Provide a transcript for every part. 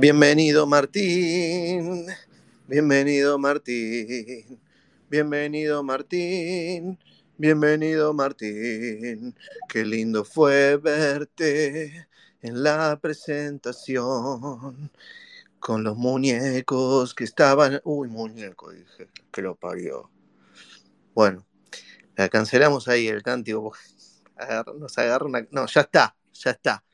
Bienvenido Martín, bienvenido Martín, bienvenido Martín, bienvenido Martín. Qué lindo fue verte en la presentación con los muñecos que estaban. Uy, muñeco, dije, que lo parió. Bueno, la cancelamos ahí el cántico. Nos agarra una. No, ya está, ya está.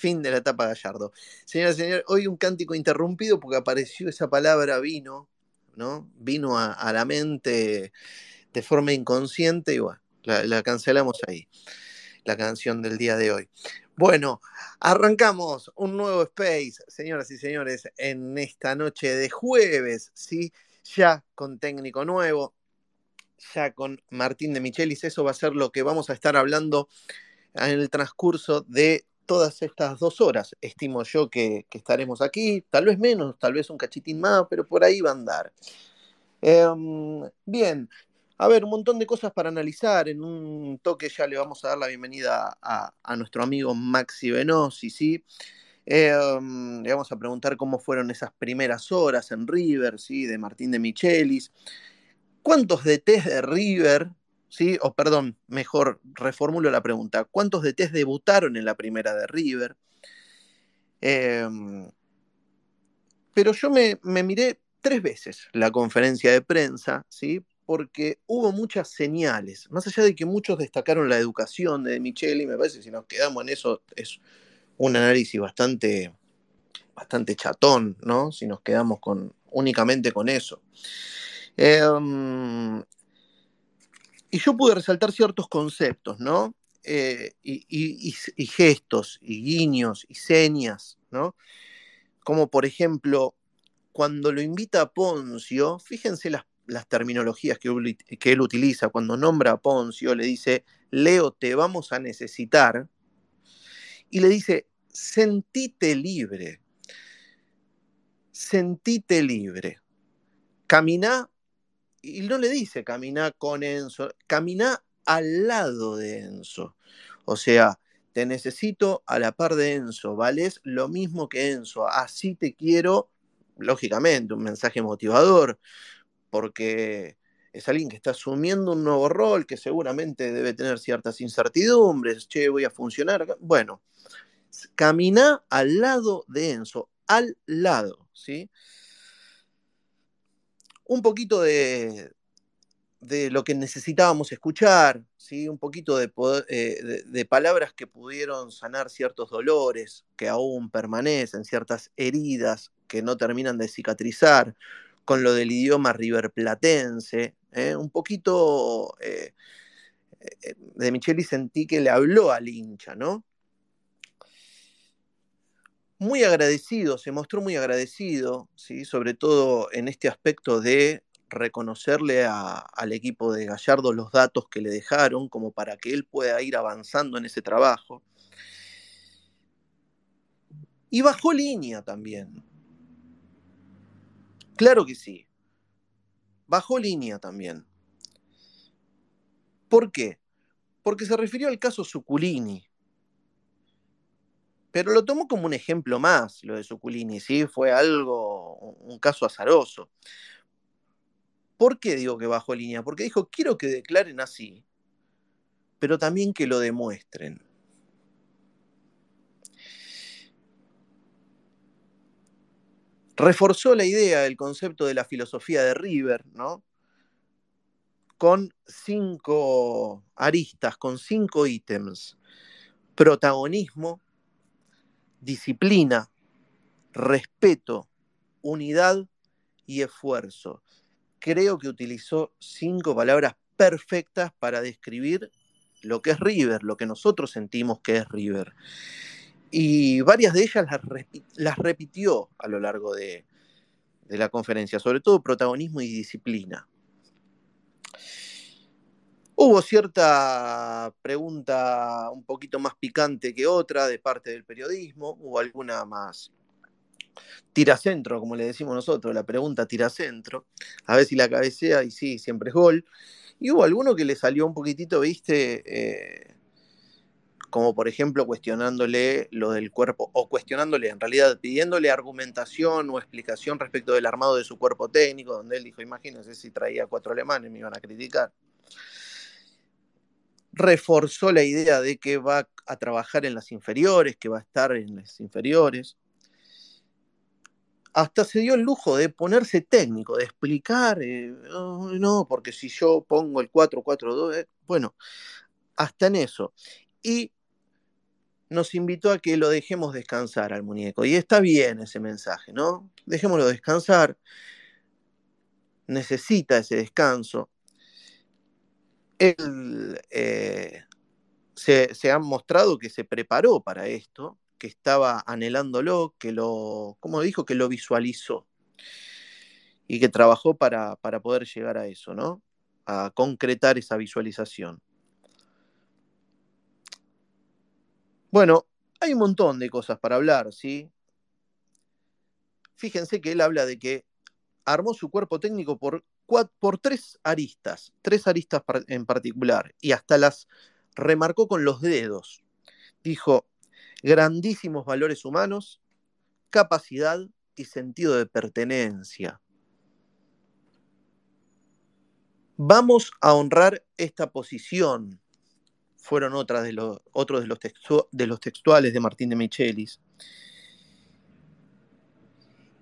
Fin de la etapa Gallardo. Señoras y señores, hoy un cántico interrumpido porque apareció esa palabra vino, ¿no? Vino a, la mente de forma inconsciente y bueno, la, cancelamos ahí, la canción del día de hoy. Bueno, arrancamos un nuevo Space, señoras y señores, en esta noche de jueves, ¿sí? Ya con técnico nuevo, ya con Martín de Michelis. Eso va a ser lo que vamos a estar hablando en el transcurso de todas estas dos horas, estimo yo que, estaremos aquí, tal vez menos, tal vez un cachitín más, pero por ahí va a andar. Em, bien, a ver, un montón de cosas para analizar. En un toque ya le vamos a dar la bienvenida a, nuestro amigo Maxi Venosi, ¿sí? Em, le vamos a preguntar cómo fueron esas primeras horas en River, ¿sí? De Martín de Michelis. ¿Cuántos DTs de River ¿sí? O perdón, mejor reformulo la pregunta. ¿Cuántos DTs debutaron en la primera de River? Em, pero yo me, miré tres veces la conferencia de prensa, ¿sí? Porque hubo muchas señales, más allá de que muchos destacaron la educación de Micheli, me parece que si nos quedamos en eso es un análisis bastante, bastante chatón, ¿no? Si nos quedamos con, únicamente con eso. Em, y yo pude resaltar ciertos conceptos, ¿no? Eh, y, gestos, y guiños, y señas, ¿no? Como por ejemplo, cuando lo invita a Poncio, fíjense las, terminologías que, que, él utiliza, cuando nombra a Poncio, le dice, Leo, te vamos a necesitar, y le dice, sentite libre, sentite libre, camina y no le dice camina con Enzo, camina al lado de Enzo. O sea, te necesito a la par de Enzo, vales lo mismo que Enzo, así te quiero, lógicamente, un mensaje motivador, porque es alguien que está asumiendo un nuevo rol, que seguramente debe tener ciertas incertidumbres, che, voy a funcionar. Bueno, camina al lado de Enzo, al lado, ¿sí? Un poquito de, lo que necesitábamos escuchar, ¿sí? un poquito eh, de, de, palabras que pudieron sanar ciertos dolores que aún permanecen, ciertas heridas que no terminan de cicatrizar, con lo del idioma riverplatense, ¿eh? un poquito eh, de Micheli sentí que le habló al hincha, ¿no? Muy agradecido, se mostró muy agradecido, ¿sí? sobre todo en este aspecto de reconocerle al equipo de Gallardo los datos que le dejaron, como para que él pueda ir avanzando en ese trabajo. Y bajó línea también. Claro que sí. Bajó línea también. ¿Por qué? Porque se refirió al caso Suculini. Pero lo tomó como un ejemplo más, lo de Suculini, ¿sí? Fue algo, un caso azaroso. ¿Por qué digo que bajó línea? Porque dijo, quiero que declaren así, pero también que lo demuestren. Reforzó la idea del concepto de la filosofía de River, ¿no? Con cinco aristas, con cinco ítems. Protagonismo, disciplina, respeto, unidad y esfuerzo. Creo que utilizó cinco palabras perfectas para describir lo que es River, lo que nosotros sentimos que es River. Y varias de ellas las, repitió a lo largo de la conferencia, sobre todo protagonismo y disciplina. Hubo cierta pregunta un poquito más picante que otra de parte del periodismo, hubo alguna más tiracentro, como le decimos nosotros, la pregunta tiracentro, a ver si la cabecea y sí, siempre es gol. Y hubo alguno que le salió un poquitito, viste, eh, como por ejemplo cuestionándole lo del cuerpo, o cuestionándole, en realidad pidiéndole argumentación o explicación respecto del armado de su cuerpo técnico, donde él dijo, imagínense si traía cuatro alemanes, me iban a criticar. Reforzó la idea de que va a trabajar en las inferiores, que va a estar en las inferiores. Hasta se dio el lujo de ponerse técnico, de explicar, eh, no, porque si yo pongo el 4-4-2, eh, bueno, hasta en eso. Y nos invitó a que lo dejemos descansar al muñeco. Y está bien ese mensaje, ¿no? Dejémoslo descansar. Necesita ese descanso. Él eh, se, se, ha mostrado que se preparó para esto, que estaba anhelándolo, que lo, como dijo, que lo visualizó y que trabajó para, para poder llegar a eso, ¿no? A concretar esa visualización. Bueno, hay un montón de cosas para hablar, ¿sí? Fíjense que él habla de que armó su cuerpo técnico por, por tres aristas, tres aristas en particular, y hasta las remarcó con los dedos. Dijo, grandísimos valores humanos, capacidad y sentido de pertenencia. Vamos a honrar esta posición, fueron otras de los, otros de los, de los textuales de Martín de Michelis.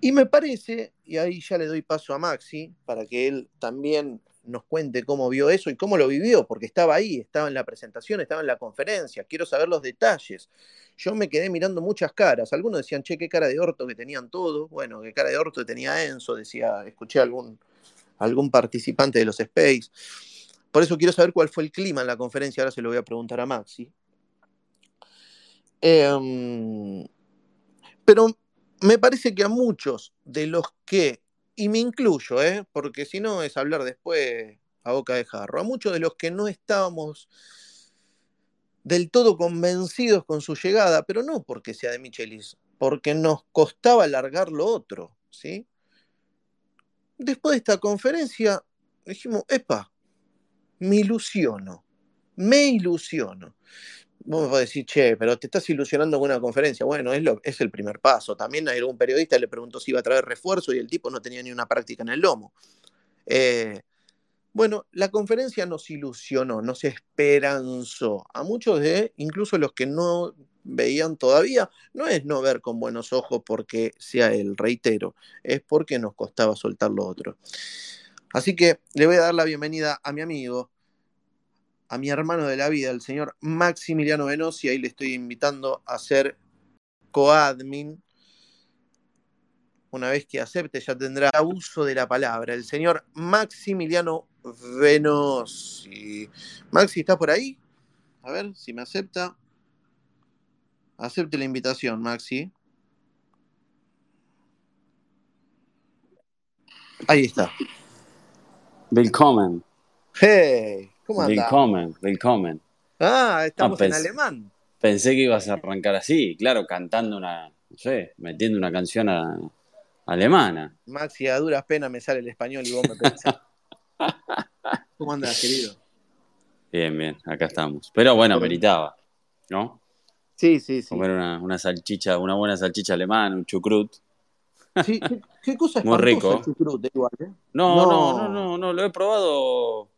Y me parece, y ahí ya le doy paso a Maxi, para que él también nos cuente cómo vio eso y cómo lo vivió, porque estaba ahí, estaba en la presentación, estaba en la conferencia, quiero saber los detalles. Yo me quedé mirando muchas caras, algunos decían, che, qué cara de orto que tenían todos, bueno, qué cara de orto tenía Enzo, decía, escuché algún, algún participante de los Space. Por eso quiero saber cuál fue el clima en la conferencia, ahora se lo voy a preguntar a Maxi. Em, pero me parece que a muchos de los que, y me incluyo, ¿eh? porque si no es hablar después a boca de jarro, a muchos de los que no estábamos del todo convencidos con su llegada, pero no porque sea de Michelis, porque nos costaba alargar lo otro, ¿sí? Después de esta conferencia dijimos, epa, me ilusiono, me ilusiono. Vos me podés decir, che, pero te estás ilusionando con una conferencia. Bueno, es, lo, es el primer paso. También algún periodista le preguntó si iba a traer refuerzo y el tipo no tenía ni una práctica en el lomo. Eh, bueno, la conferencia nos ilusionó, nos esperanzó. A muchos de, incluso los que no veían todavía, no es no ver con buenos ojos porque sea el reitero, es porque nos costaba soltar lo otro. Así que le voy a dar la bienvenida a mi amigo, a mi hermano de la vida, el señor Maximiliano Venosi. Ahí le estoy invitando a ser coadmin. Una vez que acepte, ya tendrá uso de la palabra. El señor Maximiliano Venosi. Maxi, ¿está por ahí? A ver si me acepta. Acepte la invitación, Maxi. Ahí está. Willkommen. Hey, ¿cómo andas? Willkommen, willkommen. Ah, estamos Ah, en alemán. Pensé que ibas a arrancar así, claro, cantando una, no sé, metiendo una canción a- alemana. Maxi, a duras penas me sale el español y vos me pensás. ¿Cómo andas, querido? Bien, bien, acá estamos. Pero bueno, meritaba, ¿no? Sí, sí, sí. Comer una, una salchicha, una buena salchicha alemana, un chucrut. Sí, ¿qué, qué cosa Muy espantosa rico. el chucrut, igual, ¿eh? No, No. no, no, no, no, lo he probado.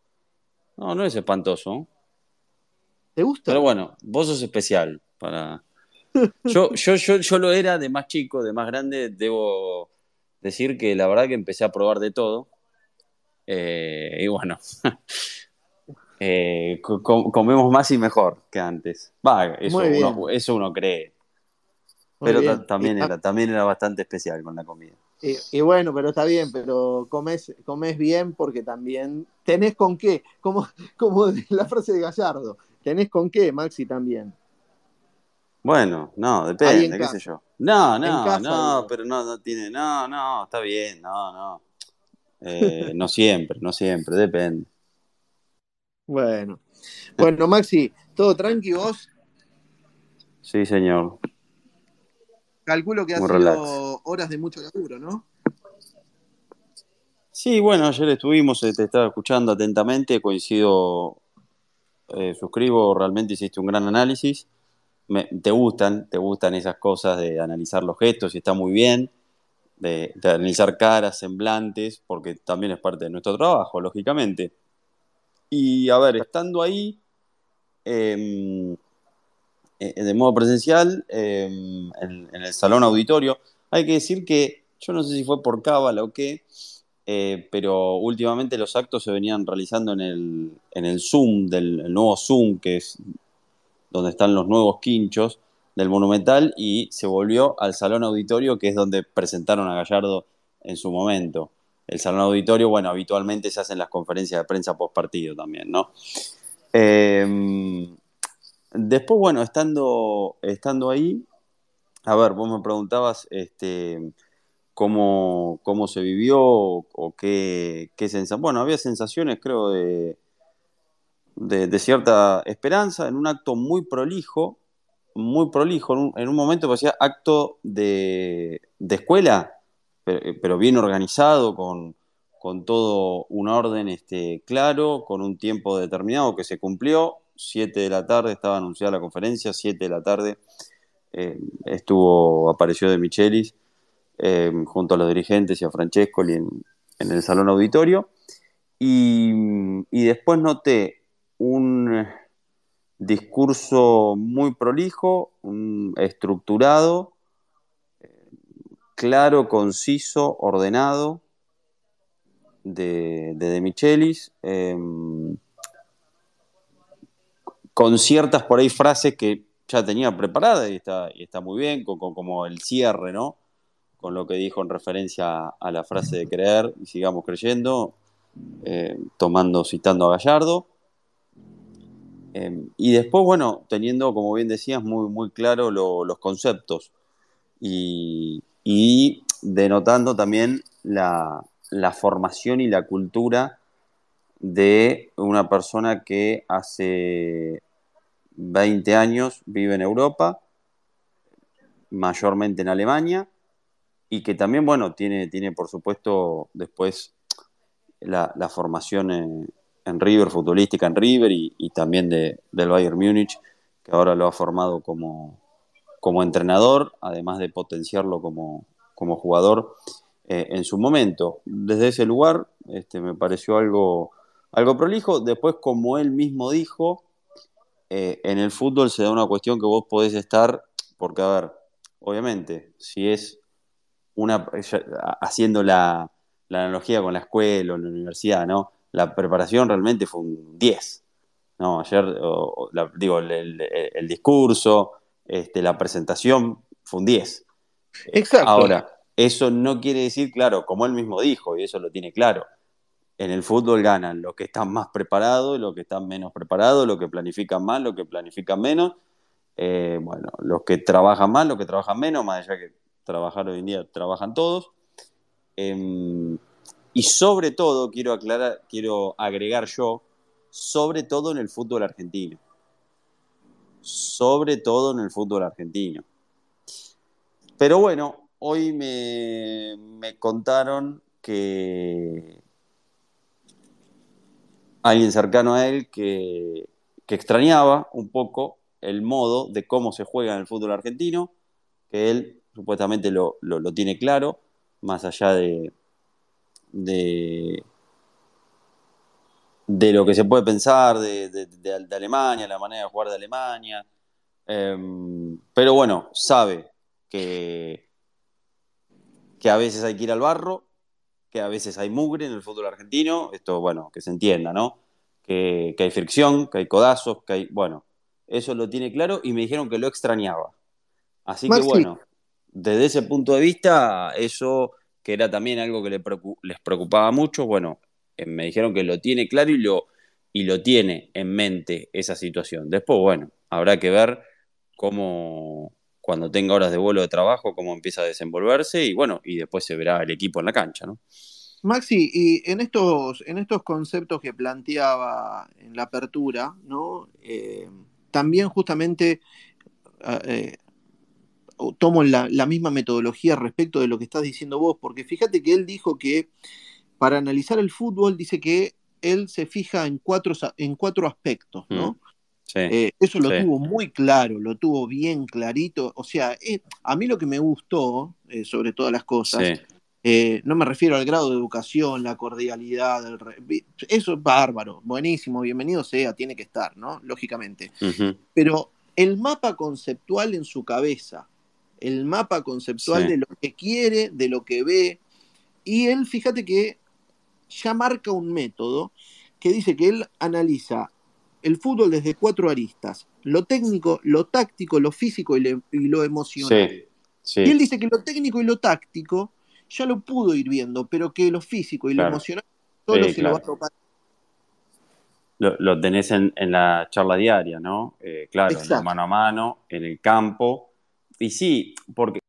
No, no es espantoso. ¿Te gusta? Pero bueno, vos sos especial para. Yo, yo, yo, yo lo era de más chico, de más grande, debo decir que la verdad que empecé a probar de todo. Eh, y bueno, eh, co- co- comemos más y mejor que antes. Va, eso, uno, eso uno cree. Muy Pero también, era, también era bastante especial con la comida. Y- y bueno, pero está bien, pero comes, comes bien porque también tenés con qué, como, como la frase de Gallardo, tenés con qué, Maxi, también. Bueno, no, depende, en qué sé yo. No, no, casa, no, digo. pero no, no tiene, no, no, está bien, no, no. Eh, no siempre, no siempre, depende. Bueno. Bueno, Maxi, todo tranqui, vos. Sí, señor. Calculo que ha sido relax. horas de mucho laburo, ¿no? Sí, bueno, ayer estuvimos, eh, te estaba escuchando atentamente, coincido, eh, suscribo, realmente hiciste un gran análisis. te gustan, te gustan esas cosas de analizar los gestos y está muy bien, de, analizar caras, semblantes, porque también es parte de nuestro trabajo, lógicamente. Y a ver, estando ahí, em, eh, de modo presencial, em, en, el salón auditorio, hay que decir que yo no sé si fue por cábala o qué, eh, pero últimamente los actos se venían realizando en el, en el Zoom, del nuevo Zoom, que es donde están los nuevos quinchos del Monumental, y se volvió al Salón Auditorio, que es donde presentaron a Gallardo en su momento. El Salón Auditorio, bueno, habitualmente se hacen las conferencias de prensa post partido también, ¿no? Em, después, bueno, estando, estando ahí, a ver, vos me preguntabas este, cómo, cómo se vivió o qué, qué sensación. Bueno, había sensaciones, creo, de, de, cierta esperanza en un acto muy prolijo, muy prolijo, en un, momento parecía acto de, escuela, pero, bien organizado, con, todo un orden este, claro, con un tiempo determinado que se cumplió. Siete de la tarde estaba anunciada la conferencia, siete de la tarde eh, estuvo, apareció de Michelis eh, junto a los dirigentes y a Francesco en, en el salón auditorio. Y, y después noté un discurso muy prolijo, estructurado, claro, conciso, ordenado de, de, Michelis, em, con ciertas por ahí frases que ya tenía preparadas y está, muy bien, como el cierre, ¿no? Con lo que dijo en referencia a la frase de creer y sigamos creyendo, eh, tomando, citando a Gallardo. Em, y después, bueno, teniendo, como bien decías, muy, muy claro los conceptos y, denotando también la, formación y la cultura de una persona que hace 20 años vive en Europa, mayormente en Alemania, y que también, bueno, tiene, tiene por supuesto después la, formación en, en River, futbolística en River y, también de, del Bayern Múnich, que ahora lo ha formado como, como entrenador, además de potenciarlo como, como jugador eh, en su momento. Desde ese lugar este, me pareció algo, algo prolijo. Después, como él mismo dijo, eh, en el fútbol se da una cuestión que vos podés estar, porque a ver, obviamente, si es una, haciendo la, la analogía con la escuela o la universidad, ¿no? la preparación realmente fue un 10. ¿no? Ayer, digo, el, discurso, este, la presentación fue un 10. Exacto. Ahora, eso no quiere decir, claro, como él mismo dijo, y eso lo tiene claro, en el fútbol ganan los que están más preparados, los que están menos preparados, los que planifican más, los que planifican menos. Eh, bueno, los que trabajan más, los que trabajan menos, más allá que trabajar hoy en día trabajan todos. Em, y sobre todo, quiero aclarar, quiero agregar yo, sobre todo en el fútbol argentino. Sobre todo en el fútbol argentino. Pero bueno, hoy me, contaron que alguien cercano a él que, extrañaba un poco el modo de cómo se juega en el fútbol argentino, que él supuestamente lo tiene claro, más allá de, de, de lo que se puede pensar de, Alemania, la manera de jugar de Alemania. Em, pero bueno, sabe que, que a veces hay que ir al barro, que a veces hay mugre en el fútbol argentino, esto, bueno, que se entienda, ¿no? Que, hay fricción, que hay codazos, que hay, bueno, eso lo tiene claro y me dijeron que lo extrañaba. Así que bueno, desde ese punto de vista, eso que era también algo que les preocupaba mucho, bueno, eh, me dijeron que lo tiene claro y lo, y lo tiene en mente esa situación. Después, bueno, habrá que ver cómo, cuando tenga horas de vuelo de trabajo, cómo empieza a desenvolverse y bueno, y después se verá el equipo en la cancha, ¿no? Maxi, y en estos, en estos conceptos que planteaba en la apertura, ¿no? Eh, también justamente ah, eh, tomo la, misma metodología respecto de lo que estás diciendo vos, porque fíjate que él dijo que para analizar el fútbol dice que él se fija en cuatro, en cuatro aspectos, ¿no? Mm. Eh, eso lo tuvo muy claro, lo tuvo bien clarito. O sea, eh, a mí lo que me gustó, eh, sobre todas las cosas, no me refiero al grado de educación, la cordialidad, eso es bárbaro, buenísimo, bienvenido sea, tiene que estar, ¿no? Lógicamente. Pero el mapa conceptual en su cabeza, el mapa conceptual de lo que quiere, de lo que ve, y él, fíjate que ya marca un método que dice que él analiza el fútbol desde cuatro aristas, lo técnico, lo táctico, lo físico y, lo emocional. Y él dice que lo técnico y lo táctico ya lo pudo ir viendo, pero que lo físico y lo emocional solo se lo va a topar. Lo, tenés en, la charla diaria, ¿no? Eh, claro, mano a mano, en el campo. Y sí, porque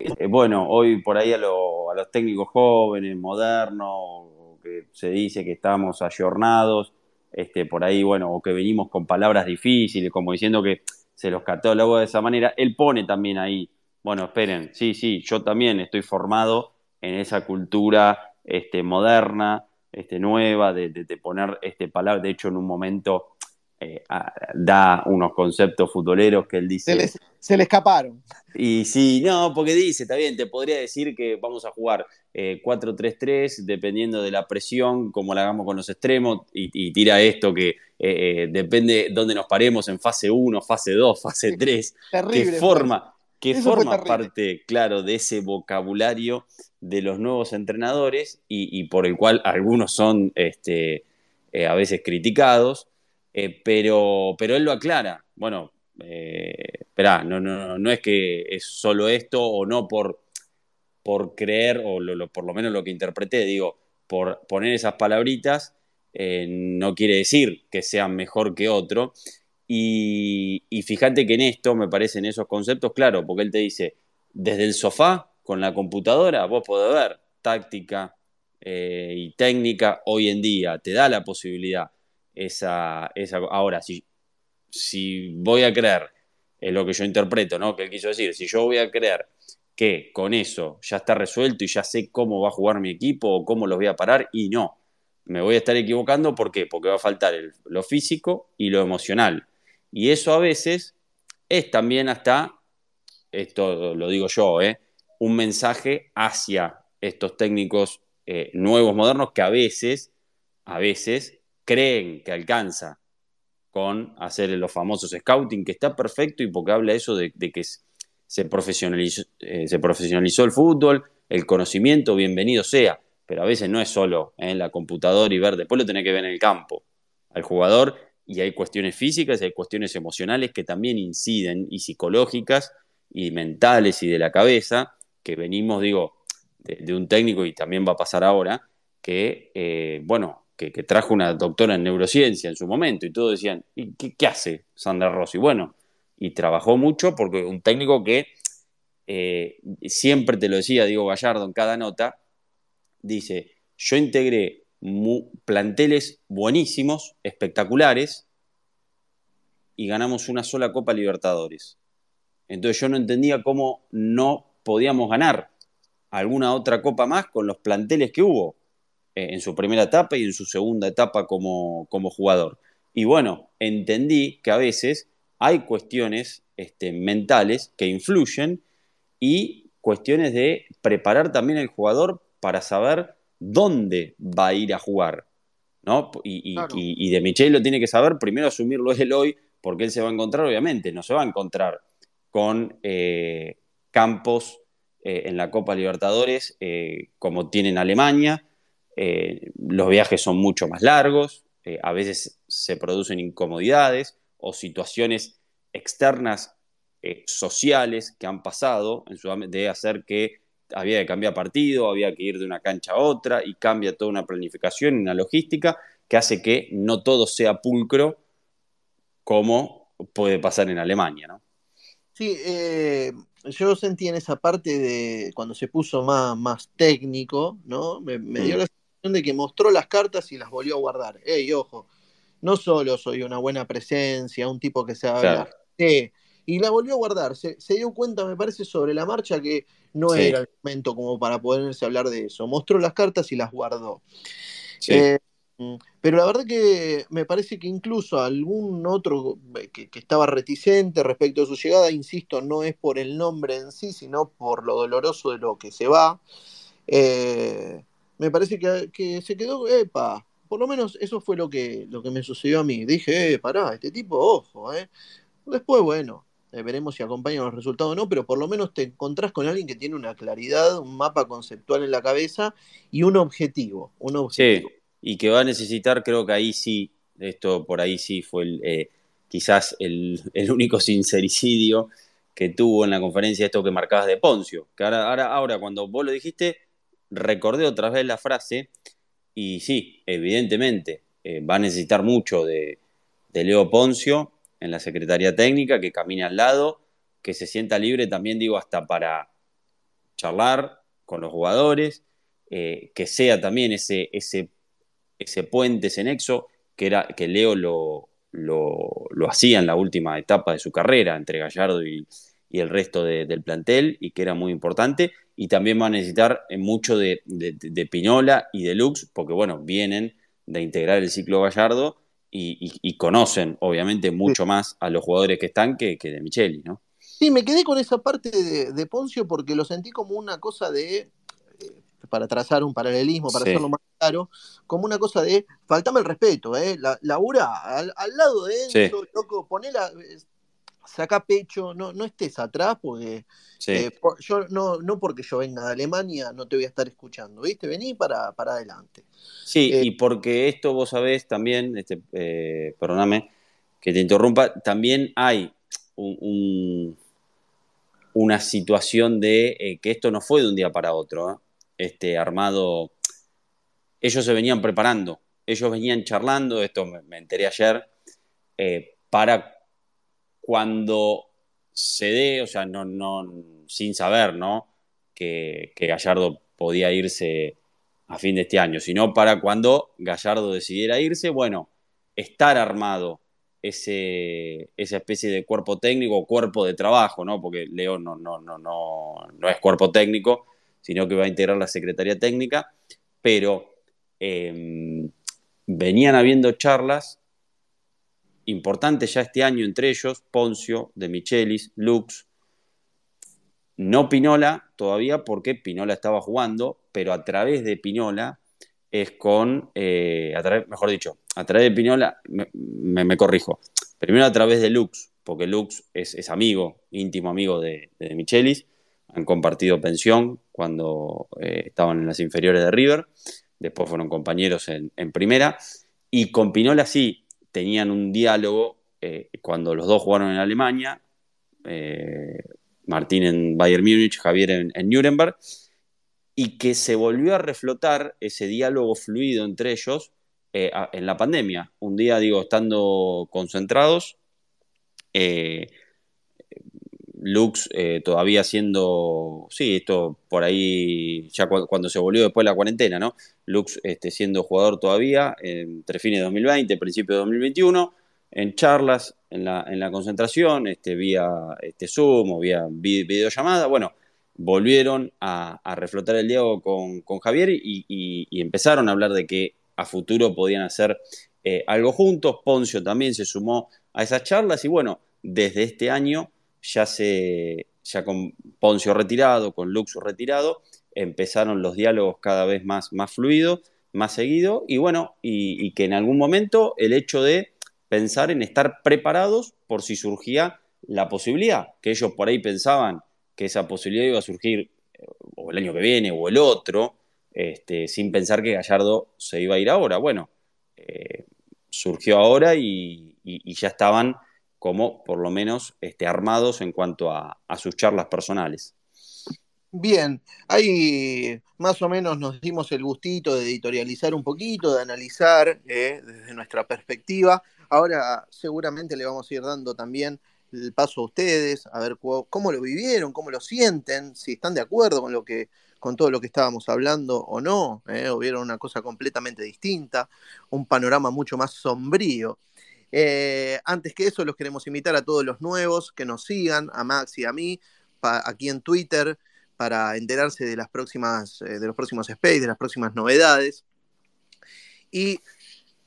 eh, bueno, hoy por ahí a, a, los técnicos jóvenes, modernos, que se dice que estamos ayornados, este, por ahí, bueno, o que venimos con palabras difíciles, como diciendo que se los cataloga de esa manera, él pone también ahí, bueno, esperen, sí, sí, yo también estoy formado en esa cultura este, moderna, este, nueva, de, de, poner este palabra, de hecho en un momento eh, da unos conceptos futboleros que él dice... Se le, escaparon. Y sí, no, porque dice, está bien, te podría decir que vamos a jugar 4-3-3 eh, dependiendo de la presión, como la hagamos con los extremos, y, tira esto que eh, depende dónde nos paremos en fase 1, fase 2, fase 3, que forma, que forma parte, claro, de ese vocabulario de los nuevos entrenadores y, por el cual algunos son este, a veces criticados eh, pero, pero él lo aclara. Bueno, eh, espera, no, no, no es que es solo esto o no por, por creer, o por lo menos lo que interpreté, digo, por poner esas palabritas, eh, no quiere decir que sean mejor que otro. Y, fíjate que en esto me parecen esos conceptos, claro, porque él te dice, desde el sofá, con la computadora, vos podés ver táctica y técnica hoy en día, te da la posibilidad esa, esa ahora, si, si voy a creer, es lo que yo interpreto, ¿no? Que él quiso decir, si yo voy a creer que con eso ya está resuelto y ya sé cómo va a jugar mi equipo o cómo los voy a parar, y no, me voy a estar equivocando, ¿por qué? Porque va a faltar lo físico y lo emocional. Y eso a veces es también hasta, esto lo digo yo, ¿eh? un mensaje hacia estos técnicos eh, nuevos, modernos, que a veces, a veces creen que alcanza con hacer los famosos scouting, que está perfecto y porque habla eso de, que se profesionalizó, eh, se profesionalizó el fútbol, el conocimiento, bienvenido sea, pero a veces no es solo en la computadora y ver, después lo tenés que ver en el campo al jugador y hay cuestiones físicas y hay cuestiones emocionales que también inciden y psicológicas y mentales y de la cabeza, que venimos, digo, de, un técnico y también va a pasar ahora, que, eh, bueno, que, trajo una doctora en neurociencia en su momento y todos decían, ¿y qué, hace Sandra Rossi? Bueno, y trabajó mucho porque un técnico que eh, siempre te lo decía Diego Gallardo en cada nota, dice, yo integré planteles buenísimos, espectaculares, y ganamos una sola Copa Libertadores. Entonces yo no entendía cómo no podíamos ganar alguna otra copa más con los planteles que hubo. Eh, en su primera etapa y en su segunda etapa como, jugador. Y bueno, entendí que a veces hay cuestiones este, mentales que influyen y cuestiones de preparar también el jugador para saber dónde va a ir a jugar. ¿no? Y, de Michel lo tiene que saber, primero asumirlo él hoy, porque él se va a encontrar, obviamente, no se va a encontrar con eh, campos eh, en la Copa Libertadores como tiene en Alemania, eh, los viajes son mucho más largos, eh, a veces se producen incomodidades o situaciones externas eh, sociales que han pasado en de hacer que había que cambiar partido, había que ir de una cancha a otra y cambia toda una planificación y una logística que hace que no todo sea pulcro como puede pasar en Alemania, ¿no? Sí, yo sentí en esa parte de cuando se puso más, más técnico, ¿no? Me, dio mm. la de que mostró las cartas y las volvió a guardar. Ey, ojo, no solo soy una buena presencia, un tipo que se hablar. y la volvió a guardar. Se, dio cuenta, me parece, sobre la marcha que no era el momento como para poderse hablar de eso. Mostró las cartas y las guardó. Eh, Mm, pero la verdad que me parece que incluso algún otro eh, que, estaba reticente respecto a su llegada, insisto, no es por el nombre en sí, sino por lo doloroso de lo que se va. Eh, me parece que, se quedó, epa, por lo menos eso fue lo que, lo que me sucedió a mí. Dije, eh, pará, este tipo, ojo, eh. Después, bueno, eh, veremos si acompañan los resultados o no, pero por lo menos te encontrás con alguien que tiene una claridad, un mapa conceptual en la cabeza y un objetivo. Sí, y que va a necesitar, creo que ahí sí, esto por ahí sí fue el, eh, quizás el, único sincericidio que tuvo en la conferencia esto que marcabas de Poncio. Que ahora, ahora, ahora cuando vos lo dijiste, recordé otra vez la frase y sí, evidentemente eh, va a necesitar mucho de, Leo Poncio en la Secretaría Técnica, que camine al lado, que se sienta libre también, digo, hasta para charlar con los jugadores, eh, que sea también ese, ese, ese puente, ese nexo, que, era, que Leo lo, lo, hacía en la última etapa de su carrera entre Gallardo y, el resto del plantel, y que era muy importante, y también va a necesitar eh, mucho de, de, de Pinola y de Lux, porque bueno, vienen de integrar el ciclo Gallardo y, conocen, obviamente, mucho más a los jugadores que están que, de Micheli, ¿no? Sí, me quedé con esa parte de, Poncio porque lo sentí como una cosa de, eh, para trazar un paralelismo, para hacerlo más claro, como una cosa de, faltame el respeto, ¿eh? La, labura al, lado de él, loco, ponela, saca pecho, no, no estés atrás, porque eh, yo no, no porque yo venga de Alemania no te voy a estar escuchando, ¿viste? Vení para, para adelante. Sí, eh, y porque esto vos sabés también, este, eh, perdóname que te interrumpa, también hay una situación de que esto no fue de un día para otro, este armado, ellos se venían preparando, ellos venían charlando, esto me, me enteré ayer, para cuando se dé, o sea, no, no, sin saber, ¿no? Que, Gallardo podía irse a fin de este año, sino para cuando Gallardo decidiera irse, bueno, estar armado ese, esa especie de cuerpo técnico o cuerpo de trabajo, ¿no? Porque Leo no, no, no, no, no es cuerpo técnico, sino que va a integrar la Secretaría Técnica, pero em, venían habiendo charlas importante ya este año entre ellos, Poncio, De Michelis, Lux, no Pinola todavía porque Pinola estaba jugando, pero a través de Pinola es con, eh, mejor dicho, a través de Pinola, me, corrijo, primero a través de Lux, porque Lux es, amigo, íntimo amigo de, de, Michelis, han compartido pensión cuando eh, estaban en las inferiores de River, después fueron compañeros en, en primera, y con Pinola sí, tenían un diálogo eh, cuando los dos jugaron en Alemania, eh, Martín en Bayern Múnich, Javier en, Nuremberg, y que se volvió a reflotar ese diálogo fluido entre ellos eh, en la pandemia. Un día, digo, estando concentrados, Lux todavía siendo, sí, esto por ahí, ya cuando se volvió después de la cuarentena, ¿no? Lux este, siendo jugador todavía, entre fines de 2020 principio de 2021, en charlas, en la, en la concentración, este, vía este, Zoom o vía videollamada, bueno, volvieron a, reflotar el diálogo con, Javier y, empezaron a hablar de que a futuro podían hacer eh, algo juntos, Poncio también se sumó a esas charlas y bueno, desde este año ya con Poncio retirado, con Luxo retirado, empezaron los diálogos cada vez más, más fluidos, más seguidos, y bueno, y, que en algún momento el hecho de pensar en estar preparados por si surgía la posibilidad, que ellos por ahí pensaban que esa posibilidad iba a surgir eh, o el año que viene o el otro, este, sin pensar que Gallardo se iba a ir ahora. Bueno, eh, surgió ahora y, ya estaban como por lo menos este, armados en cuanto a, sus charlas personales. Bien, ahí más o menos nos dimos el gustito de editorializar un poquito, de analizar eh, desde nuestra perspectiva. Ahora seguramente le vamos a ir dando también el paso a ustedes, a ver cómo lo vivieron, cómo lo sienten, si están de acuerdo con lo que con todo lo que estábamos hablando o no, eh, o vieron una cosa completamente distinta, un panorama mucho más sombrío. Eh, antes que eso, los queremos invitar a todos los nuevos que nos sigan, a Max y a mí, aquí en Twitter, para enterarse de las próximas, eh, de los próximos space, de las próximas novedades. Y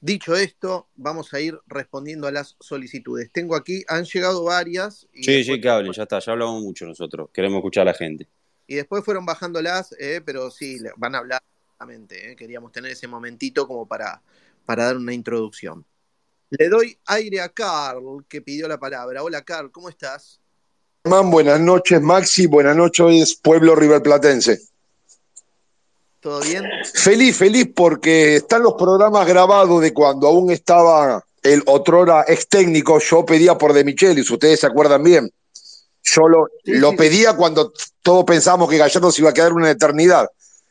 Dicho esto, vamos a ir respondiendo a las solicitudes. Tengo aquí, han llegado varias. sí, sí, que hablen, ya está, ya hablamos mucho nosotros. Queremos escuchar a la gente. Y después fueron bajándolas, eh, pero sí, van a hablar. Eh. Queríamos tener ese momentito como para, para dar una introducción. Le doy aire a Carl, que pidió la palabra. Hola, Carl, ¿cómo estás? buenas noches, Maxi. Buenas noches, pueblo riverplatense. ¿Todo bien? Feliz, feliz porque están los programas grabados de cuando aún estaba el otrora ex técnico. Yo pedía por De Michelis, ustedes se acuerdan bien. Yo lo, lo pedía cuando todos pensábamos que Gallardo se iba a quedar una eternidad.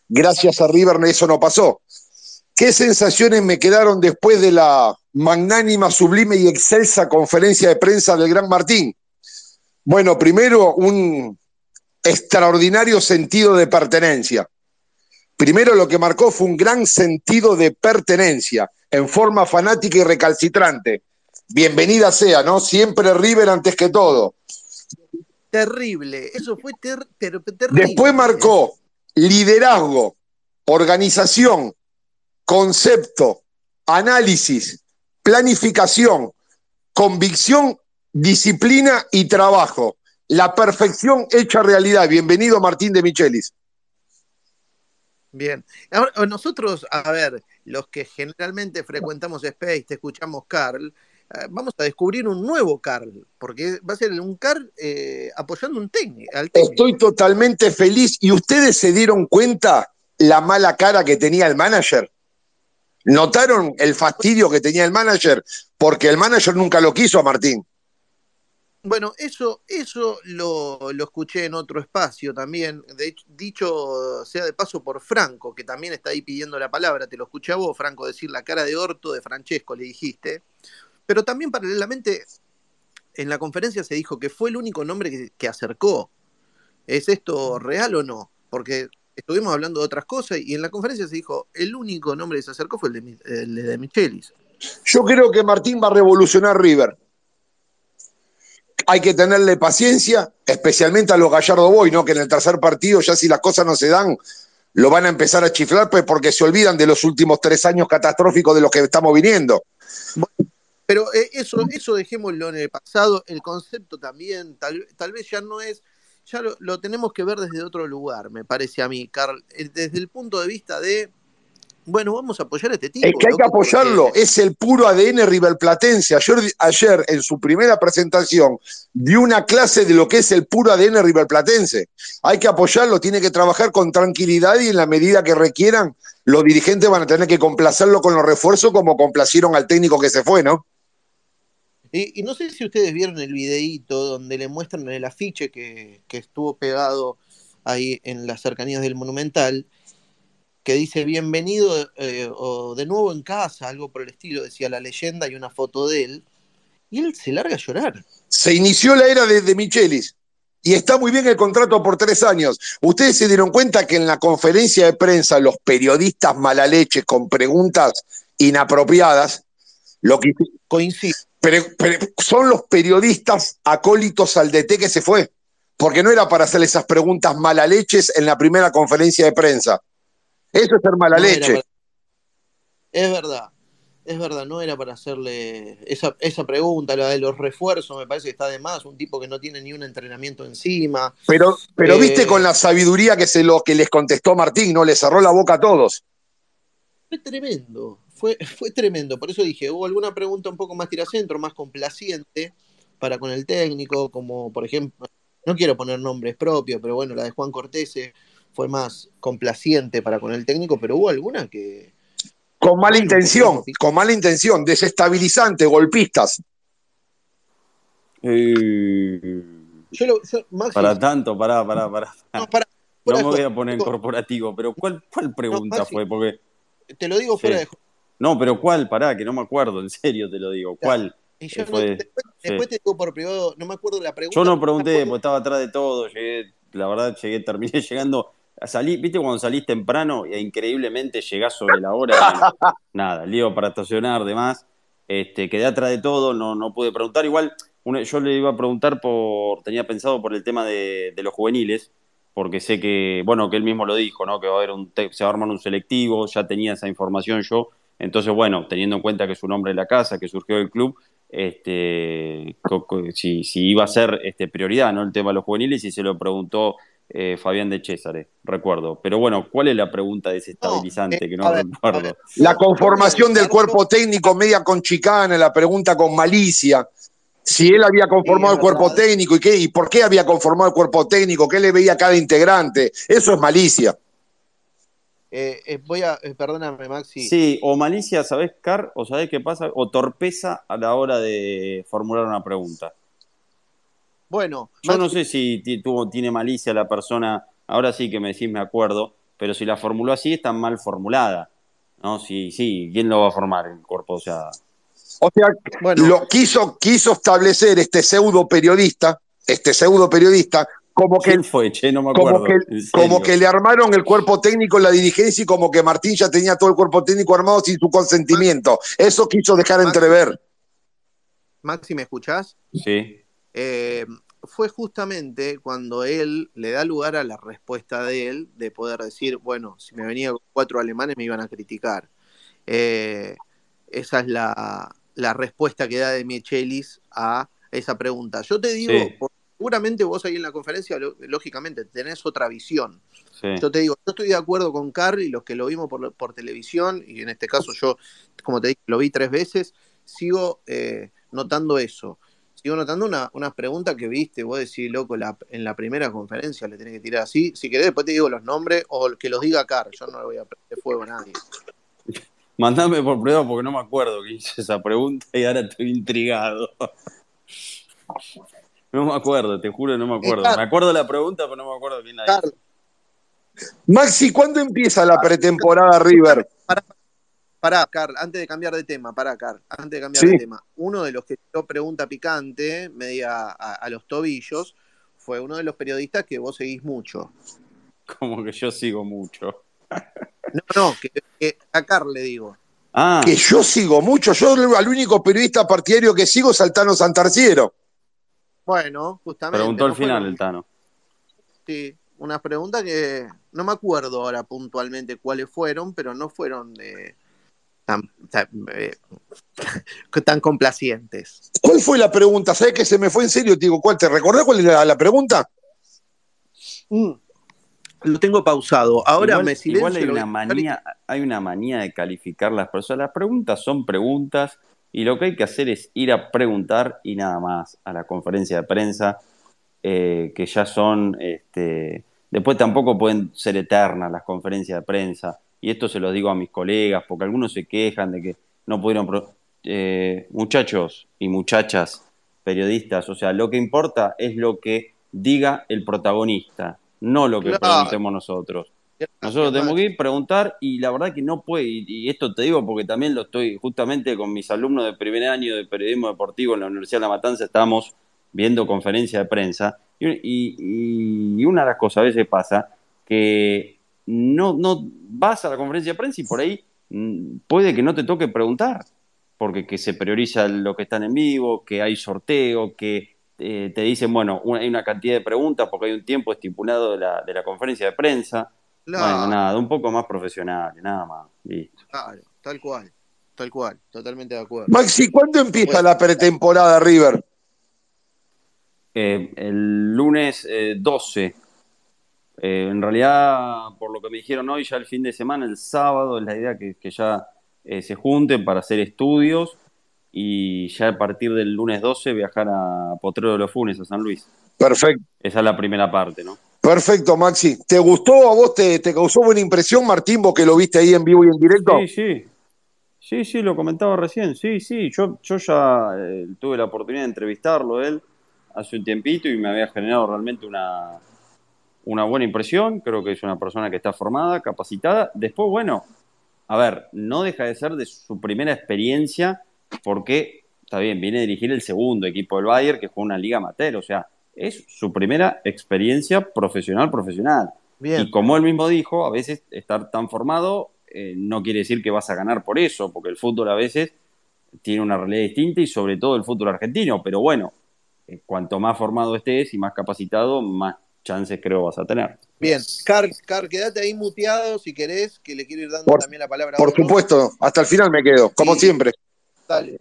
Gracias a River eso no pasó. ¿Qué sensaciones me quedaron después de la magnánima, sublime y excelsa conferencia de prensa del Gran Martín? Bueno, primero un extraordinario sentido de pertenencia. Primero lo que marcó fue un gran sentido de pertenencia, en forma fanática y recalcitrante. Bienvenida sea, ¿no? Siempre River antes que todo. Terrible, eso fue terrible. Después marcó liderazgo, organización, concepto, análisis, planificación, convicción, disciplina y trabajo. La perfección hecha realidad. Bienvenido Martín de Michelis. Bien. Ahora, nosotros, a ver, los que generalmente frecuentamos Space, te escuchamos Carl, eh, vamos a descubrir un nuevo Carl, porque va a ser un Carl eh, apoyando un técnico, al técnico. Estoy totalmente feliz. ¿Y ustedes se dieron cuenta la mala cara que tenía el manager? ¿Notaron el fastidio que tenía el manager? Porque el manager nunca lo quiso a Martín. Bueno, eso, eso lo, escuché en otro espacio también, de dicho sea de paso por Franco, que también está ahí pidiendo la palabra, te lo escuché a vos, Franco, decir la cara de orto de Francesco, le dijiste, pero también paralelamente en la conferencia se dijo que fue el único nombre que, acercó. ¿Es esto real o no? Porque estuvimos hablando de otras cosas y en la conferencia se dijo el único nombre que se acercó fue el de, el de Michelis. Yo creo que Martín va a revolucionar River hay que tenerle paciencia, especialmente a los Gallardo Boy, ¿no? Que en el tercer partido, ya si las cosas no se dan, lo van a empezar a chiflar, pues porque se olvidan de los últimos tres años catastróficos de los que estamos viniendo. Pero eh, eso, eso dejémoslo en el pasado, el concepto también, tal, tal vez ya no es, ya lo, tenemos que ver desde otro lugar, me parece a mí, Carl, eh, desde el punto de vista de bueno, vamos a apoyar a este tipo. Es que hay que apoyarlo, es el puro ADN riverplatense. Ayer, ayer, en su primera presentación, dio una clase de lo que es el puro ADN riverplatense. Hay que apoyarlo, tiene que trabajar con tranquilidad y en la medida que requieran, los dirigentes van a tener que complacerlo con los refuerzos como complacieron al técnico que se fue, ¿no? Y, no sé si ustedes vieron el videíto donde le muestran el afiche que, que estuvo pegado ahí en las cercanías del Monumental que dice bienvenido eh, o de nuevo en casa, algo por el estilo, decía la leyenda y una foto de él, y él se larga a llorar. Se inició la era de, Michelis. Y está muy bien el contrato por tres años. Ustedes se dieron cuenta que en la conferencia de prensa los periodistas mala leche con preguntas inapropiadas, lo que coincide. Pero, son los periodistas acólitos al DT que se fue, porque no era para hacer esas preguntas mala leches en la primera conferencia de prensa. Eso es ser mala leche. Es verdad, es verdad, no era para hacerle esa, esa pregunta, la de los refuerzos, me parece que está de más, un tipo que no tiene ni un entrenamiento encima. Pero, pero viste eh, con la sabiduría que, se lo, que les contestó Martín, ¿no? Le cerró la boca a todos. Fue tremendo, fue, fue tremendo. Por eso dije, hubo alguna pregunta un poco más tiracentro, más complaciente para con el técnico, como por ejemplo, no quiero poner nombres propios, pero bueno, la de Juan Cortés fue más complaciente para con el técnico, pero hubo alguna que... Con mala intención, con mala intención, desestabilizante, golpistas. Eh, para tanto, pará, pará, pará. No, me voy a poner en corporativo, pero ¿cuál, cuál pregunta fue? Porque, te lo digo fuera de... No, pero ¿cuál? Pará, que no me acuerdo, en serio te lo digo. ¿Cuál? después, te digo por privado, no me acuerdo la pregunta. Yo no pregunté, porque estaba atrás de todo, llegué, la verdad llegué, terminé llegando salí, viste cuando salís temprano e increíblemente llegás sobre la hora, nada, lío para estacionar, demás, este, quedé atrás de todo, no, no pude preguntar, igual yo le iba a preguntar por, tenía pensado por el tema de, los juveniles, porque sé que, bueno, que él mismo lo dijo, ¿no? Que va a haber un, se va a armar un selectivo, ya tenía esa información yo, Entonces, bueno, teniendo en cuenta que es un hombre de la casa, que surgió del club, este, si, si, iba a ser este, prioridad ¿no? el tema de los juveniles y se lo preguntó eh, Fabián de César, recuerdo. Pero bueno, ¿cuál es la pregunta desestabilizante que no recuerdo? La conformación del cuerpo técnico media con chicana, la pregunta con malicia. Si él había conformado el cuerpo técnico y, qué, y por qué había conformado el cuerpo técnico, qué le veía a cada integrante. Eso es malicia. Eh, eh, voy a, eh, perdóname, Maxi. Sí, o malicia, ¿sabés, Car? ¿O sabés qué pasa? O torpeza a la hora de formular una pregunta. Bueno. Yo no sé si tuvo, tiene malicia la persona, ahora sí que me decís, me acuerdo, pero si la formuló así, está mal formulada. ¿No? Sí, sí, ¿quién lo va a formar el cuerpo? O sea. O sea, bueno. lo quiso, quiso establecer este pseudo periodista, este pseudo periodista, como que, fue, che? No me acuerdo. Como que, como que, le armaron el cuerpo técnico en la dirigencia y como que Martín ya tenía todo el cuerpo técnico armado sin su consentimiento. Eso quiso dejar entrever. Maxi, ¿me escuchás? Sí. Eh, fue justamente cuando él le da lugar a la respuesta de él de poder decir, bueno, si me venía con cuatro alemanes me iban a criticar. Eh, esa es la, la, respuesta que da de Michelis a esa pregunta. Yo te digo, seguramente vos ahí en la conferencia, lógicamente, tenés otra visión. Yo te digo, yo estoy de acuerdo con Carl y los que lo vimos por, por televisión, y en este caso yo, como te dije, lo vi tres veces, sigo eh, notando eso. Sigo notando una, una pregunta que viste, vos decís, loco, la, en la primera conferencia le tenés que tirar así. Si querés, después te digo los nombres o que los diga Carl. Yo no le voy a prender fuego a nadie. Mandame por prueba porque no me acuerdo que hice esa pregunta y ahora estoy intrigado. No me acuerdo, te juro, no me acuerdo. Me acuerdo de la pregunta, pero no me acuerdo quién la hizo. Maxi, ¿cuándo empieza la pretemporada River? Pará, Carl, antes de cambiar de tema, pará, Carl, antes de cambiar de tema. Uno de los que dio pregunta picante, media a, los tobillos, fue uno de los periodistas que vos seguís mucho. Como que yo sigo mucho. No, no, que, a Carl le digo. Ah. Que yo sigo mucho. Yo al único periodista partidario que sigo es Altano Santarciero. Bueno, justamente. Preguntó al final el Tano. Sí, una pregunta que no me acuerdo ahora puntualmente cuáles fueron, pero no fueron de tan, tan, eh, complacientes. ¿Cuál fue la pregunta? ¿Sabes que se me fue en serio? Te digo, ¿cuál? ¿Te recordás cuál era la pregunta? Mm, lo tengo pausado. Ahora me silencio. Igual hay una, manía, hay una manía de calificar las personas. Las preguntas son preguntas y lo que hay que hacer es ir a preguntar y nada más a la conferencia de prensa, eh, que ya son, este, después tampoco pueden ser eternas las conferencias de prensa. Y esto se lo digo a mis colegas, porque algunos se quejan de que no pudieron... Eh, muchachos y muchachas periodistas, o sea, lo que importa es lo que diga el protagonista, no lo que preguntemos nosotros. Nosotros tenemos que ir, preguntar y la verdad que no puede, y, esto te digo porque también lo estoy justamente con mis alumnos de primer año de periodismo deportivo en la Universidad de La Matanza, estamos viendo conferencia de prensa y, una de las cosas a veces pasa que no, no vas a la conferencia de prensa y por ahí mm, puede que no te toque preguntar, porque que se prioriza lo que están en vivo, que hay sorteo, que eh, te dicen, bueno, hay una cantidad de preguntas porque hay un tiempo estipulado de la, de la conferencia de prensa. Bueno, nada, un poco más profesional, nada más. Listo. Claro, tal cual, tal cual, totalmente de acuerdo. Maxi, ¿cuándo empieza la pretemporada River? Eh, el lunes 12. Eh, eh, en realidad, por lo que me dijeron hoy, ya el fin de semana, el sábado, es la idea que, que ya se junten para hacer estudios y ya a partir del lunes 12 viajar a Potrero de los Funes, a San Luis. Perfecto. Esa es la primera parte, ¿no? Perfecto, Maxi. ¿Te gustó a vos? Te, causó buena impresión, Martín, vos que lo viste ahí en vivo y en directo? Sí, sí. Sí, sí, lo comentaba recién. Sí, sí. Yo, yo ya eh, tuve la oportunidad de entrevistarlo él hace un tiempito y me había generado realmente una, una buena impresión. Creo que es una persona que está formada, capacitada. Después, bueno, a ver, no deja de ser de su primera experiencia porque, está bien, viene a dirigir el segundo equipo del Bayern, que fue una liga amateur. O sea, es su primera experiencia profesional, profesional. Y como él mismo dijo, a veces estar tan formado eh, no quiere decir que vas a ganar por eso, porque el fútbol a veces tiene una realidad distinta y sobre todo el fútbol argentino. Pero bueno, eh, cuanto más formado estés y más capacitado, más chances creo vas a tener. Bien, Car, Car, quédate ahí muteado si querés, que le quiero ir dando Por- también la palabra. a Por supuesto, hasta el final me quedo, como Sí. siempre. Dale.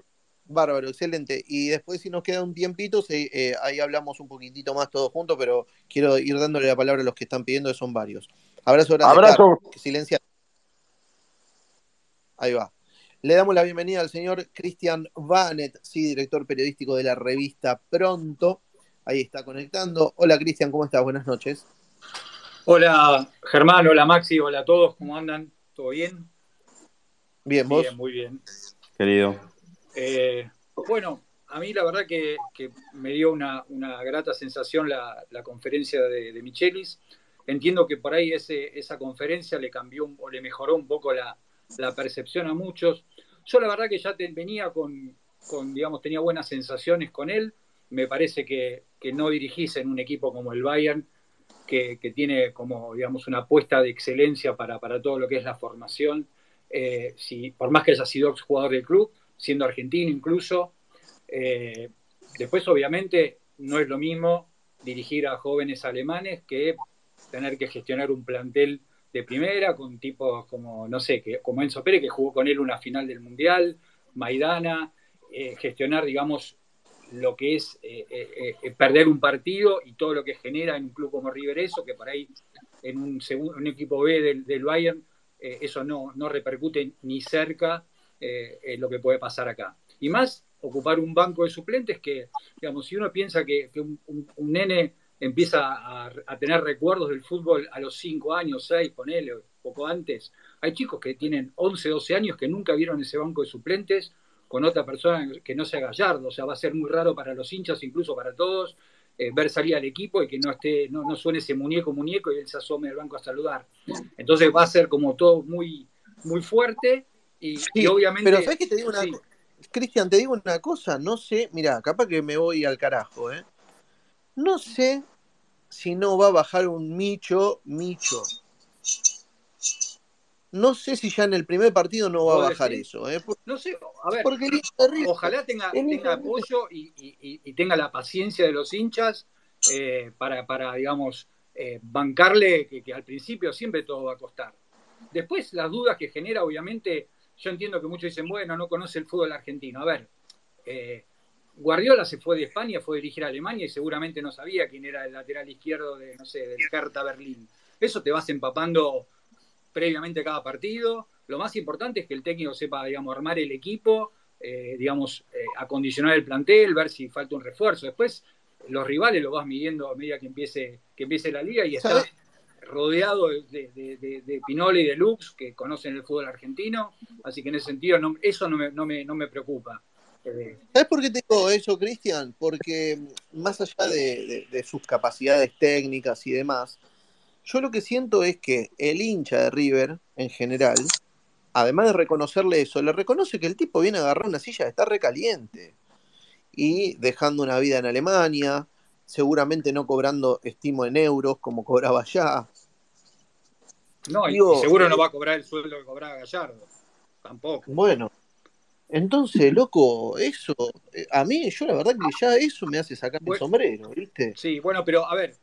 Bárbaro, excelente. Y después, si nos queda un tiempito, se- eh, ahí hablamos un poquitito más todos juntos, pero quiero ir dándole la palabra a los que están pidiendo, que son varios. Abrazo grande. Abrazo. Silencia. Ahí va. Le damos la bienvenida al señor Cristian Vanet, sí, director periodístico de la revista Pronto. Ahí está conectando. Hola Cristian, ¿cómo estás? Buenas noches. Hola Germán, hola Maxi, hola a todos, ¿cómo andan? ¿Todo bien? Bien, vos. Bien, muy bien. Querido. Eh, bueno, a mí la verdad que, me dio una, grata sensación la, conferencia de, Michelis. Entiendo que por ahí esa conferencia le cambió o le mejoró un poco la, percepción a muchos. Yo la verdad que ya venía con, digamos, tenía buenas sensaciones con él. Me parece que, no dirigís en un equipo como el Bayern, que, tiene como, digamos, una apuesta de excelencia para, todo lo que es la formación. Eh, si, por más que haya sido jugador del club, siendo argentino incluso. Eh, después, obviamente, no es lo mismo dirigir a jóvenes alemanes que tener que gestionar un plantel de primera con tipos como, no sé, que, como Enzo Pérez, que jugó con él una final del Mundial, Maidana, eh, gestionar, digamos, lo que es eh, eh, eh, perder un partido y todo lo que genera en un club como River eso, que por ahí en un, segundo, un equipo B del, del Bayern eso no, no repercute ni cerca eh, en lo que puede pasar acá. Y más, ocupar un banco de suplentes que, digamos, si uno piensa que, que un, un, un, nene empieza a, a, tener recuerdos del fútbol a los 5 años, 6, ponele, poco antes, hay chicos que tienen 11, 12 años que nunca vieron ese banco de suplentes con otra persona que no sea Gallardo, o sea, va a ser muy raro para los hinchas, incluso para todos, eh, ver salir al equipo y que no esté, no, no suene ese muñeco muñeco y él se asome al banco a saludar. Entonces va a ser como todo muy, muy fuerte y, Sí, y obviamente. Pero ¿sabes qué te digo una sí. cosa? Cristian, te digo una cosa, no sé, mira, capaz que me voy al carajo, ¿eh? No sé si no va a bajar un Micho, Micho. No sé si ya en el primer partido no va a ¿Vos bajar eso, ¿eh? No sé, a ver, Porque ojalá tenga, apoyo y, y- y- y tenga la paciencia de los hinchas eh, para, para, digamos, eh, bancarle que, que al principio siempre todo va a costar. Después, las dudas que genera, obviamente, yo entiendo que muchos dicen, bueno, no conoce el fútbol argentino. A ver, eh, Guardiola se fue de España, fue a dirigir a Alemania y seguramente no sabía quién era el lateral izquierdo de, no sé, del Hertha Berlín. Eso te vas empapando previamente cada partido. Lo más importante es que el técnico sepa, digamos, armar el equipo, eh, digamos, eh, acondicionar el plantel, ver si falta un refuerzo. Después, los rivales lo vas midiendo a medida que empiece, que empiece la liga y está. Rodeado de, de, de, de y de Lux que conocen el fútbol argentino. Así que en ese sentido, no, eso no me, no me, no me preocupa. ¿Sabes por qué te digo eso, Cristian? Porque mm, más allá de, de- sus capacidades técnicas y demás, yo lo que siento es que el hincha de River, en general, además de reconocerle eso, le reconoce que el tipo viene a agarrar una silla estar recaliente y dejando una vida en Alemania, seguramente no cobrando estimo en euros como cobraba allá. No, y, Digo, y seguro eh, no va a cobrar el sueldo que cobraba Gallardo. Tampoco. Bueno, entonces, loco, eso, eh, a mí, yo la verdad que ya eso me hace sacar el Bueno. sombrero, ¿viste? Sí, bueno, pero a ver,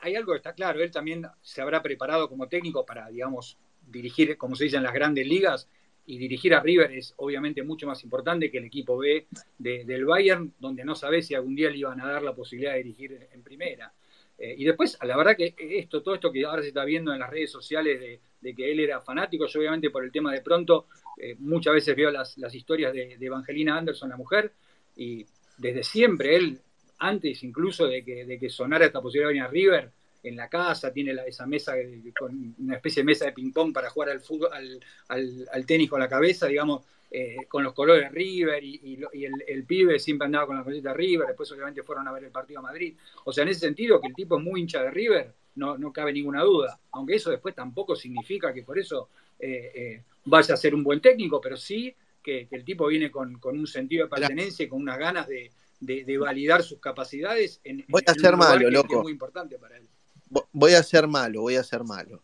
hay algo que está claro, él también se habrá preparado como técnico para, digamos, dirigir, como se dice en las grandes ligas, y dirigir a River es obviamente mucho más importante que el equipo B de- del Bayern, donde no sabés si algún día le iban a dar la posibilidad de dirigir en primera. Eh, y después, la verdad que esto, todo esto que ahora se está viendo en las redes sociales de, de que él era fanático, yo obviamente por el tema de pronto, eh, muchas veces veo las, historias de, de Evangelina Anderson, la mujer, y desde siempre él, antes incluso de que, de que sonara esta posibilidad de venir a River, en la casa, tiene la- esa mesa con una especie de mesa de ping-pong para jugar al fútbol, al, al- al tenis con la cabeza, digamos, eh, con los colores River, y, y lo- y el, el pibe siempre andaba con la camiseta River, después obviamente fueron a ver el partido a Madrid. O sea, en ese sentido, que el tipo es muy hincha de River, no, no cabe ninguna duda. Aunque eso después tampoco significa que por eso eh, eh, vaya a ser un buen técnico, pero sí que, que el tipo viene con, con un sentido de pertenencia y con unas ganas de, de- de validar sus capacidades en, Voy a en un ser malo, que loco. es muy importante para él. Vo- Voy a ser malo, voy a ser malo.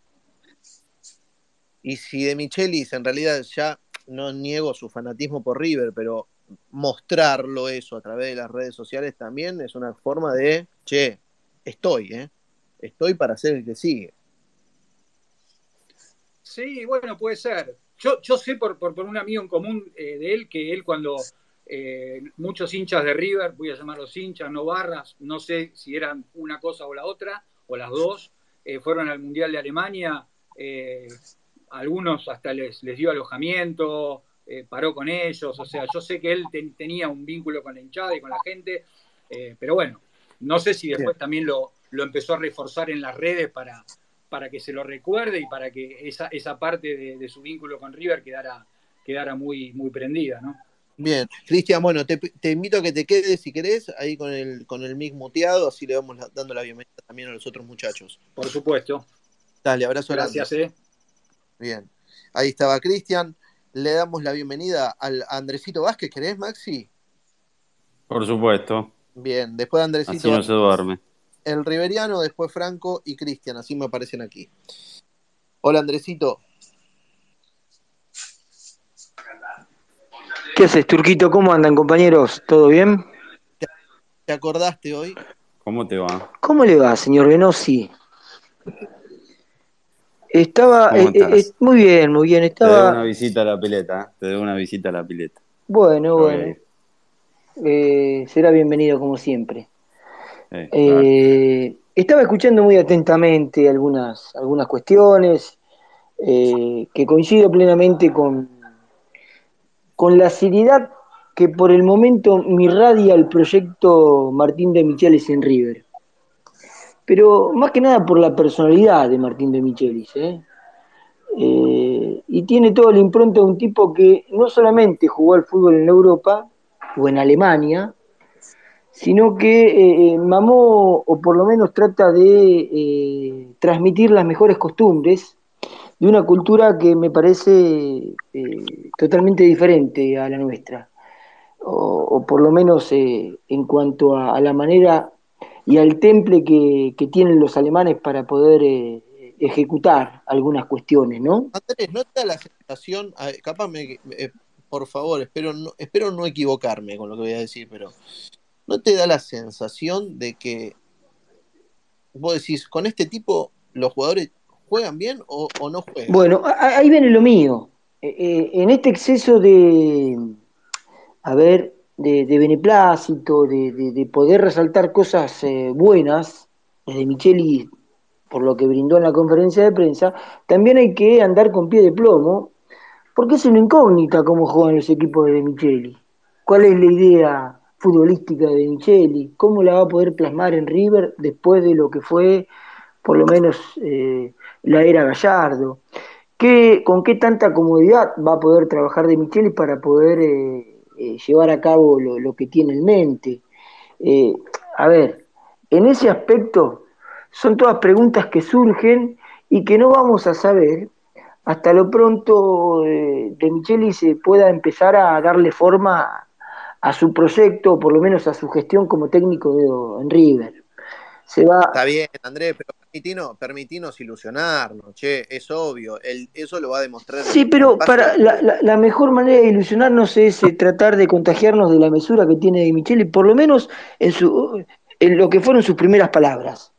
Y si de Michelis en realidad ya no niego su fanatismo por River, pero mostrarlo eso a través de las redes sociales también es una forma de, che, estoy, ¿eh? estoy para ser el que sigue. Sí, bueno, puede ser. Yo, yo sé por, por, un amigo en común eh, de él que él cuando eh, muchos hinchas de River, voy a llamarlos hinchas, no barras, no sé si eran una cosa o la otra, o las dos, eh, fueron al Mundial de Alemania, algunos hasta les, les dio alojamiento, paró con ellos, o sea, yo sé que él tenía un vínculo con la hinchada y con la gente, pero bueno, no sé si después también lo, lo empezó a reforzar en las redes para, para que se lo recuerde y para que esa, esa parte de, su vínculo con River quedara, quedara muy, muy prendida, ¿no? Bien, Cristian, bueno, te, invito a que te quedes si querés, ahí con el, con el mic muteado, así le vamos dando la bienvenida también a los otros muchachos. Por supuesto. Dale, abrazo Gracias, eh. Bien, ahí estaba Cristian. Le damos la bienvenida al Andresito Vázquez, ¿querés, Maxi? Por supuesto. Bien, después de Andresito. Así no se duerme el Riveriano, después Franco y Cristian, así me aparecen aquí. Hola Andresito. ¿Qué haces, Turquito? ¿Cómo andan, compañeros? ¿Todo bien? ¿Te acordaste hoy? ¿Cómo te va? ¿Cómo le va, señor Venosi? Estaba eh, eh, muy bien, muy bien. Estaba... Te doy una visita a la pileta, ¿eh? te doy una visita a la pileta. Bueno, bueno. será bienvenido como siempre. Eh, estaba escuchando muy atentamente algunas, algunas cuestiones eh, que coincido plenamente con, con la seriedad que por el momento me irradia el proyecto Martín de Michelis en River. Pero más que nada por la personalidad de Martín de Michelis. ¿eh? y tiene todo el impronto de un tipo que no solamente jugó al fútbol en Europa o en Alemania, sino que eh, eh, mamó, o por lo menos trata de eh, transmitir las mejores costumbres de una cultura que me parece totalmente diferente a la nuestra, o, por lo menos en cuanto a, la manera y al temple que, tienen los alemanes para poder ejecutar algunas cuestiones, ¿no? Andrés, ¿no te da la sensación, capaz me, por favor, espero no, espero no equivocarme con lo que voy a decir, pero ¿no te da la sensación de que vos decís, con este tipo los jugadores juegan bien o, no juegan? Bueno, ahí viene lo mío. Eh, eh, en este exceso de, a ver, de, beneplácito, de, poder resaltar cosas eh, buenas, de Micheli, por lo que brindó en la conferencia de prensa, también hay que andar con pie de plomo, porque es una incógnita cómo juegan los equipos de Micheli. ¿Cuál es la idea futbolística de Micheli, cómo la va a poder plasmar en River después de lo que fue por lo menos eh, la era Gallardo, ¿Qué, con qué tanta comodidad va a poder trabajar de Micheli para poder eh, eh, llevar a cabo lo, que tiene en mente. a ver, en ese aspecto son todas preguntas que surgen y que no vamos a saber hasta lo pronto de Micheli se pueda empezar a darle forma a su proyecto, o por lo menos a su gestión como técnico de, en River. Se va... Está bien, Andrés, pero permitinos, permitinos ilusionarnos, che, es obvio, eso lo va a demostrar. Sí, pero para la, mejor manera de ilusionarnos es eh, tratar de contagiarnos de la mesura que tiene de Michele, por lo menos en, su, en lo que fueron sus primeras palabras.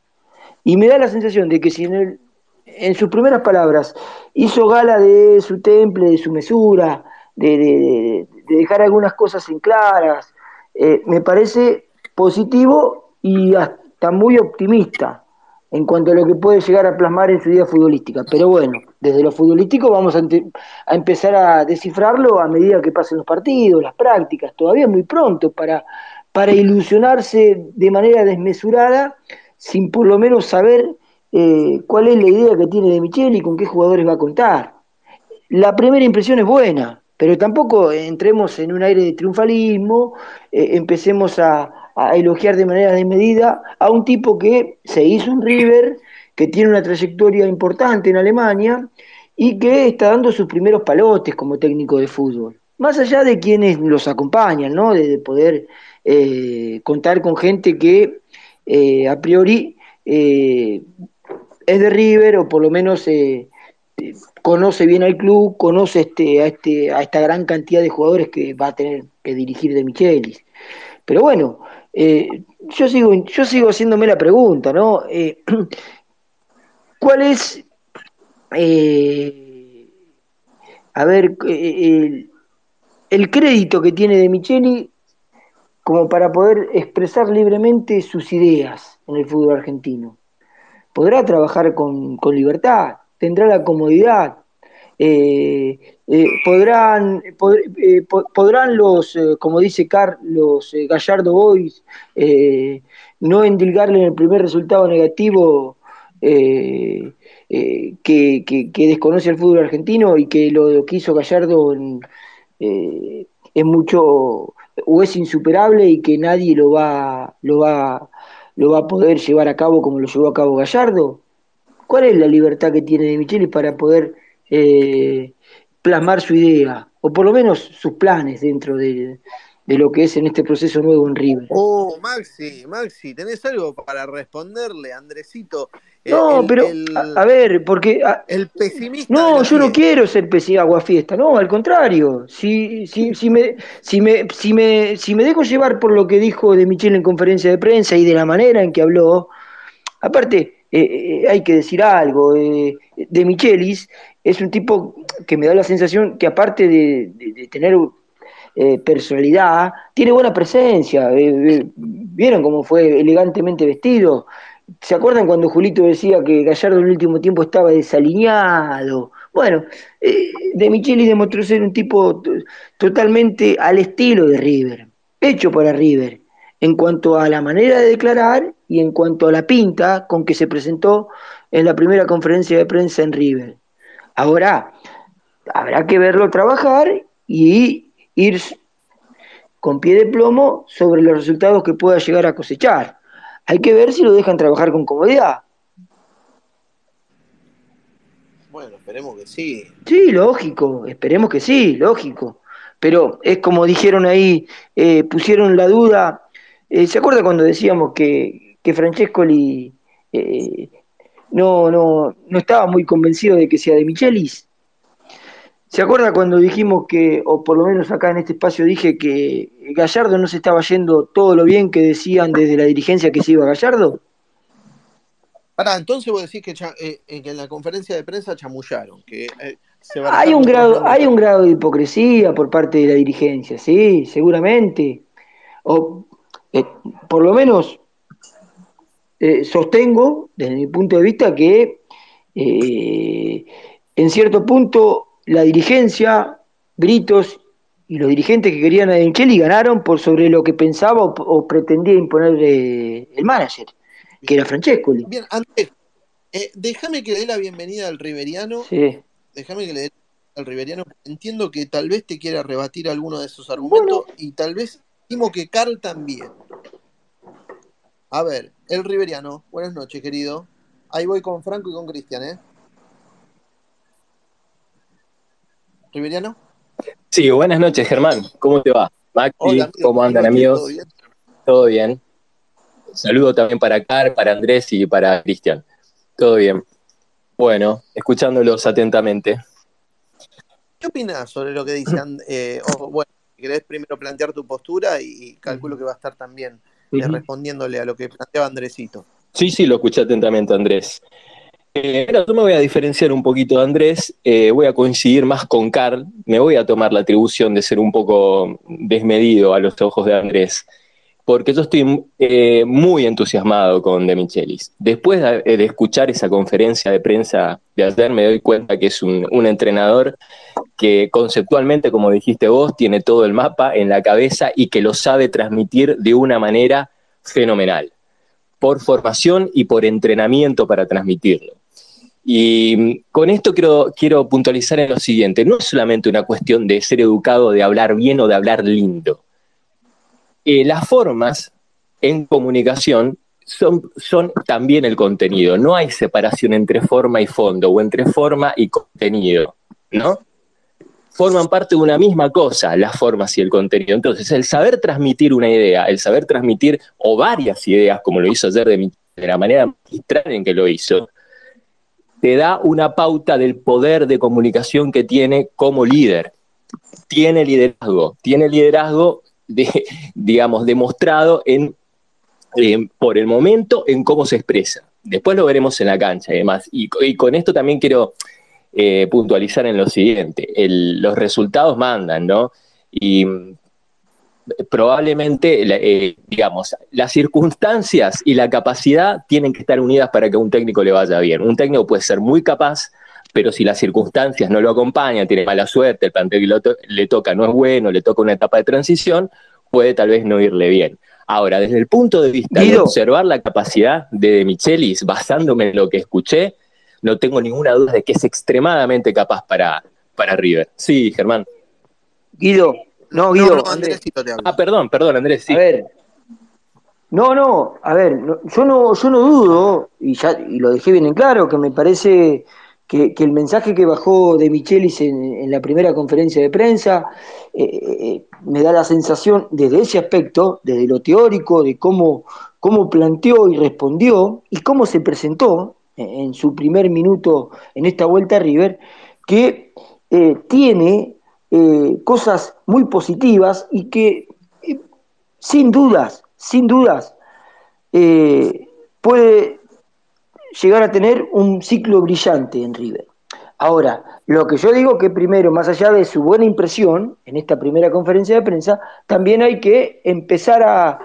Y me da la sensación de que si en, en sus primeras palabras hizo gala de su temple, de su mesura, de, dejar algunas cosas en claras. Eh, me parece positivo y hasta muy optimista en cuanto a lo que puede llegar a plasmar en su vida futbolística. Pero bueno, desde lo futbolístico vamos a, empezar a descifrarlo a medida que pasen los partidos, las prácticas. Todavía muy pronto para, para ilusionarse de manera desmesurada sin por lo menos saber eh, cuál es la idea que tiene de Michel y con qué jugadores va a contar. La primera impresión es buena, pero tampoco entremos en un aire de triunfalismo, eh, empecemos a, elogiar de manera desmedida a un tipo que se hizo un River, que tiene una trayectoria importante en Alemania y que está dando sus primeros palotes como técnico de fútbol. Más allá de quienes los acompañan, ¿no? de, poder eh, contar con gente que eh, a priori es de River o por lo menos conoce bien al club, conoce este, a, este, a esta gran cantidad de jugadores que va a tener que dirigir de Michelis. Pero bueno, eh, yo sigo, yo sigo haciéndome la pregunta, ¿no? Eh, ¿Cuál es, eh, a ver, el, crédito que tiene de Micheli como para poder expresar libremente sus ideas en el fútbol argentino? ¿Podrá trabajar con, con libertad? ¿Tendrá la comodidad? Eh, eh, podrán, eh, podrán los, como dice Carlos Gallardo Boys, no endilgarle en el primer resultado negativo que, desconoce el fútbol argentino y que lo, que hizo Gallardo es mucho o es insuperable y que nadie lo va, lo va, lo va a poder llevar a cabo como lo llevó a cabo Gallardo. ¿Cuál es la libertad que tiene de Micheli para poder eh, plasmar su idea, o por lo menos sus planes dentro de, lo que es en este proceso nuevo en River. Oh, Maxi, Maxi, ¿tenés algo para responderle, Andresito? Eh, no, pero, a, ver, porque... el pesimista... No, yo no quiero ser pesimista, aguafiesta, no, al contrario. Si, si, si, me, si, me, si, me, si me dejo llevar por lo que dijo de Michel en conferencia de prensa y de la manera en que habló, aparte, eh, hay que decir algo, de Michelis es un tipo que me da la sensación que aparte de, tener eh, personalidad, tiene buena presencia. Eh, eh, ¿Vieron cómo fue elegantemente vestido? ¿Se acuerdan cuando Julito decía que Gallardo en el último tiempo estaba desalineado? Bueno, De Micheli demostró ser un tipo totalmente al estilo de River, hecho para River, en cuanto a la manera de declarar y en cuanto a la pinta con que se presentó en la primera conferencia de prensa en River. Ahora, habrá que verlo trabajar y ir con pie de plomo sobre los resultados que pueda llegar a cosechar. Hay que ver si lo dejan trabajar con comodidad. Bueno, esperemos que sí. Sí, lógico, esperemos que sí, lógico. Pero es como dijeron ahí, eh, pusieron la duda. Eh, ¿Se acuerda cuando decíamos que, que Francescoli eh, no, no, no estaba muy convencido de que sea de Michelis. ¿Se acuerda cuando dijimos que, o por lo menos acá en este espacio dije que Gallardo no se estaba yendo todo lo bien que decían desde la dirigencia que se iba Gallardo? Pará, entonces vos decís que, eh, en la conferencia de prensa chamullaron, que eh, hay un grado, hay un grado de hipocresía por parte de la dirigencia, sí, seguramente. O eh, por lo menos eh, sostengo, desde mi punto de vista, que eh, en cierto punto la dirigencia, Britos y los dirigentes que querían a Micheli ganaron por sobre lo que pensaba o, pretendía imponer el manager, que era Francescoli. Bien, Andrés, déjame que le dé la bienvenida al Riveriano. Sí. Déjame que le dé al Riveriano. Entiendo que tal vez te quiera rebatir alguno de esos argumentos y tal vez estimo que Carl también. A ver, el Riveriano. Buenas noches, querido. Ahí voy con Franco y con Cristian, ¿eh? ¿Riveriano? Sí, buenas noches, Germán. ¿Cómo te va? Maxi, ¿cómo andan, amigos? ¿Todo bien? Saludo también para Car, para Andrés y para Cristian. Todo bien. Bueno, escuchándolos atentamente. ¿Qué opinas sobre lo que dicen? Eh, bueno, querés primero plantear tu postura y calculo que va a estar también eh, respondiéndole a lo que planteaba Andresito. Sí, sí, lo escuché atentamente, Andrés. Eh, yo me voy a diferenciar un poquito de Andrés, eh, voy a coincidir más con Carl, me voy a tomar la atribución de ser un poco desmedido a los ojos de Andrés, porque yo estoy eh, muy entusiasmado con De Michelis. Después de, escuchar esa conferencia de prensa de ayer, me doy cuenta que es un, entrenador que conceptualmente, como dijiste vos, tiene todo el mapa en la cabeza y que lo sabe transmitir de una manera fenomenal, por formación y por entrenamiento para transmitirlo. Y con esto quiero, quiero puntualizar en lo siguiente, no es solamente una cuestión de ser educado, de hablar bien o de hablar lindo. Las formas en comunicación son, son, también el contenido. No hay separación entre forma y fondo o entre forma y contenido, ¿no? forman parte de una misma cosa, las formas y el contenido. Entonces, el saber transmitir una idea, el saber transmitir o varias ideas, como lo hizo ayer de, la manera magistral en que lo hizo, te da una pauta del poder de comunicación que tiene como líder. Tiene liderazgo, tiene liderazgo, de, digamos, demostrado en eh, por el momento en cómo se expresa. Después lo veremos en la cancha y demás. Y, con esto también quiero eh, puntualizar en lo siguiente. los resultados mandan, ¿no? Y mm, probablemente, eh, digamos, las circunstancias y la capacidad tienen que estar unidas para que a un técnico le vaya bien. Un técnico puede ser muy capaz, pero si las circunstancias no lo acompañan, tiene mala suerte, el plantel que le toca no es bueno, le toca una etapa de transición, puede tal vez no irle bien. Ahora, desde el punto de vista de observar la capacidad de, de Michelis, basándome en lo que escuché, no tengo ninguna duda de que es extremadamente capaz para, para River. Sí, Germán. Guido, no, Guido. Andrés. Ah, perdón, perdón, Andrés, sí. A ver. No, no, a ver, yo no, yo no dudo, y ya y lo dejé bien en claro, que me parece que, el mensaje que bajó de Michelis en, la primera conferencia de prensa eh, eh, me da la sensación, desde ese aspecto, desde lo teórico, de cómo, cómo planteó y respondió y cómo se presentó en, su primer minuto en esta vuelta a River, que eh, tiene cosas muy positivas y que, sin dudas, sin dudas, puede llegar a tener un ciclo brillante en River. Ahora, lo que yo digo que primero, más allá de su buena impresión en esta primera conferencia de prensa, también hay que empezar a,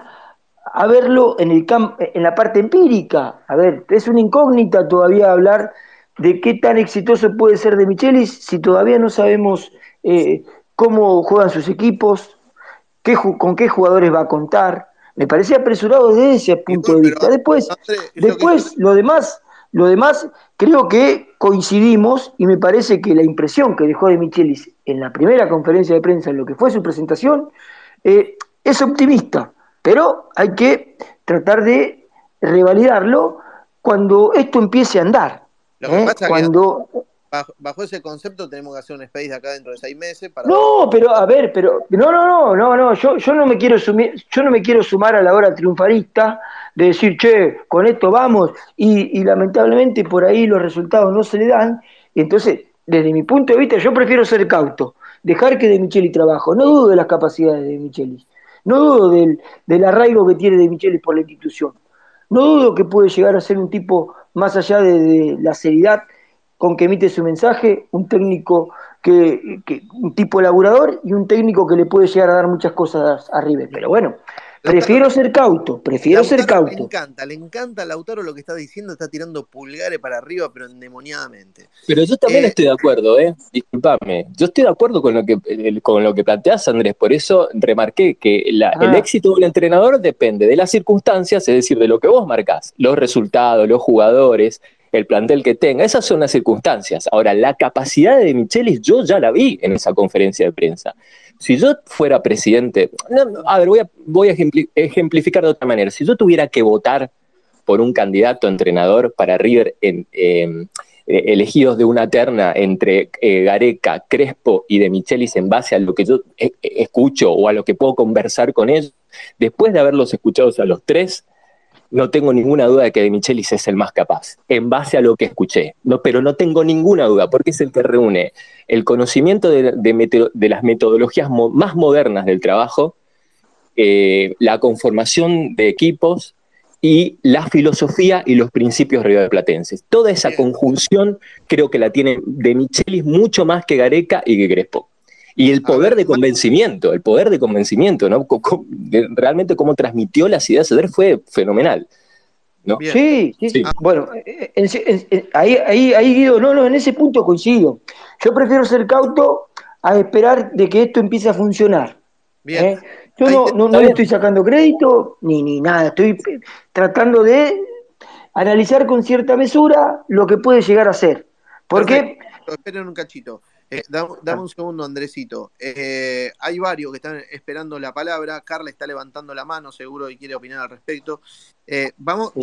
verlo en, el en la parte empírica. A ver, es una incógnita todavía hablar de qué tan exitoso puede ser de Michelis si todavía no sabemos eh, cómo juegan sus equipos, qué, con qué jugadores va a contar, me parece apresurado desde ese punto de vista. Después, después lo demás, lo demás, creo que coincidimos y me parece que la impresión que dejó de Michelis en la primera conferencia de prensa, en lo que fue su presentación, eh, es optimista, pero hay que tratar de revalidarlo cuando esto empiece a andar. ¿eh? cuando bajo, ese concepto tenemos que hacer un space acá dentro de seis meses para... No, pero a ver, pero no, no, no, no, no, yo, yo no me quiero sumir, yo no me quiero sumar a la hora triunfarista de decir, che, con esto vamos, y, lamentablemente por ahí los resultados no se le dan, entonces, desde mi punto de vista, yo prefiero ser cauto, dejar que De Micheli trabajo, no dudo de las capacidades de Micheli, no dudo del, del arraigo que tiene De Micheli por la institución, no dudo que puede llegar a ser un tipo más allá de la seriedad con que emite su mensaje, un técnico que, un tipo laburador y un técnico que le puede llegar a dar muchas cosas a River. Pero bueno, prefiero ser cauto, prefiero ser cauto. Le encanta, le encanta a Lautaro lo que está diciendo, está tirando pulgares para arriba, pero endemoniadamente. Pero yo también eh, estoy de acuerdo, ¿eh? Disculpame. Yo estoy de acuerdo con lo que, con lo que planteas, Andrés. Por eso remarqué que el ah. éxito de un entrenador depende de las circunstancias, es decir, de lo que vos marcás, los resultados, los jugadores, el plantel que tenga. Esas son las circunstancias. Ahora, la capacidad de Michelis yo ya la vi en esa conferencia de prensa. Si yo fuera presidente, a ver, voy a, voy a ejemplificar de otra manera. Si yo tuviera que votar por un candidato entrenador para River en, em, eh, elegidos de una terna entre eh, Gareca, Crespo y de Michelis en base a lo que yo eh, escucho o a lo que puedo conversar con ellos, después de haberlos escuchado a los tres, no tengo ninguna duda de que De Michelis es el más capaz, en base a lo que escuché. No, pero no tengo ninguna duda, porque es el que reúne el conocimiento de, las metodologías más modernas del trabajo, eh, la conformación de equipos y la filosofía y los principios riverplatenses. Toda esa conjunción creo que la tiene De Michelis mucho más que Gareca y que Crespo. Y el poder de convencimiento, el poder de convencimiento, ¿no? Realmente cómo transmitió las ideas de fue fenomenal. ¿no? Sí, sí, sí. Bueno, ahí, ahí, ahí Guido, no, no, en ese punto coincido. Yo prefiero ser cauto a esperar de que esto empiece a funcionar. Bien. ¿eh? Yo no, no, no le estoy sacando crédito ni, ni nada, estoy tratando de analizar con cierta mesura lo que puede llegar a ser. Porque... Esperen un cachito. Eh, dame, ah. un segundo, Andresito. Eh, hay varios que están esperando la palabra. Carla está levantando la mano, seguro que quiere opinar al respecto. Eh, vamos,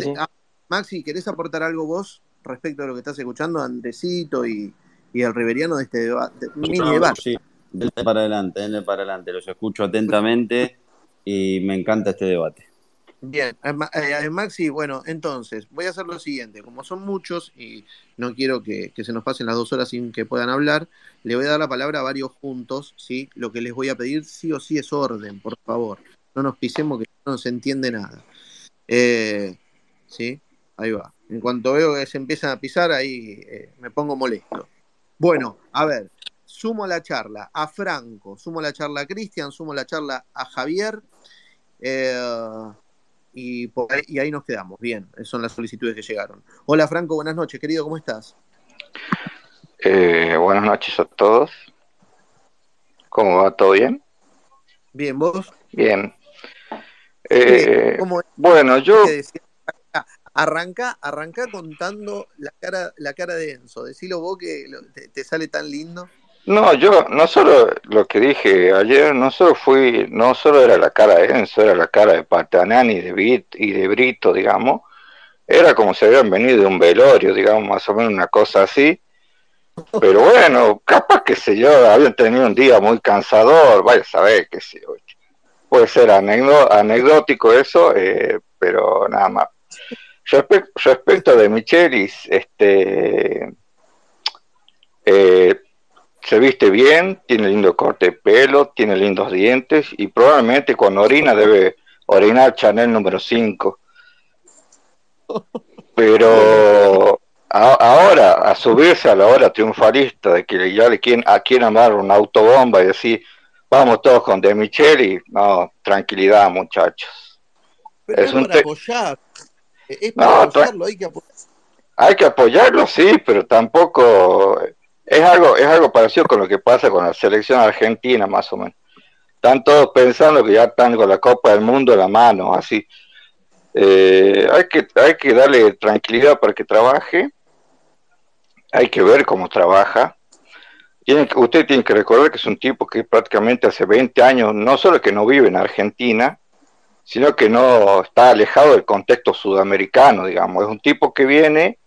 Maxi, ¿querés aportar algo vos respecto a lo que estás escuchando, Andresito y, el Riveriano de este debate? mini debate. Sí, denle para adelante, denle para adelante. Los escucho atentamente y me encanta este debate. Bien, eh, Maxi, bueno, entonces voy a hacer lo siguiente, como son muchos y no quiero que, se nos pasen las dos horas sin que puedan hablar, le voy a dar la palabra a varios juntos, ¿sí? Lo que les voy a pedir sí o sí es orden, por favor, no nos pisemos que no se entiende nada. Eh, sí, ahí va. En cuanto veo que se empiezan a pisar, ahí eh, me pongo molesto. Bueno, a ver, sumo la charla a Franco, sumo la charla a Cristian, sumo la charla a Javier. Eh, y, y ahí nos quedamos. Bien, son las solicitudes que llegaron. Hola Franco, buenas noches, querido, ¿cómo estás? Eh, buenas noches a todos. ¿Cómo va? ¿Todo bien? Bien, ¿vos? Bien. Eh, bueno, yo... Arranca, arranca contando la cara, la cara de Enzo. Decilo vos que te, sale tan lindo. No, yo no solo lo que dije ayer, no solo fui, no solo era la cara de Enzo, era la cara de Patanani de Bit y de Brito, digamos. Era como si habían venido de un velorio, digamos, más o menos una cosa así. Pero bueno, capaz que sé yo, habían tenido un día muy cansador, vaya a saber que sí, puede ser anecdótico eso, eh, pero nada más. respecto de Michelis, este eh, se viste bien, tiene lindo corte de pelo, tiene lindos dientes y probablemente cuando orina debe orinar Chanel número 5. Pero ahora, a subirse a la hora triunfalista de que ya le quieren, a quien amar una autobomba y decir, vamos todos con De Micheli, no, tranquilidad muchachos. es, un para apoyar, es para apoyarlo, hay que apoyarlo. Hay que apoyarlo, sí, pero tampoco es algo, es algo parecido con lo que pasa con la selección argentina, más o menos. Están todos pensando que ya están con la Copa del Mundo en la mano, así. Eh, hay, que, hay que darle tranquilidad para que trabaje hay que ver cómo trabaja. usted tiene que recordar que es un tipo que prácticamente hace 20 años no solo que no vive en Argentina, sino que no está alejado del contexto sudamericano, digamos. Es un tipo que viene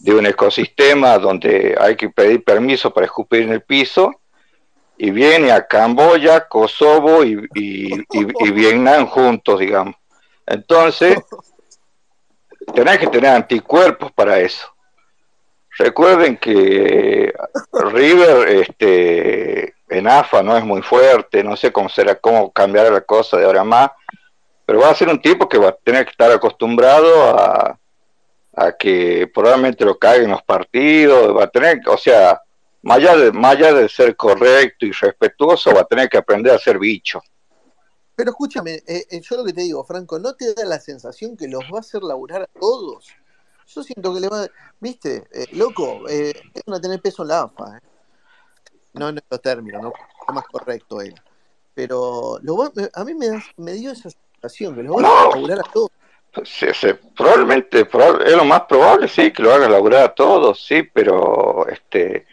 de un ecosistema donde hay que pedir permiso para escupir en el piso y viene a Camboya, Kosovo y, Vietnam juntos, digamos. Entonces, tenés que tener anticuerpos para eso. Recuerden que River este, en AFA no es muy fuerte, no sé cómo será, cómo cambiará la cosa de ahora más, pero va a ser un tipo que va a tener que estar acostumbrado a, a que probablemente lo caigan los partidos, va a tener, o sea, más allá, de, más allá de ser correcto y respetuoso, va a tener que aprender a ser bicho. Pero escúchame, eh, eh, yo lo que te digo, Franco, ¿no te da la sensación que los va a hacer laburar a todos? Yo siento que le va. ¿Viste? Eh, loco, eh, es una tener peso en la AFA. Eh. No en estos términos, no es más correcto él. Pero lo a mí me, me, dio esa sensación que lo va a laburar a todos. Sí, probablemente es lo más probable, sí, que lo haga laburar a todos, sí, pero este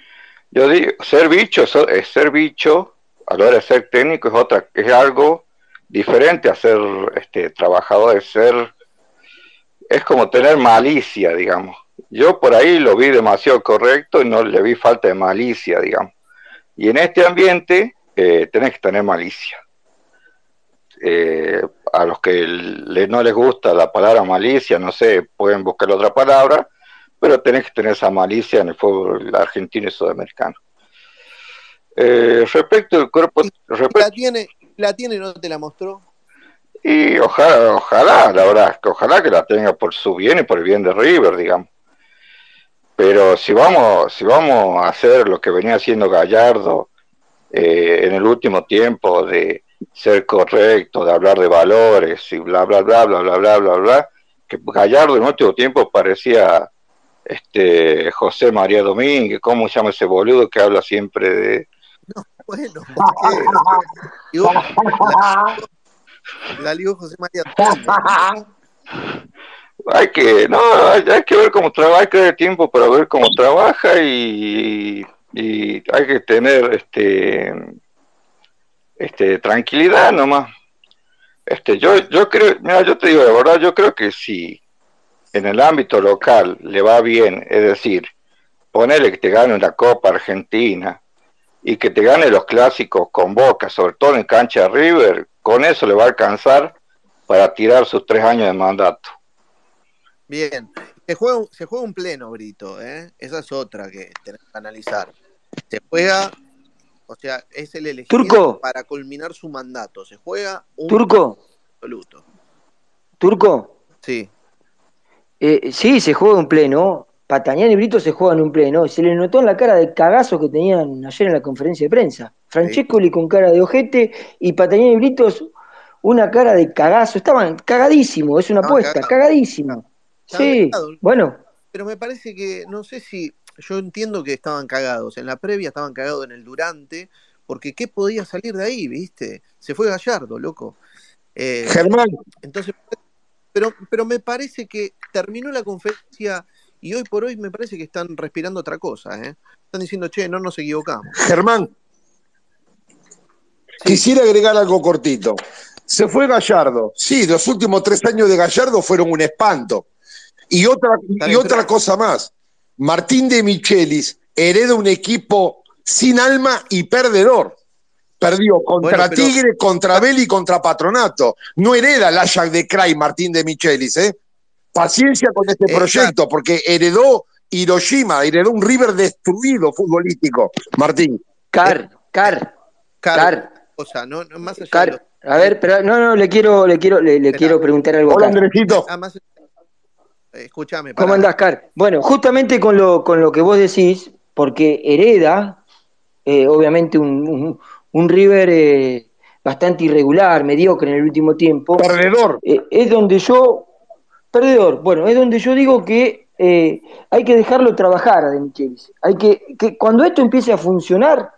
yo digo, ser bicho es ser bicho, a la hora de ser técnico es otra, es algo diferente a ser este trabajador, es ser es como tener malicia, digamos. Yo por ahí lo vi demasiado correcto y no le vi falta de malicia, digamos. Y en este ambiente eh, tenés que tener malicia. Eh, a los que no les gusta la palabra malicia, no sé, pueden buscar otra palabra, pero tenés que tener esa malicia en el fútbol argentino y sudamericano. Eh, respecto al cuerpo... ¿La, tiene, ¿La tiene no te la mostró? Y ojalá, ojalá, la verdad, que ojalá que la tenga por su bien y por el bien de River, digamos. Pero si vamos, si vamos a hacer lo que venía haciendo Gallardo eh, en el último tiempo de ser correcto, de hablar de valores y bla bla bla bla bla bla bla bla, que Gallardo en último tiempo parecía este José María Domínguez, ¿cómo se llama ese boludo que habla siempre de no, bueno, la Liga José María. hay que, no, hay, que ver cómo trabaja, hay que dar tiempo para ver cómo trabaja y, hay que tener este este tranquilidad nomás. Este, yo, yo creo, mira, yo te digo de verdad, yo creo que si en el ámbito local le va bien, es decir, ponerle que te gane una Copa Argentina y que te gane los clásicos con Boca, sobre todo en cancha River, con eso le va a alcanzar para tirar sus tres años de mandato. Bien, se juega, se juega un pleno, Brito, ¿eh? esa es otra que tenemos que analizar. Se juega, o sea, es el elegido para culminar su mandato. Se juega un Turco. absoluto. Turco. Sí. Eh, sí, se juega en pleno. Patañán y Brito se juegan un pleno. Se le notó en la cara de cagazo que tenían ayer en la conferencia de prensa. Francescoli con cara de ojete y Patañán y Britos una cara de cagazo. Estaban cagadísimos, es una apuesta, cagadísimo. Sí, bueno. Pero me parece que, no sé si, yo entiendo que estaban cagados. En la previa estaban cagados en el durante, porque ¿qué podía salir de ahí, viste? Se fue Gallardo, loco. Eh, Germán. Entonces, pero, pero me parece que terminó la conferencia y hoy por hoy me parece que están respirando otra cosa. ¿eh? Están diciendo, che, no nos equivocamos. Germán, quisiera agregar algo cortito. Se fue Gallardo. Sí, los últimos tres años de Gallardo fueron un espanto. Y otra, y otra cosa más. Martín de Michelis hereda un equipo sin alma y perdedor. Perdió contra Tigre, contra Beli y contra Patronato. No hereda el Ajax de Cray, Martín de Michelis, ¿eh? Paciencia con este proyecto, porque heredó Hiroshima, heredó un River destruido futbolístico, Martín. Car, Car, Car. O sea, no, más allá a ver, pero no, no, le quiero, le quiero, le, quiero preguntar algo. Hola, Andresito. Eh, escúchame. ¿Cómo andás, Car? Bueno, justamente con lo, con lo que vos decís, porque hereda, eh, obviamente, un, un, River eh, bastante irregular, mediocre en el último tiempo. Perdedor. es donde yo. Perdedor. Bueno, es donde yo digo que hay que dejarlo trabajar a De Michelis. Hay que, que cuando esto empiece a funcionar,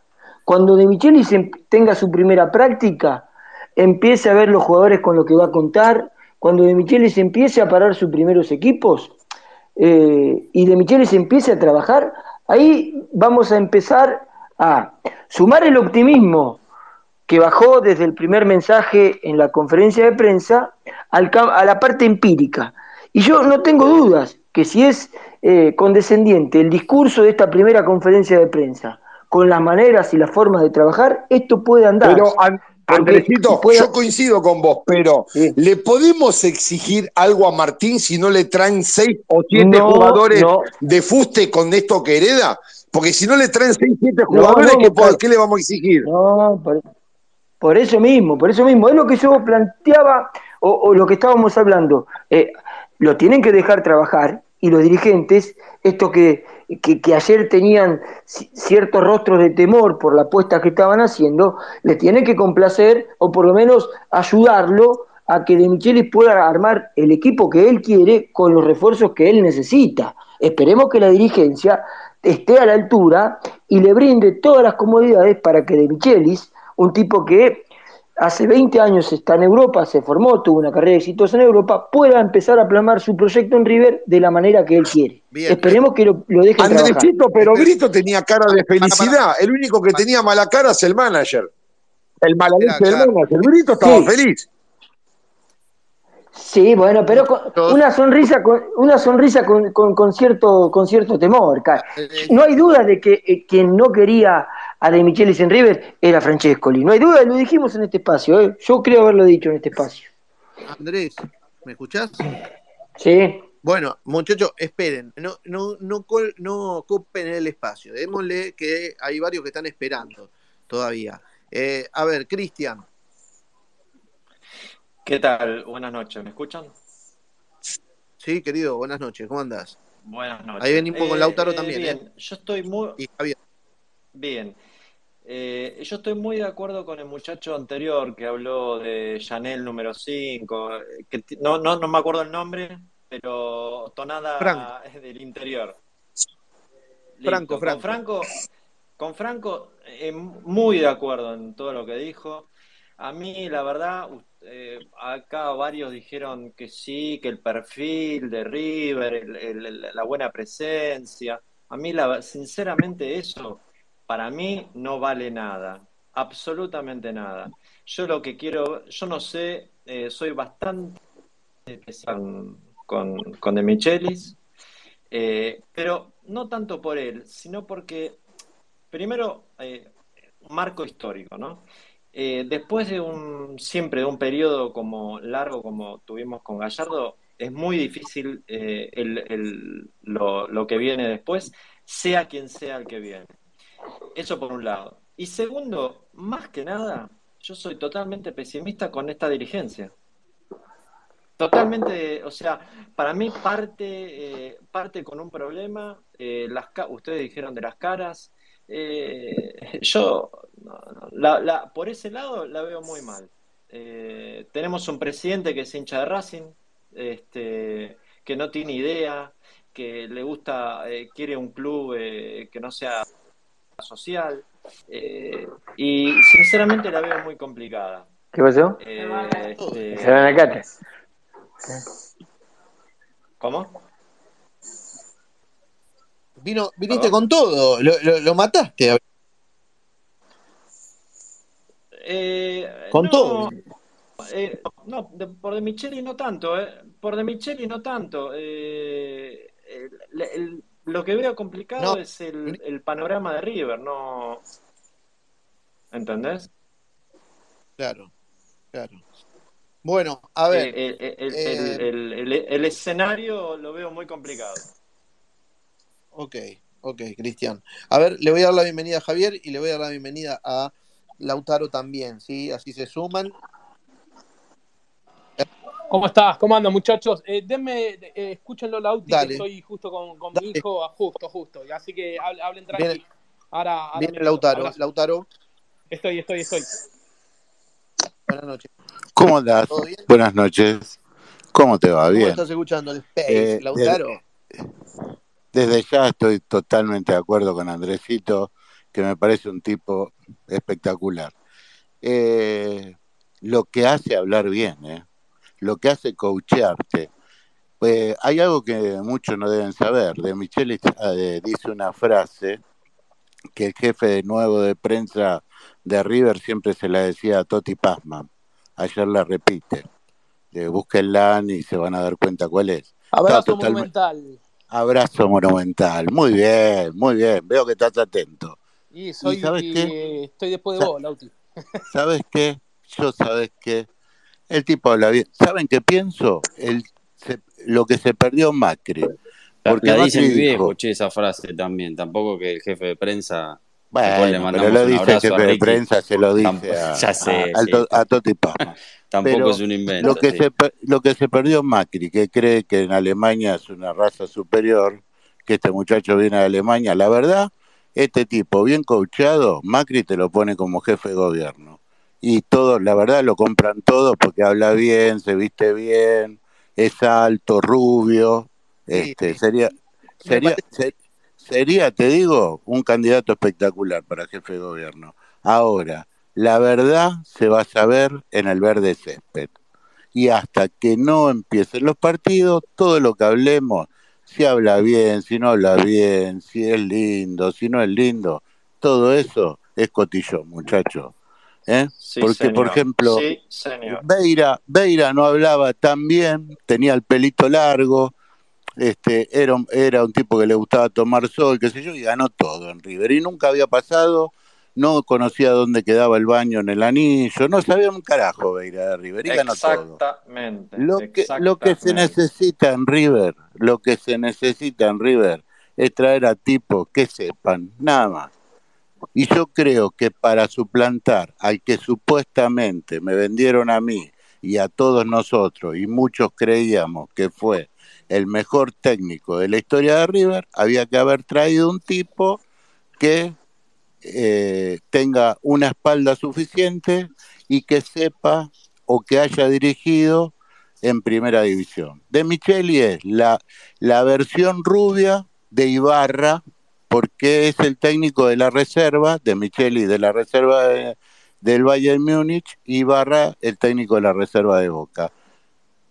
cuando De Michelis em, tenga su primera práctica empiece a ver los jugadores con lo que va a contar, cuando De Michelis empiece a parar sus primeros equipos eh, y De Michelis empiece a trabajar, ahí vamos a empezar a sumar el optimismo que bajó desde el primer mensaje en la conferencia de prensa a la parte empírica. Y yo no tengo dudas que si es eh, condescendiente el discurso de esta primera conferencia de prensa con las maneras y las formas de trabajar, esto puede andar. Andresito, yo coincido con vos, pero ¿le podemos exigir algo a Martín si no le traen seis o siete jugadores de fuste con esto que hereda? Porque si no le traen seis o siete jugadores, ¿qué, le vamos a exigir? No, por, eso mismo, por eso mismo. Es lo que yo planteaba o, lo que estábamos hablando. Eh, lo tienen que dejar trabajar y los dirigentes, esto que que, ayer tenían ciertos rostros de temor por la apuesta que estaban haciendo, le tiene que complacer o por lo menos ayudarlo a que De Michelis pueda armar el equipo que él quiere con los refuerzos que él necesita. Esperemos que la dirigencia esté a la altura y le brinde todas las comodidades para que De Michelis, un tipo que hace 20 años está en Europa, se formó, tuvo una carrera exitosa en Europa, pueda empezar a plasmar su proyecto en River de la manera que él quiere. Esperemos que lo, lo deje Andresito, pero Brito tenía cara de felicidad. El único que tenía mala cara es el manager. El mala del manager. Brito estaba feliz. Sí, bueno, pero una sonrisa con, una sonrisa con, con, cierto, con cierto temor. No hay duda de que eh, quien no quería a De Michelis en River era Francescoli. No hay duda, lo dijimos en este espacio. ¿eh? Yo creo haberlo dicho en este espacio. Andrés, ¿me escuchás? Sí. Bueno, muchachos, esperen, no, no, no, no ocupen el espacio, démosle que hay varios que están esperando todavía. Eh, a ver, Cristian. ¿Qué tal? Buenas noches, ¿me escuchan? Sí, querido, buenas noches, ¿cómo andás? Buenas noches. Ahí venimos con Lautaro eh, también. Bien, yo estoy muy... Bien, eh, yo estoy muy de acuerdo con el muchacho anterior que habló de Chanel número 5, que no, no, no me acuerdo el nombre, pero tonada del interior. Franco, Franco. Con Franco, con Franco eh, muy de acuerdo en todo lo que dijo. A mí, la verdad, eh, acá varios dijeron que sí, que el perfil de River, la buena presencia. A mí, la, sinceramente, eso para mí no vale nada, absolutamente nada. Yo lo que quiero, yo no sé, eh, soy bastante con, con De Michelis, eh, pero no tanto por él, sino porque, primero, eh, marco histórico, ¿no? Eh, después de un, siempre de un periodo como largo como tuvimos con Gallardo, es muy difícil lo, lo que viene después, sea quien sea el que viene. Eso por un lado. Y segundo, más que nada, yo soy totalmente pesimista con esta dirigencia. Totalmente, o sea, para mí parte, eh, parte con un problema, eh, las, ustedes dijeron de las caras, eh, yo la, la, por ese lado la veo muy mal. tenemos un presidente que es hincha de Racing, este, que no tiene idea, que le gusta, quiere un club que no sea social, y sinceramente la veo muy complicada. ¿Qué pasó? Este, Se van acá. ¿Cómo? Vino, viniste con todo, lo, lo, mataste. Eh, con no, todo. Eh, no, por De Micheli no tanto, eh. por De Micheli no tanto. Eh, el, el, lo que veo complicado No. es el, el panorama de River, no. ¿Entendés? Claro, claro. Bueno, a ver, Eh, eh, el, eh, el- el- el- el escenario lo veo muy complicado. ok, ok, Cristian. A ver, le voy a dar la bienvenida a Javier y le voy a dar la bienvenida a Lautaro también, ¿sí? Así se suman. ¿Cómo estás? ¿Cómo andan, muchachos? Eh, denme, eh, escúchenlo, Dale. que estoy justo con, con mi hijo, ah, justo, justo. Así que hablen, hablen tranqui. Viene- ahora, Viene. Lautaro. Lautaro, Estoy, estoy, estoy. buenas noches. ¿Cómo andás? ¿Todo bien? Buenas noches. ¿Cómo te va? ¿Cómo Bien. estás escuchando el Space, Eh, Lautaro? Desde ya estoy totalmente de acuerdo con Andresito, que me parece un tipo espectacular. Eh, lo que hace hablar bien, ¿eh? Lo que hace coachearte. Pues hay algo que muchos no deben saber. De Michele eh, dice una frase que el jefe de nuevo de prensa de River siempre se la decía a Toti Pazman. Ayer la repite. Eh, búsquenla y se van a dar cuenta cuál es. Abrazo monumental. Abrazo monumental. Muy bien, muy bien. Veo que estás atento. Y soy, sabes y qué? estoy después de Sa- vos, Lauti. ¿Sabes qué? Yo, ¿sabes qué? El tipo habla bien. ¿Saben qué pienso? El, se- lo que se perdió Macri. Porque la dice mi Macri viejo, dijo, che, esa frase también. Tampoco que el jefe de prensa. bueno, pero lo dice el jefe de prensa, se lo dice a, ya sé, a- sí. Toti. Tampoco Pero es un invento. lo que, sí. se, per- lo que se perdió Macri, que cree que en Alemania es una raza superior, que este muchacho viene de Alemania, la verdad, este tipo bien coachado, Macri te lo pone como jefe de gobierno. Y todos, la verdad, lo compran todo porque habla bien, se viste bien, es alto, rubio. Sí, Este, sería, sería, sería, te digo, un candidato espectacular para jefe de gobierno. Ahora, la verdad se va a saber en el verde césped y hasta que no empiecen los partidos, todo lo que hablemos, si habla bien, si no habla bien, si es lindo, si no es lindo, todo eso es cotillón, muchachos. ¿Eh? Sí, Porque, por ejemplo, Sí, señor. Beira, Beira no hablaba tan bien, tenía el pelito largo, este, era, un- era un tipo que le gustaba tomar sol, qué sé yo, y ganó todo en River. Y nunca había pasado, no conocía dónde quedaba el baño en el anillo, no sabía un carajo Beira de River, y ganó todo. Exactamente. Lo que, lo que se exactamente. necesita en River, lo que se necesita en River es traer a tipos que sepan, nada más. Y yo creo que para suplantar al que supuestamente me vendieron a mí y a todos nosotros, y muchos creíamos que fue el mejor técnico de la historia de River, había que haber traído un tipo que eh, tenga una espalda suficiente y que sepa o que haya dirigido en primera división. De Micheli es la, la versión rubia de Ibarra, porque es el técnico de la reserva, de Micheli de la reserva de- del Bayern Múnich, y Ibarra el técnico de la reserva de Boca.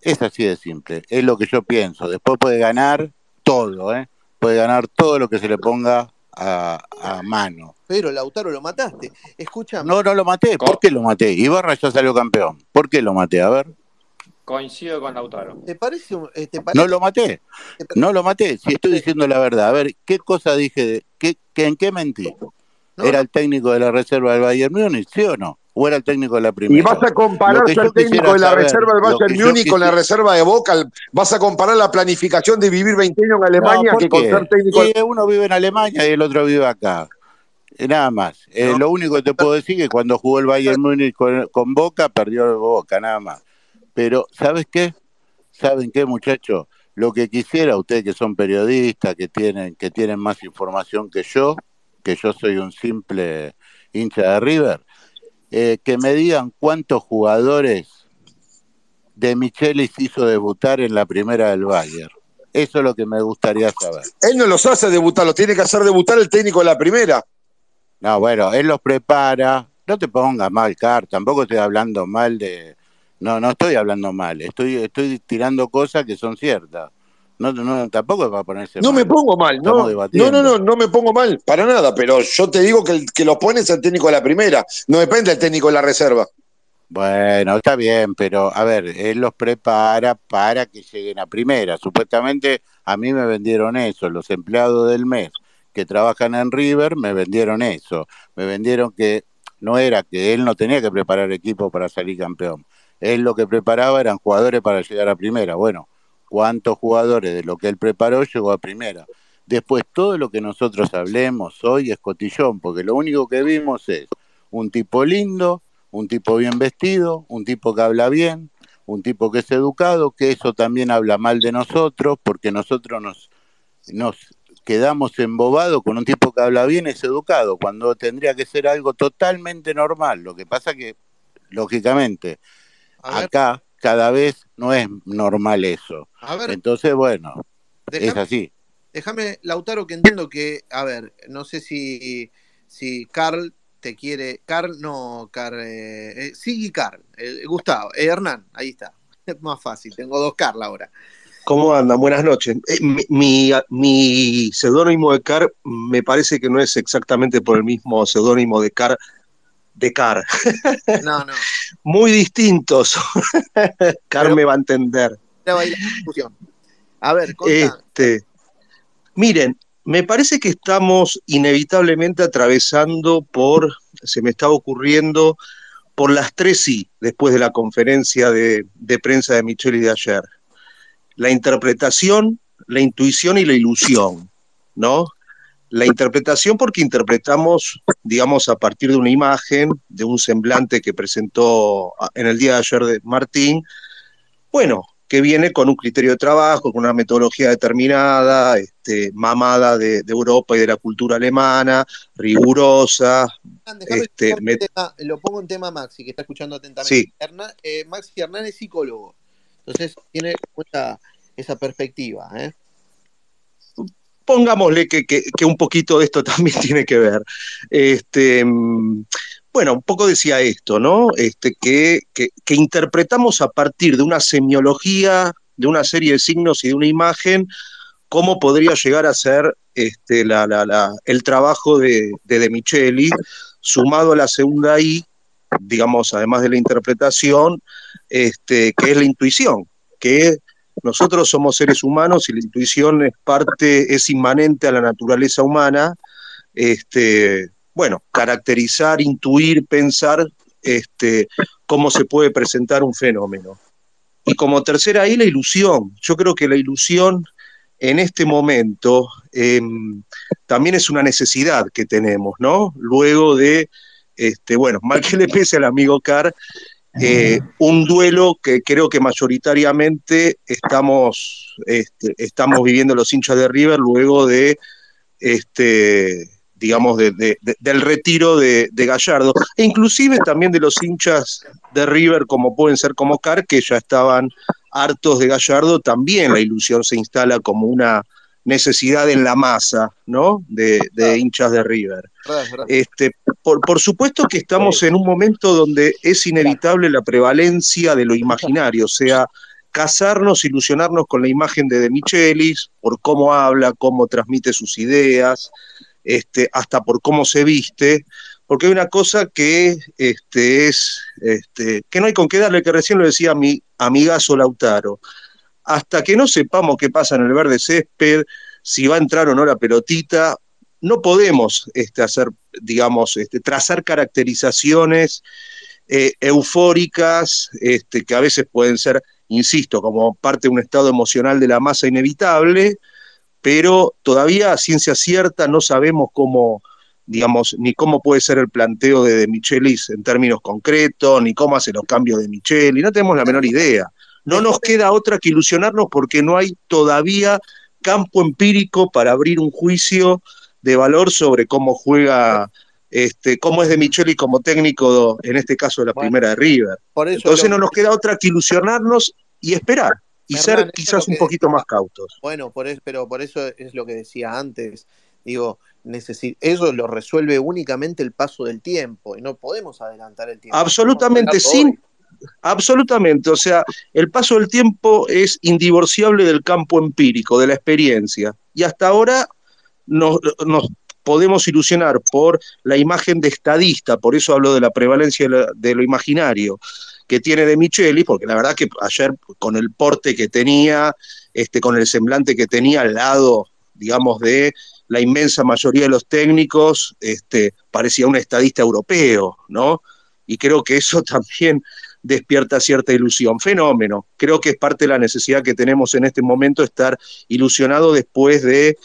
Es así de simple, es lo que yo pienso. Después puede ganar todo, ¿eh? puede ganar todo lo que se le ponga a, a mano. Pero Lautaro lo mataste. Escúchame. No, no lo maté. ¿Por qué lo maté? Ibarra ya salió campeón. ¿Por qué lo maté? A ver. Coincido con Lautaro. ¿Te parece, un- eh, te parece- No lo maté. No lo maté. Si estoy diciendo la verdad. A ver, ¿qué cosa dije? De, qué, qué- ¿En qué mentí? ¿Era el técnico de la reserva del Bayern Múnich? ¿Sí o no? ¿O era el técnico de la primera? Y vas a comparar yo técnico de la saber, reserva del Bayern Múnich con la reserva de Boca, vas a comparar la planificación de vivir 20 años en Alemania No, que ¿por con ser técnico. Y uno vive en Alemania y el otro vive acá. Eh, Nada más. Eh, Lo único que te puedo decir es que cuando jugó el Bayern Múnich con, con Boca, perdió Boca, nada más. Pero, ¿sabes qué? ¿saben qué, muchachos? Lo que quisiera, ustedes que son periodistas, que tienen, que tienen más información que yo, que yo soy un simple hincha de River, eh, que me digan cuántos jugadores de Michelis hizo debutar en la primera del Bayern. Eso es lo que me gustaría saber. Él no los hace debutar, los tiene que hacer debutar el técnico de la primera. No, bueno, él los prepara. No te pongas mal, Car, tampoco estoy hablando mal de... No, no estoy hablando mal, estoy, estoy tirando cosas que son ciertas. No, no, tampoco es para ponerse No mal. me pongo mal, no. No, no, no, no me pongo mal, para nada, pero yo te digo que el que los pone es el técnico de la primera, no depende del técnico de la reserva. Bueno, está bien, pero a ver, él los prepara para que lleguen a primera. Supuestamente a mí me vendieron eso, los empleados del mes que trabajan en River me vendieron eso. Me vendieron que no era que él no tenía que preparar equipo para salir campeón. Él lo que preparaba eran jugadores para llegar a primera. Bueno, ¿cuántos jugadores de lo que él preparó llegó a primera? Después, todo lo que nosotros hablemos hoy es cotillón, porque lo único que vimos es un tipo lindo, un tipo bien vestido, un tipo que habla bien, un tipo que es educado, que eso también habla mal de nosotros, porque nosotros nos, nos quedamos embobados con un tipo que habla bien, es educado, cuando tendría que ser algo totalmente normal. Lo que pasa que, lógicamente, A ver, acá cada vez no es normal eso. a ver, Entonces, bueno, es déjame, así. déjame, Lautaro, que entiendo que, a ver, no sé si, si Carl te quiere, Carl, no, Carl, eh, eh, sí, Carl, eh, Gustavo, eh, Hernán, ahí está, es más fácil, tengo dos Carl ahora. ¿Cómo andan? Buenas noches. Eh, mi, mi, mi seudónimo de Car me parece que no es exactamente por el mismo seudónimo de Car de Car. No, no, Muy distintos. Car pero me va a entender. va a ir la discusión. A ver, contá, Este, miren, me parece que estamos inevitablemente atravesando por, se me está ocurriendo, por las tres sí, después de la conferencia de, de prensa de Micheli de ayer. La interpretación, la intuición y la ilusión, ¿no? La interpretación porque interpretamos, digamos, a partir de una imagen, de un semblante que presentó a- en el día de ayer de Martín, bueno, que viene con un criterio de trabajo, con una metodología determinada, este, mamada de, de Europa y de la cultura alemana, rigurosa, este, me- tema- lo pongo en tema Maxi, que está escuchando atentamente. sí, Hernán, eh, Maxi Hernán es psicólogo, entonces tiene esa, esa perspectiva, ¿eh? Pongámosle que, un poquito de esto también tiene que ver. Este, bueno, un poco decía esto, ¿no? Este, que, que- interpretamos a partir de una semiología, de una serie de signos y de una imagen, cómo podría llegar a ser este, la- el trabajo de, de Micheli, sumado a la segunda I, digamos, además de la interpretación, este, que es la intuición, que nosotros somos seres humanos y la intuición es parte, es inmanente a la naturaleza humana. Este, bueno, caracterizar, intuir, pensar este, cómo se puede presentar un fenómeno. Y como tercera ahí, la ilusión. Yo creo que la ilusión en este momento eh, también es una necesidad que tenemos, ¿no? Luego de, este, bueno, mal que le pese al amigo Carr, eh, un duelo que creo que mayoritariamente estamos, este, estamos viviendo los hinchas de River luego de, este, digamos, de- de- de- del retiro de, de Gallardo, e inclusive también de los hinchas de River, como pueden ser como Car, que ya estaban hartos de Gallardo, también la ilusión se instala como una necesidad en la masa, ¿no? De, de hinchas de River. Este, por, por supuesto que estamos en un momento donde es inevitable la prevalencia de lo imaginario, o sea, casarnos, ilusionarnos con la imagen de De Michelis, por cómo habla, cómo transmite sus ideas, este, hasta por cómo se viste, porque hay una cosa que este, es este, que no hay con qué darle, que recién lo decía mi amigazo Lautaro. Hasta que no sepamos qué pasa en el verde césped, si va a entrar o no la pelotita, no podemos este, hacer, digamos, este, trazar caracterizaciones eh, eufóricas, este, que a veces pueden ser, insisto, como parte de un estado emocional de la masa inevitable, pero todavía a ciencia cierta no sabemos cómo, digamos, ni cómo puede ser el planteo de, Michelis en términos concretos, ni cómo hace los cambios de Micheli, no tenemos la menor idea. No nos queda otra que ilusionarnos porque no hay todavía campo empírico para abrir un juicio de valor sobre cómo juega, este, cómo es de Micheli como técnico, en este caso de la Bueno, primera de River. Por eso Entonces lo- no nos queda otra que ilusionarnos y esperar, y Hernán, ser quizás un poquito más cautos. Bueno, por eso, pero por eso es lo que decía antes. Digo, eso lo resuelve únicamente el paso del tiempo y no podemos adelantar el tiempo. Absolutamente, sin, absolutamente. O sea, el paso del tiempo es indivorciable del campo empírico, de la experiencia. Y hasta ahora nos, podemos ilusionar por la imagen de estadista, por eso hablo de la prevalencia de lo imaginario que tiene de Micheli, porque la verdad que ayer con el porte que tenía, este, con el semblante que tenía al lado, digamos, de la inmensa mayoría de los técnicos, este, parecía un estadista europeo, ¿no? Y creo que eso también despierta cierta ilusión. Fenómeno. Creo que es parte de la necesidad que tenemos en este momento estar ilusionado después de,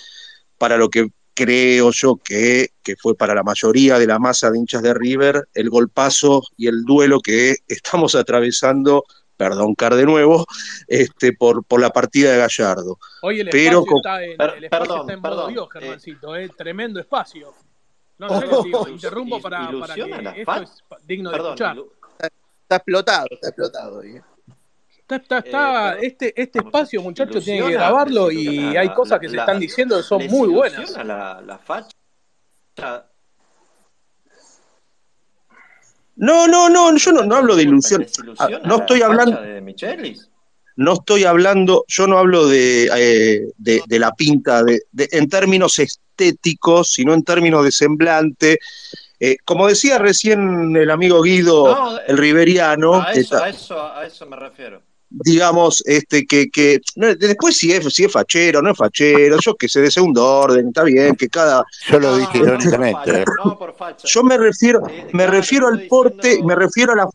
para lo que creo yo que, que fue para la mayoría de la masa de hinchas de River, el golpazo y el duelo que estamos atravesando, perdón, Car de nuevo, este, por, por la partida de Gallardo. Hoy el Pero espacio está en, Per- el espacio perdón, está en modo perdón, Dios, eh. Germancito, eh, tremendo espacio. No, serio, digo, interrumpo para, que esto es digno de escuchar. Está explotado, está explotado. ¿eh? Está, está, está- perdón. este, este espacio, muchachos, tiene que grabarlo y hay cosas que se la- están diciendo que son muy buenas. ilusiona La, la facha. No, no, no, yo no, no hablo de ilusión. ¿Les Ah, ilusiona No la estoy hablando, de Michelis? no estoy hablando, yo no hablo de, eh, de, de la pinta de, de- en términos estéticos, sino en términos de semblante. Eh, como decía recién el amigo Guido, No, el riberiano, A eso, a eso, a eso me refiero. digamos, este, que, que no, después si es, si es fachero, no es fachero, yo que sé, de segundo orden, está bien, que cada, Yo lo No, dije no irónicamente. por facha. Yo me refiero, Eh, me claro, refiero al porte, diciendo- me refiero a la,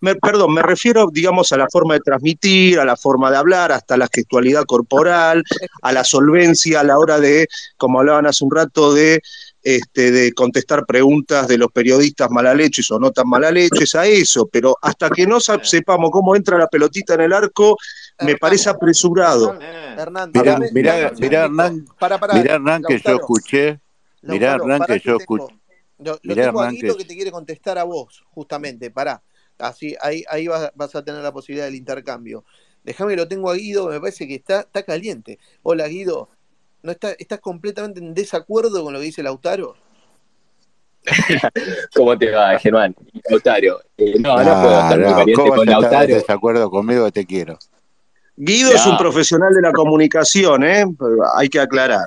me- perdón, me refiero, digamos, a la forma de transmitir, a la forma de hablar, hasta la gestualidad corporal, a la solvencia a la hora de, como hablaban hace un rato, de este, de contestar preguntas de los periodistas malaleches o no tan malaleches, a eso, pero hasta que no sepamos cómo entra la pelotita en el arco, me parece apresurado. Eh, Hernán, Mirá, dame- mirá, mirá. Hernán, Para, para, mirá, Hernán, que yo escuché. Mirá, Lautaro, Hernán, que yo escuché. Lo, lo Mirá, tengo a Hernán, Guido que- que te quiere contestar a vos, justamente, pará. Así, ahí, ahí vas, vas a tener la posibilidad del intercambio. Déjame que lo tengo a Guido, me parece que está, está caliente. Hola Guido, ¿no está, ¿estás completamente en desacuerdo con lo que dice Lautaro? ¿Cómo te va, Germán? Lautaro. Eh, no, no puedo Ah, estar muy caliente ¿cómo con estar en Lautaro. desacuerdo conmigo? Te quiero. Guido es un profesional de la comunicación, ¿eh? hay que aclarar.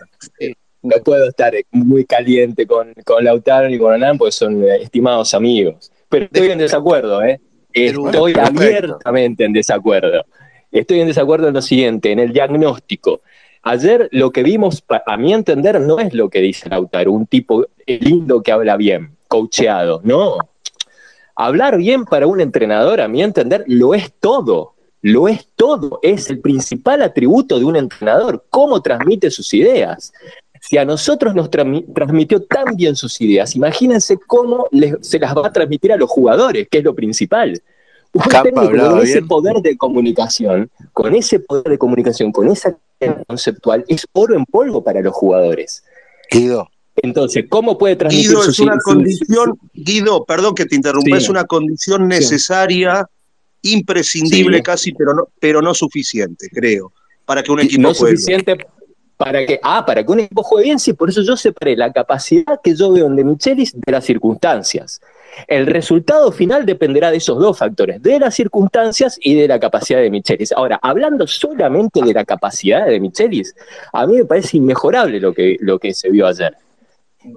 No puedo estar muy caliente con, con Lautaro ni con Hernán, porque son eh, estimados amigos. Pero estoy en desacuerdo, ¿eh? Estoy abiertamente en desacuerdo. Estoy en desacuerdo en lo siguiente, en el diagnóstico. Ayer lo que vimos, a mi entender, no es lo que dice Lautaro, un tipo lindo que habla bien, coacheado. No. Hablar bien para un entrenador, a mi entender, lo es todo. Lo es todo. Es el principal atributo de un entrenador, cómo transmite sus ideas. Si a nosotros nos transmi- transmitió tan bien sus ideas, imagínense cómo se las va a transmitir a los jugadores, que es lo principal. Un técnico con ese bien. poder de comunicación, con ese poder de comunicación, con esa conceptual, es oro en polvo para los jugadores. Guido, Entonces, ¿cómo puede transmitir Guido, es una condición, Guido, perdón que te interrumpa, Sí. es una condición necesaria, imprescindible Sí. casi, pero no, pero no suficiente, creo, para que un equipo no juegue. suficiente para que, ah, para que un equipo juegue bien, sí, por eso yo separé la capacidad que yo veo en De Michelis de las circunstancias. El resultado final dependerá de esos dos factores, de las circunstancias y de la capacidad de Michelis. Ahora, hablando solamente de la capacidad de Michelis, a mí me parece inmejorable lo que, lo que se vio ayer.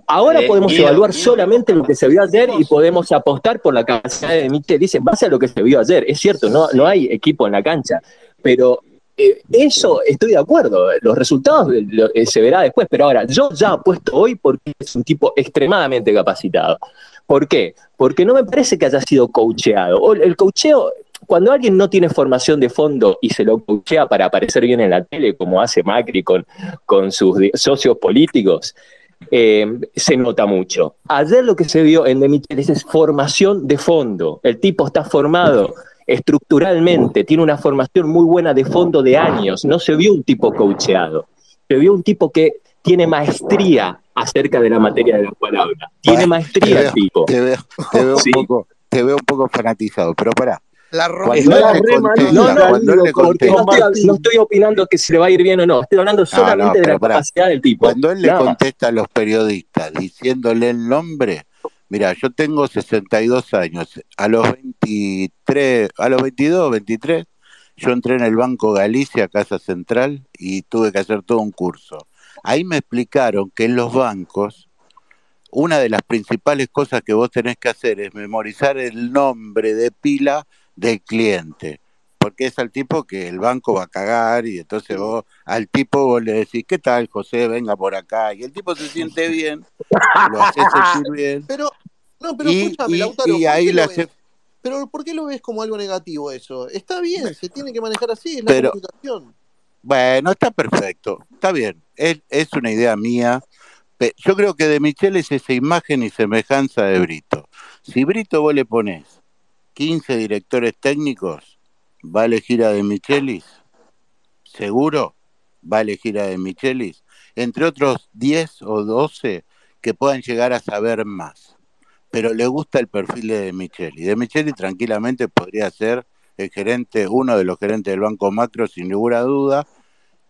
Ahora Eh, podemos evaluar solamente lo que se vio ayer y podemos apostar por la capacidad de Michelis en base a lo que se vio ayer. Es cierto, no, no hay equipo en la cancha, pero eh, eso estoy de acuerdo. Los resultados lo- eh, se verá después, pero ahora yo ya apuesto hoy porque es un tipo extremadamente capacitado. ¿Por qué? Porque no me parece que haya sido coacheado. O El coacheo, cuando alguien no tiene formación de fondo y se lo coachea para aparecer bien en la tele, como hace Macri con, con sus socios políticos, eh, se nota mucho. Ayer lo que se vio en De es formación de fondo. El tipo está formado estructuralmente, tiene una formación muy buena de fondo de años. No se vio un tipo coacheado, se vio un tipo que tiene maestría acerca de la materia de la palabra. Tiene maestría el tipo. Te veo, te veo un poco, te veo un poco fanatizado, pero pará. La Cuando Es él la le re contesta, No, no, cuando él le no contesta, estoy, no estoy opinando que se le va a ir bien o no. Estoy hablando No, solamente no, de la pará. capacidad del tipo. Cuando él le contesta a los periodistas diciéndole el nombre, mira, yo tengo 62 años, a los 23, a los 22, 23, yo entré en el Banco Galicia, Casa Central, y tuve que hacer todo un curso. Ahí me explicaron que en los bancos, una de las principales cosas que vos tenés que hacer es memorizar el nombre de pila del cliente. Porque es al tipo que el banco va a cagar y entonces vos al tipo vos le decís, ¿qué tal José? Venga por acá. Y el tipo se siente bien, lo hace sentir bien. Pero, no, pero Y, escúchame, y- Lautaro, y ¿por ahí qué le lo hace... ves? Pero ¿por qué lo ves como algo negativo eso? Está bien, se tiene que manejar así, es la Pero, bueno, está perfecto, está bien. Es, una idea mía. Yo creo que de Michelle es esa imagen y semejanza de Brito. Si Brito vos le pones 15 directores técnicos, va a elegir a De Michelis, seguro va a elegir a De Michelis, entre otros 10 o 12 que puedan llegar a saber más. Pero le gusta el perfil de De Micheli. De Micheli tranquilamente podría ser el gerente, uno de los gerentes del Banco Macro, sin ninguna duda,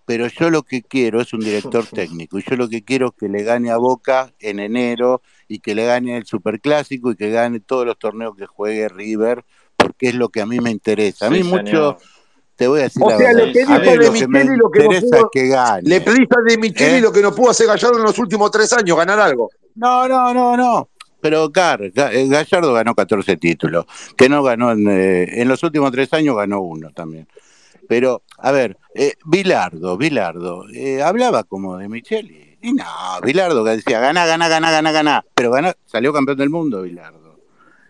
pero yo lo que quiero es un director técnico y yo lo que quiero es que le gane a Boca en enero y que le gane el Superclásico y que gane todos los torneos que juegue River, porque es lo que a mí me interesa. A mí Sí, mucho, señor. te voy a decir O la sea, verdad, le pedís a a mí De lo que me Micheli lo que no interesa pudo, que le pedís a De Micheli ¿eh? lo que no pudo hacer Gallardo en los últimos tres años, ganar algo. No, no, no, no. Pero Ga- eh, Gallardo ganó 14 títulos, que no ganó en, eh, en los últimos tres años ganó uno también. Pero, a ver, eh, Bilardo, Bilardo, eh, hablaba como de Micheli. Y no, Bilardo que decía, gana, gana, gana, gana, gana. Pero ganó, salió campeón del mundo, Bilardo.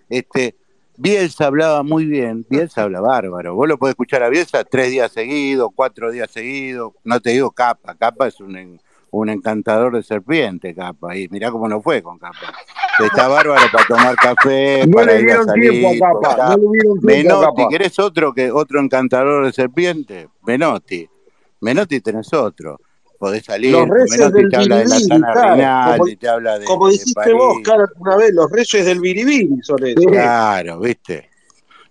Este, Bielsa hablaba muy bien, Bielsa habla bárbaro. Vos lo podés escuchar a Bielsa tres días seguidos, cuatro días seguidos. No te digo Capa, Capa es un, un encantador de serpiente, Capa. Y mirá cómo no fue con Capa. Está bárbaro para tomar café, No para le ir a tiempo salir. Capa, Capa. no le tiempo a Menotti, Capa. ¿querés otro que otro encantador de serpiente? Menotti. Menotti tenés otro. Podés salir, Los Menotti del te habla de la sana claro, como, te habla de, como de dijiste vos, cara, una vez, los reyes del biribiri son esos. Claro, viste.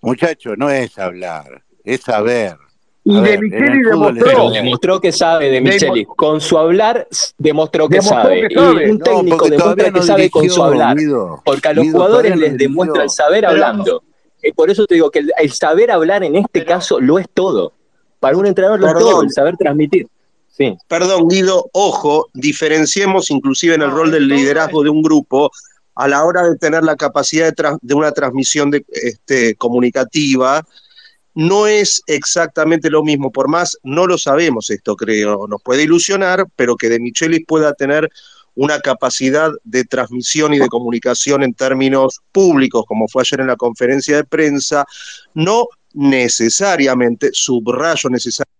Muchacho, no es hablar, es saber. Y A De ver, en Micheli demostró, demostró que sabe de Micheli. Con su hablar demostró que demostró sabe. que Y un No, técnico porque demuestra que no sabe con su hablar. Guido. Porque a los Guido, jugadores no les demuestra el saber Pero, hablando. Y por eso te digo que el, el saber hablar en este Pero, caso lo es todo. Para un entrenador lo es todo, el saber transmitir. Sí. perdón, Guido, ojo, diferenciemos inclusive en el no, rol del liderazgo de un grupo a la hora de tener la capacidad de, de una transmisión de, este, comunicativa. No es exactamente lo mismo, por más no lo sabemos esto, creo, nos puede ilusionar, pero que De Michelis pueda tener una capacidad de transmisión y de comunicación en términos públicos, como fue ayer en la conferencia de prensa, no necesariamente, subrayo necesariamente,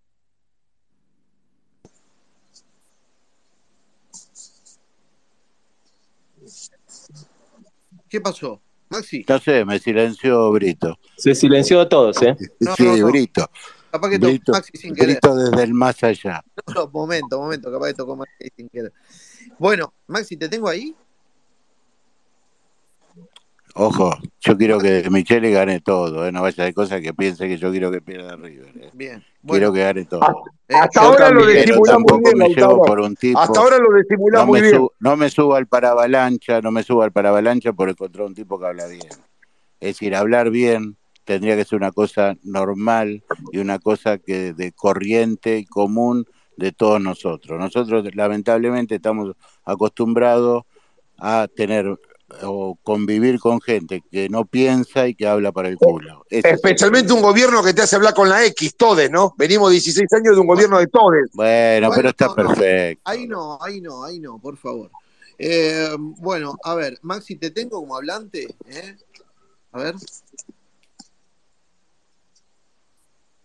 ¿Qué pasó? Maxi. No sé, me silenció Brito. Se silenció a todos, ¿eh? No, Sí, no, no. Brito. Capaz que tocó Brito, Maxi sin querer. Brito desde el más allá. No, no, momento, momento, capaz que tocó Maxi sin querer. Bueno, Maxi, ¿te tengo ahí? Ojo, yo quiero que Michele gane todo, ¿eh? no vaya de cosas que piense que yo quiero que pierda River. ¿eh? Bien. Quiero Bueno, que gane todo. hasta, eh, hasta ahora lo muy tampoco bien, me llevo Lautaro. por un tipo. Hasta ahora lo disimulás No muy me, bien. subo, no me subo al paravalancha, no me subo al paravalancha por encontrar un tipo que habla bien. Es decir, hablar bien tendría que ser una cosa normal y una cosa que de corriente y común de todos nosotros. Nosotros lamentablemente estamos acostumbrados a tener o convivir con gente que no piensa y que habla para el culo. Ese es el Especialmente un gobierno que te hace hablar con la X, todes, ¿no? Venimos 16 años de un gobierno de todes. Bueno, bueno, pero está no, no, perfecto. ahí no, ahí no, ahí no, por favor. Eh, bueno, a ver, Maxi, ¿te tengo como hablante? ¿Eh? A ver.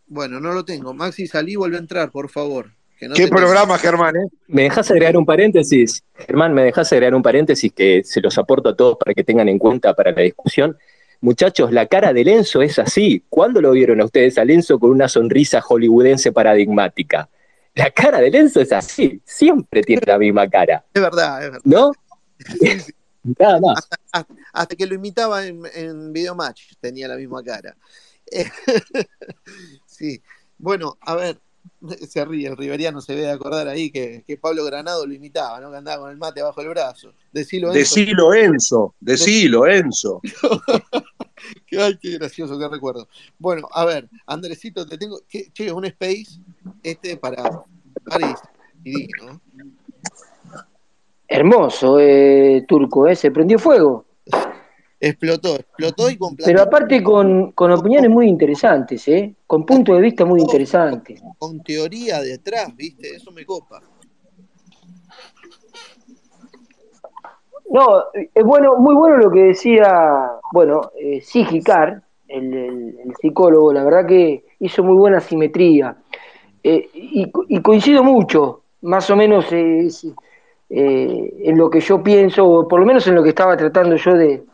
Bueno, no lo tengo. Maxi, salí y vuelve a entrar, por favor. Que no Qué te programa, Germán, ¿eh? ¿Me dejas agregar un paréntesis? Germán, ¿me dejas agregar un paréntesis que se los aporto a todos para que tengan en cuenta para la discusión? Muchachos, la cara de Lenzo es así. ¿Cuándo lo vieron a ustedes a Lenzo con una sonrisa hollywoodense paradigmática? La cara de Lenzo es así, siempre tiene la misma cara. Es verdad, es verdad. ¿No? Nada más. Hasta, hasta- hasta que lo imitaba en, en Videomatch tenía la misma cara. Sí. Bueno, a ver, se ríe, el riveriano se ve de acordar ahí que, que Pablo Granado lo imitaba, ¿no? Que andaba con el mate bajo el brazo. Decilo Enzo. Decilo Enzo, decilo Enzo. Ay, qué gracioso, qué recuerdo. Bueno, a ver, Andresito, te tengo. que- che, un space este para París y ¿no? Hermoso, eh, Turco, ¿eh? Se prendió fuego. Explotó, explotó y con Pero aparte con, con opiniones muy interesantes, ¿eh? Con puntos de vista muy interesantes. con teoría detrás, ¿viste? Eso me copa. No, es bueno, muy bueno lo que decía, bueno, eh, Sigi Carr, el, el- el psicólogo, la verdad que hizo muy buena simetría. Eh, y, y coincido mucho, más o menos eh, en lo que yo pienso, o por lo menos en lo que estaba tratando yo de,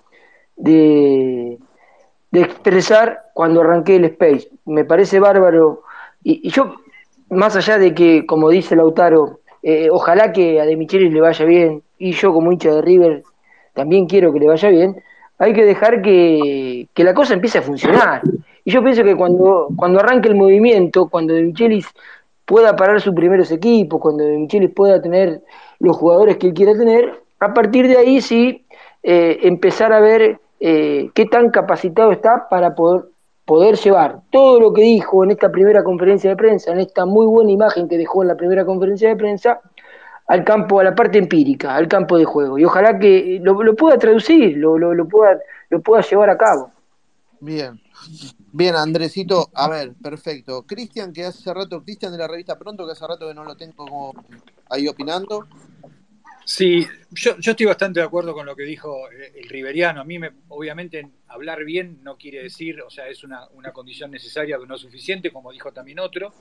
de, expresar cuando arranqué el Space. Me parece bárbaro. Y, y yo, más allá de que, como dice Lautaro, eh, ojalá que a De Michelis le vaya bien, y yo como hincha de River también quiero que le vaya bien, hay que dejar que, que la cosa empiece a funcionar. Y yo pienso que cuando, cuando arranque el movimiento, cuando De Michelis pueda parar sus primeros equipos, cuando De Michelis pueda tener los jugadores que él quiera tener, a partir de ahí sí eh, empezar a ver eh, qué tan capacitado está para poder, poder llevar todo lo que dijo en esta primera conferencia de prensa, en esta muy buena imagen que dejó en la primera conferencia de prensa, al campo, a la parte empírica, al campo de juego. Y ojalá que lo, pueda traducir, lo, lo, lo pueda, lo pueda llevar a cabo. Bien. Bien, Andresito, a ver, perfecto. Cristian, que hace rato, Cristian de la revista Pronto, que hace rato que no lo tengo como ahí opinando. Sí, yo, yo estoy bastante de acuerdo con lo que dijo eh, el riveriano. A mí, me, obviamente, hablar bien no quiere decir, o sea, es una, condición necesaria, pero no suficiente, como dijo también otro.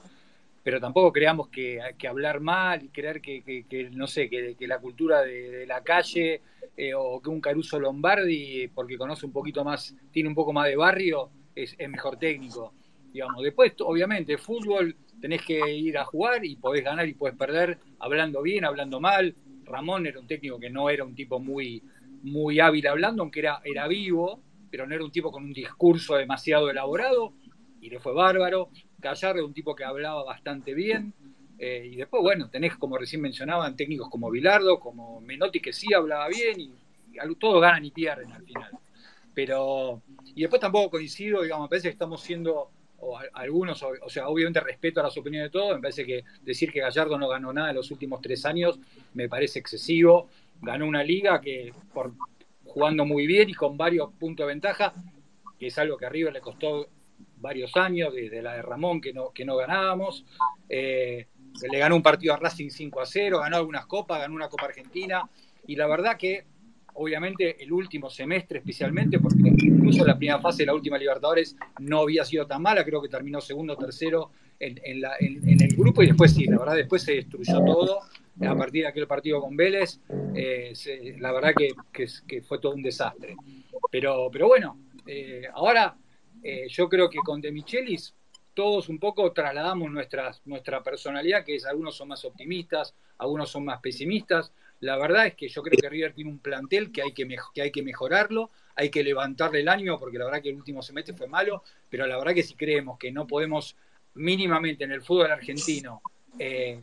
Pero tampoco creamos que, hablar mal y creer que, no sé, que, la cultura de, de la calle eh, o que un Caruso Lombardi, porque conoce un poquito más, tiene un poco más de barrio, es, es mejor técnico. Digamos, después, obviamente, fútbol tenés que ir a jugar y podés ganar y podés perder hablando bien, hablando mal. Ramón era un técnico que no era un tipo muy, muy hábil hablando, aunque era, era vivo, pero no era un tipo con un discurso demasiado elaborado y le fue bárbaro. Gallardo era un tipo que hablaba bastante bien. eh, y después, bueno, tenés, como recién mencionaban, técnicos como Bilardo, como Menotti, que sí hablaba bien y, y todos ganan y pierden al final. Pero, y después tampoco coincido, digamos, parece que estamos siendo, o algunos, o, o sea, obviamente respeto a las opiniones de todos, me parece que decir que Gallardo no ganó nada en los últimos tres años me parece excesivo. Ganó una liga que, por jugando muy bien y con varios puntos de ventaja, que es algo que a River le costó varios años, desde la de Ramón que no, que no ganábamos. Eh, le ganó un partido a Racing 5 a 0, ganó algunas copas, ganó una Copa Argentina, y la verdad que obviamente el último semestre especialmente, porque incluso la primera fase de la última Libertadores no había sido tan mala, creo que terminó segundo o tercero en, el grupo y después sí, la verdad después se destruyó todo a partir de aquel partido con Vélez, eh, se- la verdad que, fue todo un desastre. Pero, pero bueno, eh, ahora eh, yo creo que con De Michelis todos un poco trasladamos nuestras, nuestra personalidad, que es algunos son más optimistas, algunos son más pesimistas. La verdad es que yo creo que River tiene un plantel que hay que, que hay que mejorarlo, hay que levantarle el ánimo, porque la verdad que el último semestre fue malo, pero la verdad que si creemos que no podemos mínimamente en el fútbol argentino, eh,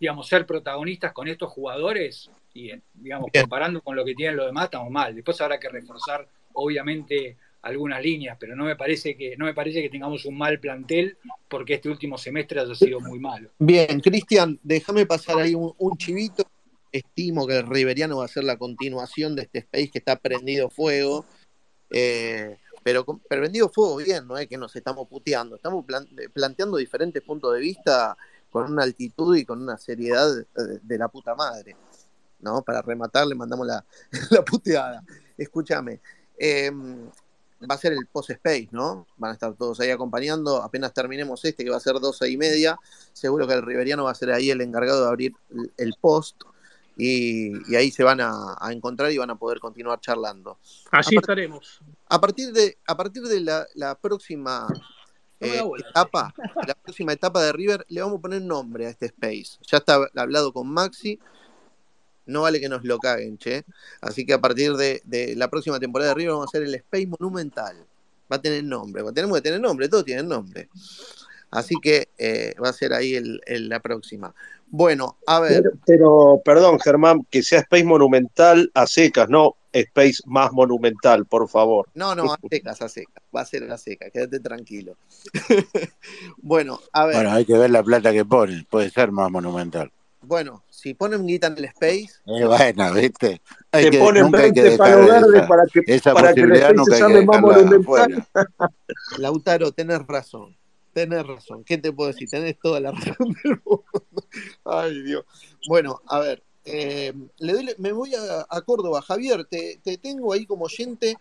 digamos, ser protagonistas con estos jugadores, y eh, digamos, comparando con lo que tienen los demás, estamos mal. Después habrá que reforzar, obviamente, algunas líneas, pero no me parece que, no me parece que tengamos un mal plantel porque este último semestre haya sido muy malo. Bien, Cristian, déjame pasar ahí un, un chivito. Estimo que el Riveriano va a ser la continuación de este space que está prendido fuego. Eh, pero, pero prendido fuego bien, no es que nos estamos puteando. Estamos plan- planteando diferentes puntos de vista con una altitud y con una seriedad eh, de la puta madre. ¿no? Para rematar, le mandamos la, la puteada. Escúchame. eh, va a ser el post space, ¿no? Van a estar todos ahí acompañando. Apenas terminemos este, que va a ser 12 y media, seguro que el Riveriano va a ser ahí el encargado de abrir el post. Y, y ahí se van a, a encontrar y van a poder continuar charlando. Allí A par- estaremos. A partir de, a partir de la, la próxima eh, etapa, la próxima etapa de River, le vamos a poner nombre a este space. Ya está hablado con Maxi. No vale que nos lo caguen, che. Así que a partir de, de la próxima temporada de River vamos a hacer el Space Monumental. Va a tener nombre. Tenemos que tener nombre, todos tienen nombre. Así que eh, va a ser ahí el, el- la próxima. Bueno, a ver. Pero, pero, perdón, Germán, que sea Space Monumental a secas, no Space más monumental, por favor. No, no, a secas, a secas. Va a ser a secas, quédate tranquilo. bueno, a ver. Bueno, hay que ver la plata que ponen, puede ser más monumental. Bueno, si ponen guita en el space, Eh, bueno, ¿viste? Hay Te que, ponen nunca hay que 20 dejar palos verdes esa, para que, esa para que el posibilidad, Space nunca se hay que llame más monumental. afuera. Lautaro, tenés razón. Tenés razón. ¿Qué te puedo decir? Tenés toda la razón del mundo. Ay, Dios. Bueno, a ver. eh, le doy- me voy a, a Córdoba. Javier, te, te tengo ahí como oyente.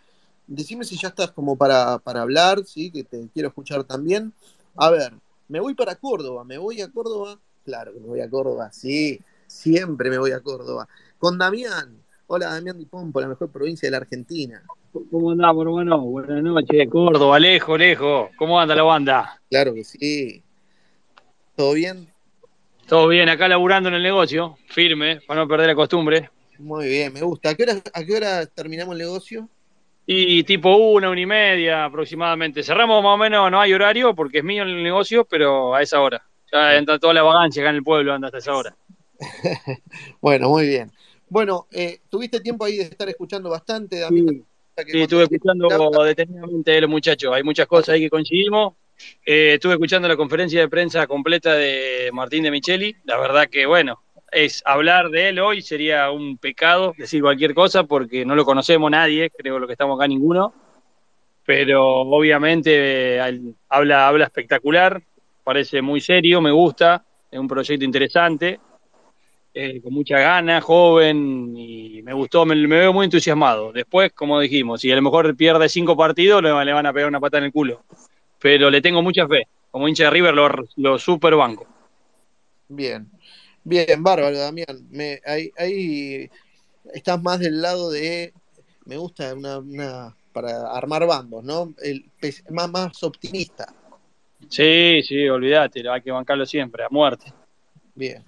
Decime si ya estás como para, para hablar, ¿sí? Que te quiero escuchar también. A ver, me voy para Córdoba. Me voy a Córdoba. Claro que me voy a Córdoba, sí. Siempre me voy a Córdoba. Con Damián. Hola, Damián Di Pompo, la mejor provincia de la Argentina. ¿Cómo andamos, hermano? Buenas noches, Córdoba, lejos, lejos. ¿Cómo anda la banda? Claro que sí. ¿Todo bien? Todo bien, acá laburando en el negocio, firme, para no perder la costumbre. Muy bien, me gusta. ¿A qué hora, a qué hora terminamos el negocio? Y tipo una, una y media aproximadamente. Cerramos más o menos, no hay horario porque es mío el negocio, pero a esa hora. Ya entra toda la vagancia acá en el pueblo, anda hasta esa hora. Bueno, muy bien. Bueno, eh, ¿tuviste tiempo ahí de estar escuchando bastante? Damián? Sí, Sí, estuve escuchando detenidamente a los muchachos. Hay muchas cosas ahí que coincidimos. Eh, estuve escuchando la conferencia de prensa completa de Martín de Micheli. La verdad que, bueno, es hablar de él hoy sería un pecado decir cualquier cosa porque no lo conocemos nadie, creo lo que estamos acá ninguno. Pero obviamente eh, habla, habla espectacular, parece muy serio, me gusta, es un proyecto interesante, eh, con mucha gana, joven, y me gustó, me, me veo muy entusiasmado. Después, como dijimos, si a lo mejor pierde cinco partidos, le, le van a pegar una pata en el culo. Pero le tengo mucha fe. Como hincha de River, lo, lo super banco. Bien, bien, bárbaro, Damián. Me, ahí, ahí estás más del lado de, me gusta una, una- para armar bandos, ¿no? El, más, más optimista. Sí, sí, olvídate, hay que bancarlo siempre, a muerte. Bien.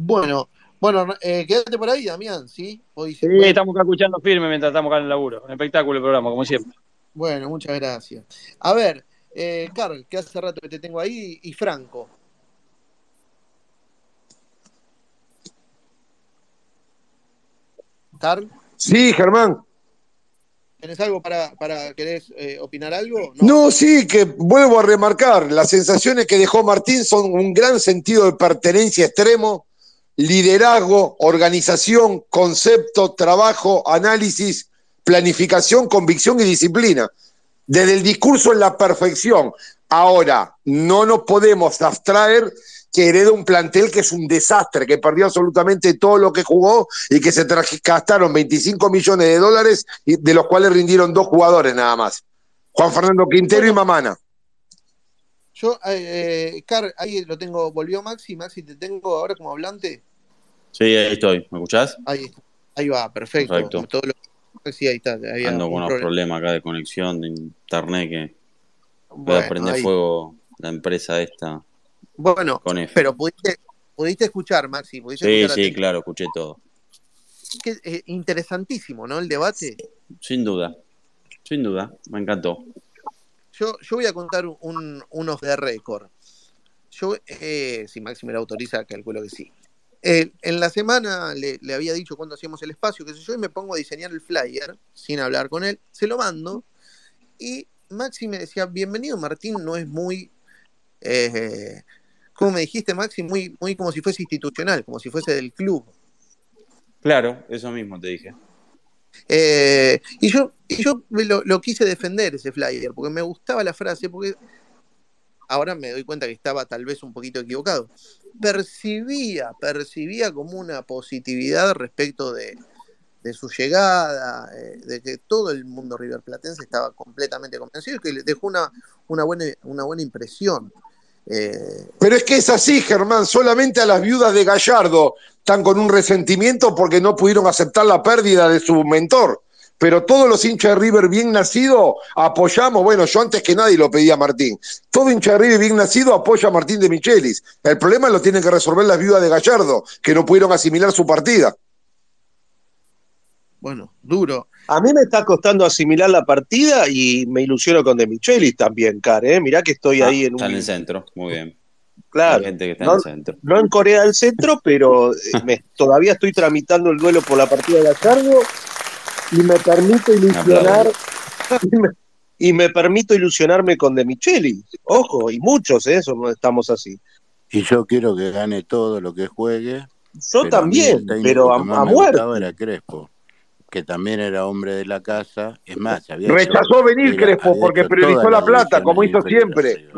Bueno, bueno, eh, quédate por ahí, Damián, ¿sí? Hoy Sí, estamos acá escuchando firme mientras estamos acá en el laburo. Un espectáculo el programa, como siempre. Bueno, muchas gracias. A ver, eh, Carl, que hace rato que te tengo ahí, y Franco. Carl, Sí, Germán. ¿tenés algo para, para querés eh, opinar algo? No, sí, que vuelvo a remarcar, las sensaciones que dejó Martín son un gran sentido de pertenencia extremo, liderazgo, organización, concepto, trabajo, análisis, planificación, convicción y disciplina. Desde el discurso en la perfección. Ahora, no nos podemos abstraer que hereda un plantel que es un desastre, que perdió absolutamente todo lo que jugó y que se gastaron 25 millones de dólares, y de los cuales rindieron dos jugadores nada más. Juan Fernando Quintero y Mamana. Yo, eh, eh, Carl, ahí lo tengo, volvió Maxi, Maxi, te tengo ahora como hablante. Sí, ahí estoy. ¿Me escuchás? Ahí, ahí va, perfecto. Perfecto. Todo lo- sí, ahí está. había Ando con unos problema. problemas acá de conexión de internet que Bueno, a prender ahí. fuego la empresa esta Bueno, con F. pero pudiste, pudiste escuchar, Maxi, pudiste Sí, escuchar sí, claro, escuché todo. Que, eh, interesantísimo, ¿no? El debate. Sin duda. Sin duda. Me encantó. Yo, yo voy a contar un, unos de récord. Yo, eh, si Maxi me lo autoriza, calculo que sí. Eh, en la semana le, le había dicho cuando hacíamos el espacio, que sé yo, y me pongo a diseñar el flyer sin hablar con él. Se lo mando y Maxi me decía, bienvenido Martín, no es muy, eh, ¿cómo me dijiste Maxi? Muy, muy como si fuese institucional, como si fuese del club. Claro, eso mismo te dije. Eh, y yo, y yo lo, lo quise defender ese flyer, porque me gustaba la frase, porque ahora me doy cuenta que estaba tal vez un poquito equivocado. Percibía, percibía como una positividad respecto de, su llegada, eh, de que todo el mundo riverplatense estaba completamente convencido y que le dejó una, una, buena, una buena impresión. Eh, Pero es que es así, Germán, solamente a las viudas de Gallardo están con un resentimiento porque no pudieron aceptar la pérdida de su mentor. Pero todos los hinchas de River bien nacidos apoyamos, bueno, yo antes que nadie lo pedía a Martín, todo hincha de River bien nacido apoya a Martín de Michelis. El problema lo tienen que resolver las viudas de Gallardo, que no pudieron asimilar su partida. bueno, duro. A mí me está costando asimilar la partida y me ilusiono con De Michelis también, Car, ¿eh? Mirá que estoy Ah, ahí en está un... en el centro, muy bien. Claro, Hay gente que está no, en el centro. no en Corea del Centro, pero eh, me- todavía estoy tramitando el duelo por la partida de Gallardo y me permito ilusionar y me, y me permito ilusionarme con De Micheli. Ojo, y muchos, ¿eh? Somos- estamos así. Y yo quiero que gane todo lo que juegue. Yo pero también, pero a, más a me muerte. era Crespo, que también era hombre de la casa. Es más, había hecho- Rechazó venir era- Crespo porque priorizó la plata, como hizo siempre.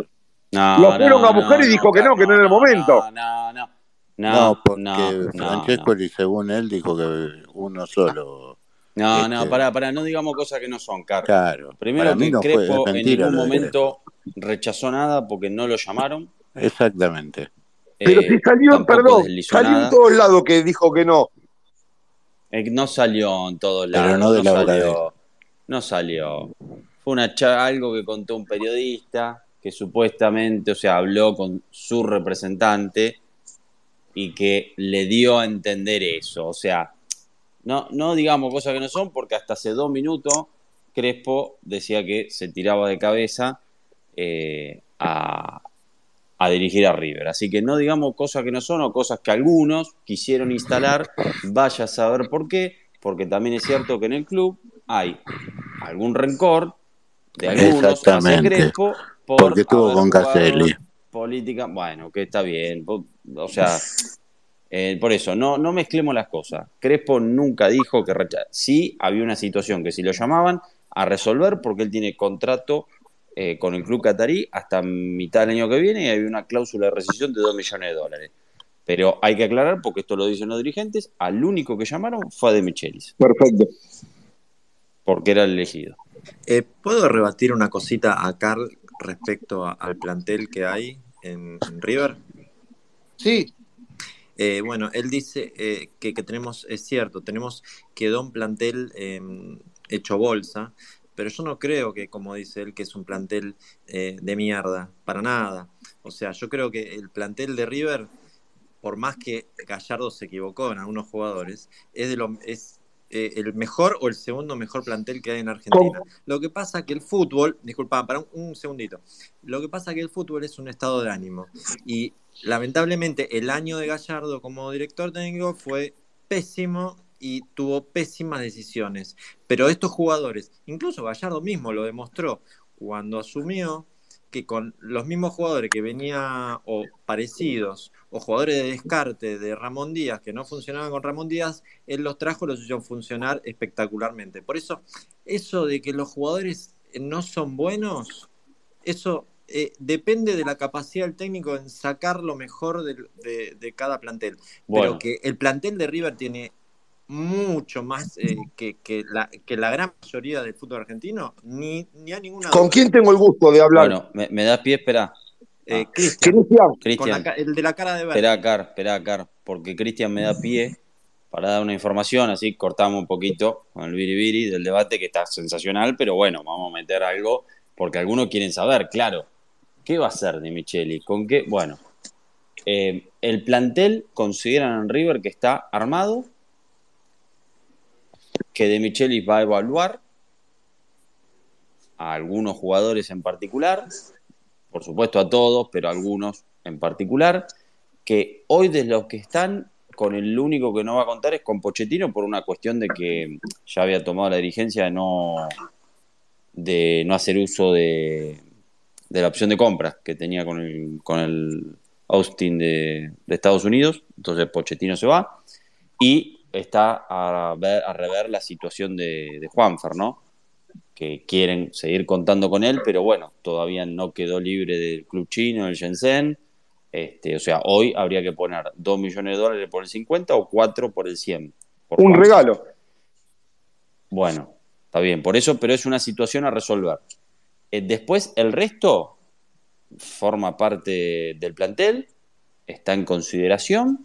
No, Lo fueron no, a buscar no, y dijo no, que no, que no era el momento. No, no, No, no, porque no, no, Francesco, según él, dijo que uno solo. No, no, este, pará, pará, no digamos cosas que no son, Carlos. Claro. Primero que no Crespo en ningún momento rechazó nada porque no lo llamaron. Exactamente. Pero Eh, si salió, tampoco perdón, salió nada. en todos lados que dijo que no. Eh, No salió en todos Pero lados. no de la salió. No salió. Fue una algo que contó un periodista que supuestamente, o sea, habló con su representante y que le dio a entender eso. O sea, no, no digamos cosas que no son, porque hasta hace dos minutos Crespo decía que se tiraba de cabeza eh, a, a dirigir a River. Así que no digamos cosas que no son o cosas que algunos quisieron instalar, vaya a saber por qué, porque también es cierto que en el club hay algún rencor de algunos hacia. Crespo por Porque estuvo haber con Caselli. política, bueno, que está bien, o sea, eh, por eso, no, no mezclemos las cosas. Crespo nunca dijo que recha- Sí, había una situación que si lo llamaban a resolver porque él tiene contrato eh, con el club catarí hasta mitad del año que viene y había una cláusula de rescisión de 2 millones de dólares. Pero hay que aclarar, porque esto lo dicen los dirigentes, al único que llamaron fue a De Michelis, Perfecto. porque era el elegido. Eh, ¿Puedo rebatir una cosita a Carl respecto a- al plantel que hay en, en River? Sí, Eh, bueno, él dice eh, que, que tenemos, es cierto, tenemos quedó un plantel eh, hecho bolsa, pero yo no creo que, como dice él, que es un plantel eh, de mierda, para nada. O sea, yo creo que el plantel de River, por más que Gallardo se equivocó en algunos jugadores, es de lo, es eh, el mejor o el segundo mejor plantel que hay en Argentina. Lo que pasa que el fútbol, disculpa, para un, un segundito, lo que pasa que el fútbol es un estado de ánimo y lamentablemente el año de Gallardo como director técnico fue pésimo y tuvo pésimas decisiones. Pero estos jugadores, incluso Gallardo mismo lo demostró cuando asumió que con los mismos jugadores que venía o parecidos o jugadores de descarte de Ramón Díaz que no funcionaban con Ramón Díaz, él los trajo y los hizo funcionar espectacularmente. Por eso, eso de que los jugadores no son buenos, eso eh, depende de la capacidad del técnico en sacar lo mejor de, de- de cada plantel. Bueno. Pero que el plantel de River tiene mucho más eh, que, que la, que la gran mayoría del fútbol argentino, ni, ni a ninguna ¿Con duda. quién tengo el gusto de hablar? Bueno, ¿me, me das pie? Espera. Eh, Ah, Cristian, el de la cara de verde. Esperá, Car, esperá, Car, porque Cristian me da pie para dar una información, así cortamos un poquito con el biribiri del debate que está sensacional, pero bueno, vamos a meter algo, porque algunos quieren saber, claro, ¿qué va a hacer de Micheli? ¿Con qué? Bueno, eh, el plantel consideran en River que está armado, que de Michelis va a evaluar a algunos jugadores en particular, por supuesto a todos, pero a algunos en particular, que hoy de los que están, con el único que no va a contar es con Pochettino por una cuestión de que ya había tomado la dirigencia de no, de no hacer uso de, de la opción de compra que tenía con el, con el Austin de, de Estados Unidos, entonces Pochettino se va y está a, ver, a rever la situación de, de Juanfer, ¿no? que quieren seguir contando con él, pero bueno, todavía no quedó libre del club chino, el Shenzhen. Este, o sea, hoy habría que poner 2 millones de dólares por el 50 o 4 por el 100. por Un Juanfer. regalo. Bueno, está bien, por eso, pero es una situación a resolver. Eh, después, el resto, forma parte del plantel, está en consideración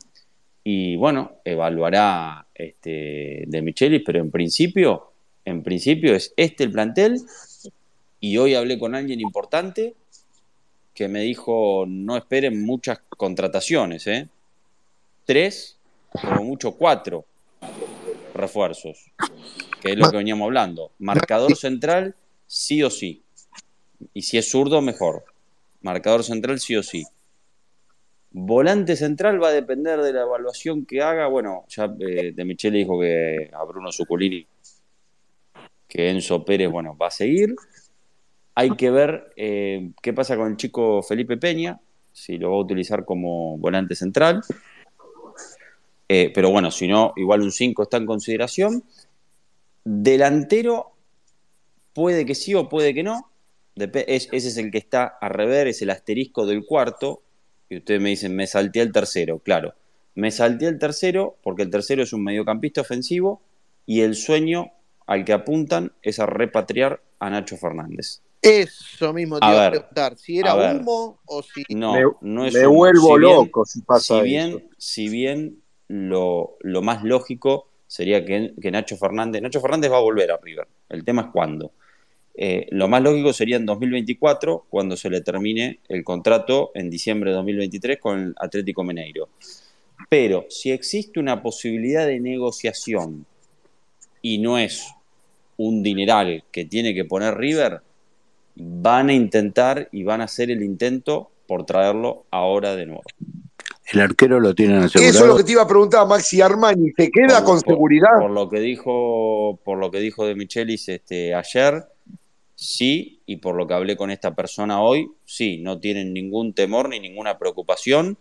y bueno, evaluará este, de Michelis, pero en principio, en principio es este el plantel y hoy hablé con alguien importante que me dijo no esperen muchas contrataciones, ¿eh? tres, como mucho cuatro refuerzos, que es lo que veníamos hablando. Marcador central, sí o sí. Y si es zurdo, mejor. Marcador central, sí o sí. Volante central va a depender de la evaluación que haga. Bueno, ya eh, de Michele dijo que a Bruno Suculini, que Enzo Pérez, bueno, va a seguir. Hay que ver eh, qué pasa con el chico Felipe Peña, si lo va a utilizar como volante central. Eh, pero bueno, si no, igual un 5 está en consideración. Delantero, puede que sí o puede que no. ese es el que está a rever, es el asterisco del cuarto. Y ustedes me dicen, me salté el tercero. Claro, me salté el tercero porque el tercero es un mediocampista ofensivo y el sueño al que apuntan es a repatriar a Nacho Fernández. Eso mismo te iba a preguntar, si era humo o si... No, me, no es me humo. vuelvo Si bien- loco si pasa si bien, eso. Si bien lo, lo más lógico sería que, que Nacho Fernández... Nacho Fernández va a volver a River. El tema es cuándo. Eh, lo más lógico sería en 2024, cuando se le termine el contrato en diciembre de 2023 con el Atlético Mineiro. Pero si existe una posibilidad de negociación y no es un dineral que tiene que poner River, van a intentar y van a hacer el intento por traerlo ahora de nuevo. El arquero lo tienen Eso es lo asegurado. que te iba a preguntar, Maxi Armani. ¿Se queda Por- con por- seguridad? Por lo que dijo, por lo que dijo de Michelis este, ayer, sí, y por lo que hablé con esta persona hoy, sí, no tienen ningún temor ni ninguna preocupación.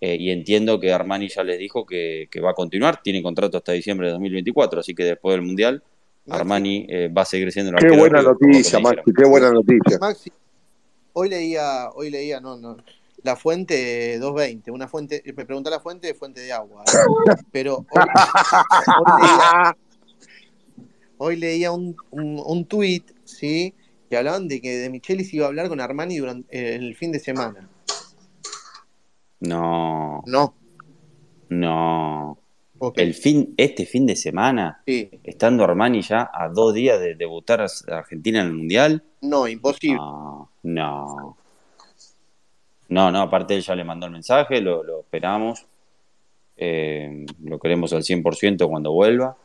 eh, y entiendo que Armani ya les dijo que, que va a continuar, tiene contrato hasta diciembre de 2024, así que después del Mundial, Armani eh, va a seguir siendo el Qué buena que noticia, Maxi, qué buena noticia. Maxi, hoy leía, hoy leía, no, no, la fuente 220, una fuente, me pregunta la fuente, fuente de agua, ¿eh? pero hoy, hoy leía, hoy leía un, un, un tuit, ¿sí? Que hablaban de que de Michelis iba a hablar con Armani durante eh, el fin de semana. No, No, no. El fin, este fin de semana, Sí, estando Armani ya a dos días de debutar a Argentina en el Mundial, no, imposible. no, no. No, no, aparte él ya le mandó el mensaje, lo, lo esperamos, eh, lo queremos al 100% cuando vuelva.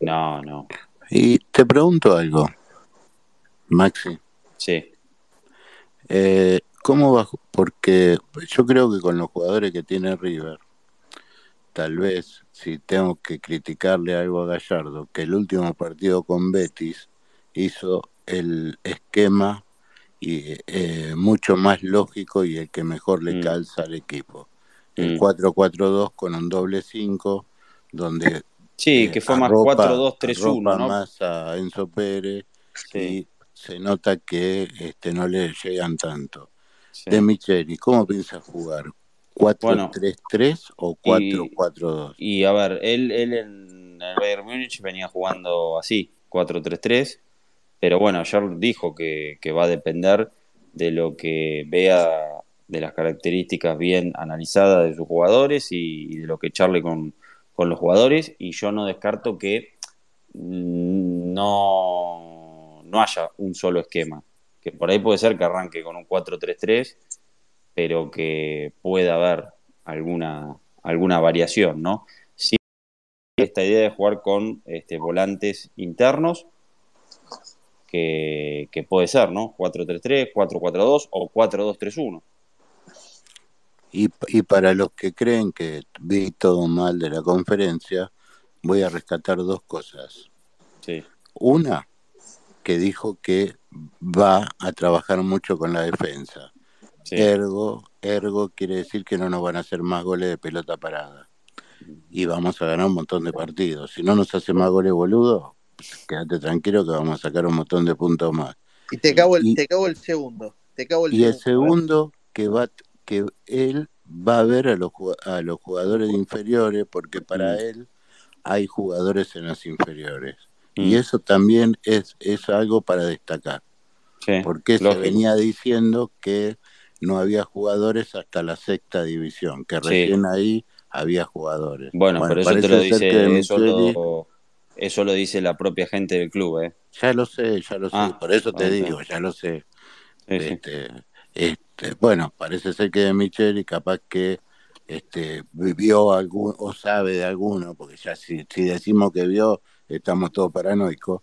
No, no, Y te pregunto algo, Maxi. sí. Eh, ¿Cómo va? Porque yo creo que con los jugadores que tiene River, tal vez si tengo que criticarle algo a Gallardo, que el último partido con Betis hizo el esquema y eh, mucho más lógico y el que mejor le Mm. calza al equipo. El Mm. 4-4-2 con un doble 5, donde Sí, eh, que fue más arropa, 4-2-3-1, arropa ¿no? más a Enzo Pérez Sí, y se nota que este, no le llegan tanto. sí. De Micheli, ¿cómo piensa jugar? Bueno, ¿4-3-3 o y, 4-4-2? y a ver, él, él en el Bayern Múnich venía jugando así, 4-3-3, pero bueno, ayer dijo que, que va a depender de lo que vea de las características bien analizadas de sus jugadores y, y de lo que charle con, con los jugadores, y yo no descarto que mm, no, no haya un solo esquema, que por ahí puede ser que arranque con un 4-3-3, pero que pueda haber alguna, alguna variación, ¿no? Sí, esta idea de jugar con este, volantes internos, que, que puede ser, ¿no? 4-3-3, 4-4-2 o 4-2-3-1. Y, y para los que creen que vi todo mal de la conferencia, voy a rescatar dos cosas. Sí, Una, que dijo que va a trabajar mucho con la defensa. sí. Ergo, ergo quiere decir que no nos van a hacer más goles de pelota parada. Y vamos a ganar un montón de partidos. Si no nos hace más goles, boludo, quédate tranquilo que vamos a sacar un montón de puntos más. Y te cago el, Y, te cago el segundo, te cago el y el segundo, segundo, que va que él va a ver a los, a los jugadores inferiores, porque para Mm, él hay jugadores en las inferiores. Y mm, eso también es, es algo para destacar. Sí, porque se lógico. venía diciendo que no había jugadores hasta la sexta división, que Sí. recién ahí había jugadores. Bueno, pero eso te parece lo dice, eso Micheli- lo, eso lo dice la propia gente del club, ¿eh? Ya lo sé, ya lo sé, Ah, por eso te ok. digo, ya lo sé. Sí, sí. Este, este, bueno, parece ser que de Micheli capaz que este, vio algún, o sabe de alguno, porque ya si, si decimos que vio, estamos todos paranoicos,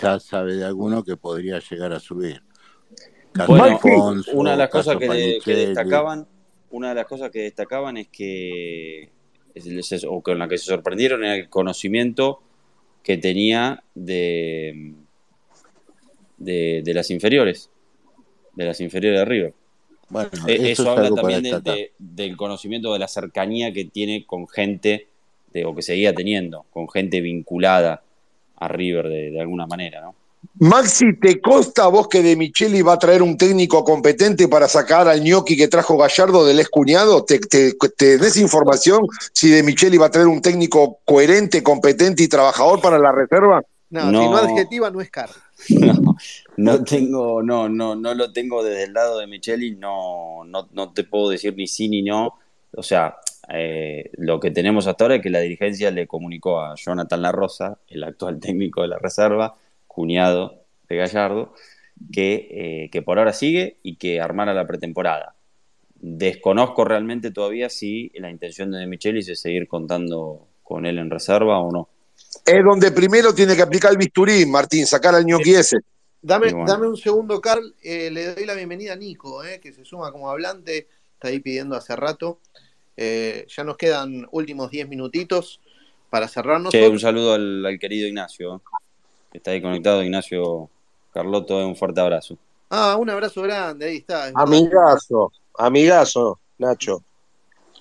ya sabe de alguno que podría llegar a subir. Bueno, Alfonso, una de las cosas que, destacaban, una de las cosas que destacaban es que o con la que se sorprendieron era el conocimiento que tenía de, de, de las inferiores, de las inferiores de River. Bueno, Eh, eso, Eso, es habla también de- del conocimiento de la cercanía que tiene con gente, de, o que seguía teniendo, con gente vinculada a River de, de alguna manera, ¿no? Maxi, ¿te consta a vos que De Micheli va a traer un técnico competente para sacar al ñoqui que trajo Gallardo del ex cuñado? ¿Te, te, tenés información si De Micheli va a traer un técnico coherente, competente y trabajador para la reserva? No, No. si no adjetiva no es caro. No, no tengo, no, no, no lo tengo desde el lado de Micheli, no, no, no te puedo decir ni sí ni no. O sea, eh, lo que tenemos hasta ahora es que la dirigencia le comunicó a Jonathan La Rosa, el actual técnico de la reserva, cuñado de Gallardo, que, eh, que por ahora sigue y que armara la pretemporada. Desconozco realmente todavía si la intención de Michelis es seguir contando con él en reserva o no. Es donde primero tiene que aplicar el bisturí, Martín, sacar al ñoqui ese. Dame, bueno. dame un segundo, Carl. Eh, le doy la bienvenida a Nico, eh, que se suma como hablante. Está ahí pidiendo hace rato. Eh, ya nos quedan últimos 10 minutitos para cerrarnos. Che, un saludo al, al querido Ignacio, que está ahí conectado. Ignacio Carlotto, un fuerte abrazo. Ah, un abrazo grande, ahí está. Amigazo, amigazo, Nacho.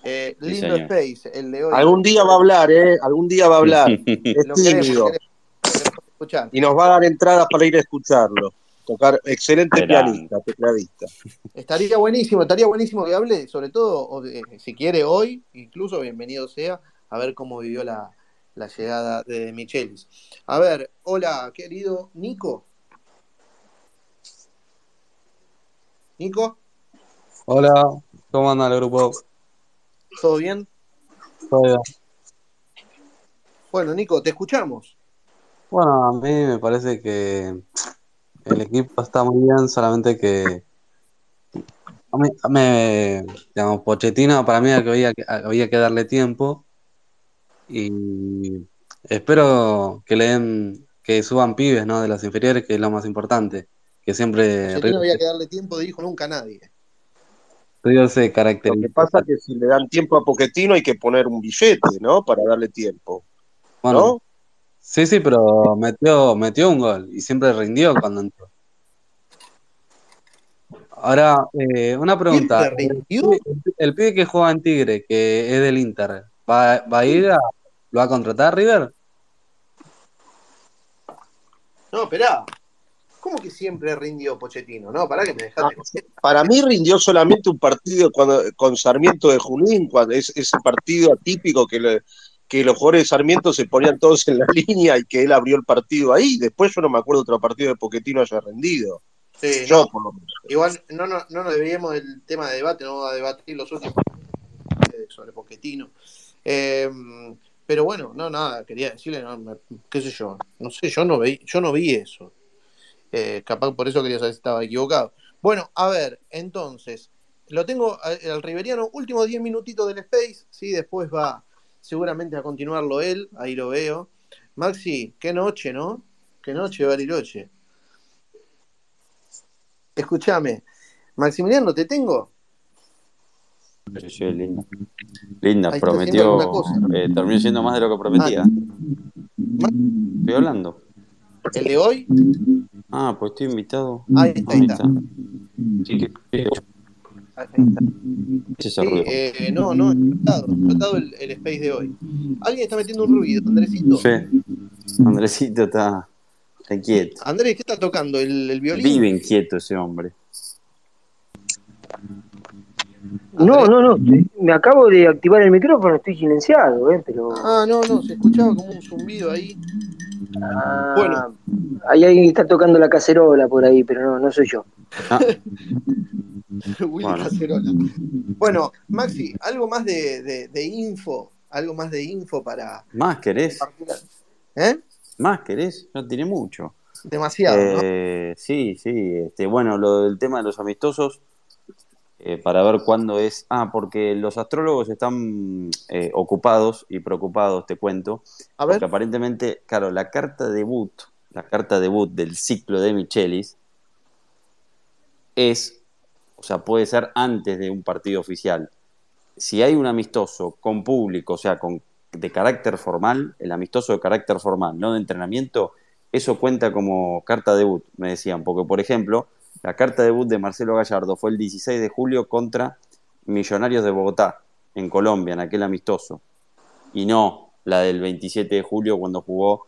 Eh, lindo space, el de hoy. Algún día va a hablar, ¿eh? Algún día va a hablar. Es tímido. queremos, queremos. Y nos va a dar entradas para ir a escucharlo. Tocar, excelente Grande. pianista, tecladista. Estaría buenísimo, estaría buenísimo que hable, sobre todo, o de- si quiere hoy, incluso bienvenido sea, a ver cómo vivió la, la llegada de Michelis. A ver, hola, querido Nico. Nico, Hola, ¿cómo anda el grupo? ¿todo bien? ¿Todo bien? Bueno, Nico, te escuchamos. Bueno, a mí me parece que el equipo está muy bien, solamente que a mí, a mí, digamos, Pochettino para mí era que había, que había que darle tiempo y espero que le den, que suban pibes, ¿no? De las inferiores, que es lo más importante, que siempre Pochettino River, había que darle tiempo, dijo nunca a nadie. River se Lo que caracteriza. pasa es que si le dan tiempo a Pochettino hay que poner un billete, ¿no? Para darle tiempo, Bueno, ¿no? Sí, sí, pero metió, metió un gol y siempre rindió cuando entró. Ahora, eh, una pregunta. ¿Siempre El, pibe- el pibe que juega en Tigre, que es del Inter, ¿va, va a ir a, lo va a contratar River? No, esperá. ¿Cómo que siempre rindió Pochettino? No, pará que me Ah, dejaste esta. Para mí rindió solamente un partido cuando, con Sarmiento de Junín, cuando es ese partido atípico que, le- que los jugadores de Sarmiento se ponían todos en la línea y que él abrió el partido ahí. Después yo no me acuerdo otro partido de Pochettino haya rendido. Sí, Yo, no, por lo menos. igual no, no, no nos debíamos del tema de debate, no vamos a debatir los últimos sobre Pochettino. Eh, pero bueno, no, nada, quería decirle, no, me- qué sé yo, no sé, yo no vi, yo no vi eso. Eh, capaz por eso quería saber si estaba equivocado. Bueno, a ver, entonces, lo tengo al, al Riveriano, últimos 10 minutitos del Space, sí, después va seguramente a continuarlo él, ahí lo veo. Maxi, qué noche, ¿no? Qué noche, Bariloche. Escúchame, Maximiliano, ¿te tengo? Sí, sí, linda. Linda, Ahí prometió. eh, terminó siendo más de lo que Ah, prometía. Estoy hablando. ¿el de hoy? Ah, pues estoy invitado. Ahí está, ahí Ahí está. está. Sí, que- Sí, eh, no, no, explotado, explotado el, el space de hoy. ¿Alguien está metiendo un ruido, Andresito? Sí. Andresito está, está quieto. Andrés, ¿qué está tocando? ¿El, el violín? Vive inquieto ese hombre. No, no, no. Me acabo de activar el micrófono, estoy silenciado, ¿eh? Pero. Ah, no, no, se escuchaba como un zumbido ahí. Ah, Bueno. Hay alguien que está tocando la cacerola por ahí, pero no, no soy yo. Ah, Willy Bueno. Cacerola. Bueno, Maxi, algo más de, de- de info, algo más de info para... ¿Más querés? ¿Eh? ¿Más querés? No tiene mucho. Demasiado, ¿no? Eh, Sí, sí. Este, bueno, lo del tema de los amistosos, eh, para ver cuándo es. Ah, porque los astrólogos están eh, ocupados y preocupados, te cuento. A ver. Porque aparentemente, claro, la carta debut, la carta debut del ciclo de Michelis es, o sea, puede ser antes de un partido oficial. Si hay un amistoso con público, o sea, con, de carácter formal, el amistoso de carácter formal, no de entrenamiento, eso cuenta como carta debut, me decían, porque por ejemplo, la carta debut de Marcelo Gallardo fue el 16 de julio contra Millonarios de Bogotá, en Colombia, en aquel amistoso, y no la del 27 de julio cuando jugó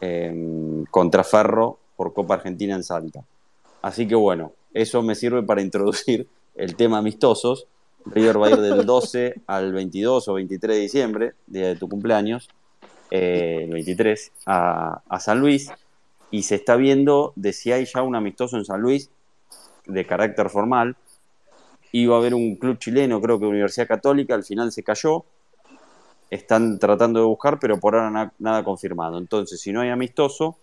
eh, contra Ferro por Copa Argentina en Salta. Así que bueno, eso me sirve para introducir el tema amistosos. River va a ir del 12 al 22 o 23 de diciembre, día de tu cumpleaños, eh, el 23, a, a San Luis. Y se está viendo de si hay ya un amistoso en San Luis de carácter formal. Iba a haber un club chileno, creo que Universidad Católica, al final se cayó. Están tratando de buscar, pero por ahora na- nada confirmado. Entonces, si no hay amistoso,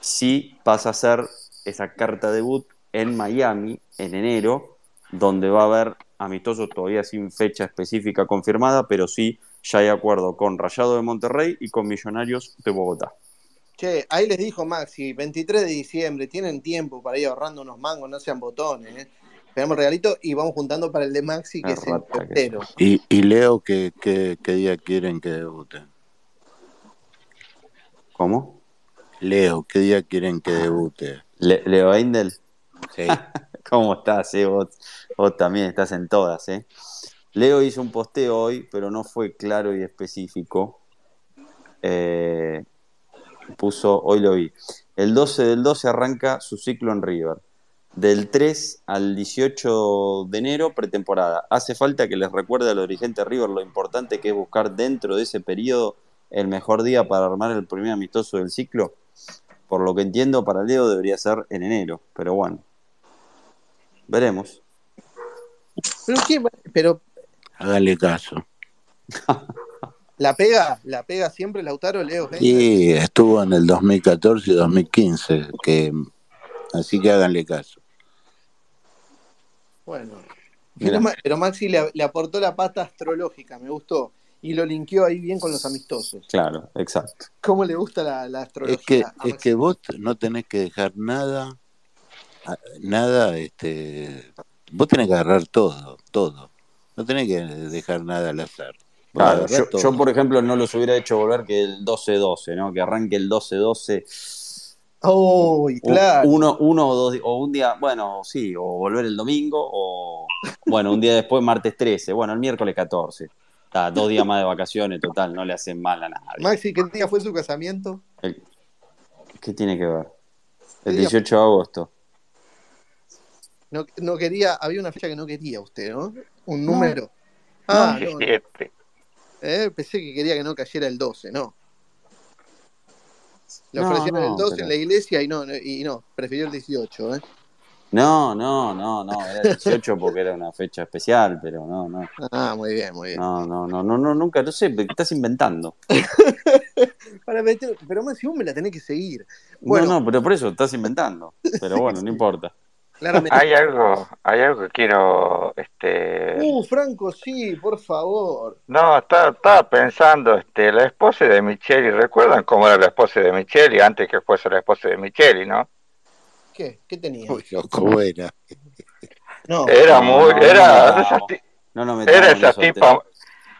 sí pasa a ser esa carta debut en Miami en enero, donde va a haber amistosos todavía sin fecha específica confirmada, pero sí ya hay acuerdo con Rayado de Monterrey y con Millonarios de Bogotá. Che, ahí les dijo Maxi, 23 de diciembre, tienen tiempo para ir ahorrando unos mangos, no sean botones, ¿eh? Esperamos el regalito y vamos juntando para el de Maxi, que es el portero. Y, y Leo, ¿qué, qué, qué día quieren que debute? ¿Cómo? Leo, ¿qué día quieren que debute? Le- Leo Eindel. ¿Cómo estás, eh? Vos, vos también estás en todas, ¿eh? Leo hizo un posteo hoy, pero no fue claro y específico. Eh, puso, hoy lo vi. El 12 del 12 arranca su ciclo en River. Del 3 al 18 de enero, pretemporada. Hace falta que les recuerde a los dirigentes River lo importante que es buscar dentro de ese periodo el mejor día para armar el primer amistoso del ciclo. Por lo que entiendo, para Leo debería ser en enero, pero bueno. Veremos. Pero, ¿qué? Pero Hágale caso. la pega, la pega siempre Lautaro Leo. Heiner? Y estuvo en el 2014 y 2015, que, así que háganle caso. Bueno. Pero, Ma- pero Maxi le, le aportó la pata astrológica, me gustó. Y lo linkeó ahí bien con los amistosos. Claro, exacto. ¿Cómo le gusta la, la astrología? Es que, es que vos no tenés que dejar nada, nada, este, vos tenés que agarrar todo, todo. No tenés que dejar nada al azar. Claro, yo, por ejemplo no los hubiera hecho volver que el 12-12, ¿no? Que arranque el 12-12. Uy, u- claro. Uno, uno o dos, o un día, bueno, sí, o volver el domingo, o bueno, un día después, martes 13, bueno, el miércoles 14. Está, dos días más de vacaciones, total, no le hacen mal a nadie. Maxi, ¿qué día fue su casamiento? El- ¿Qué tiene que ver? ¿Qué El día? 18 de agosto. No, no quería, había una fecha que no quería usted, ¿no? Un número. Ah, no, no. Siete. Eh, pensé que quería que no cayera el 12, no. Le No, ofrecieron no, el 12 pero- en la iglesia y no, no- y no, prefirió el 18, ¿eh? No, no, no, no, era el 18 porque era una fecha especial, pero no, no. Ah, muy bien, muy bien. No, no, no, no, no, nunca, no sé, estás inventando. Para meter, pero más si vos me la tenés que seguir. Bueno, No, no, pero por eso estás inventando. Pero bueno, no importa. Claramente. Hay algo, hay algo que quiero, este, Uh, Franco, sí, por favor. no, estaba, estaba pensando, este, la esposa de Micheli, ¿recuerdan cómo era la esposa de Micheli antes que fuese la esposa de Micheli, no? ¿Qué? ¿Qué tenía? Uy, ¿Cómo era? No, Era No, muy, no, era no, No era esa tipa,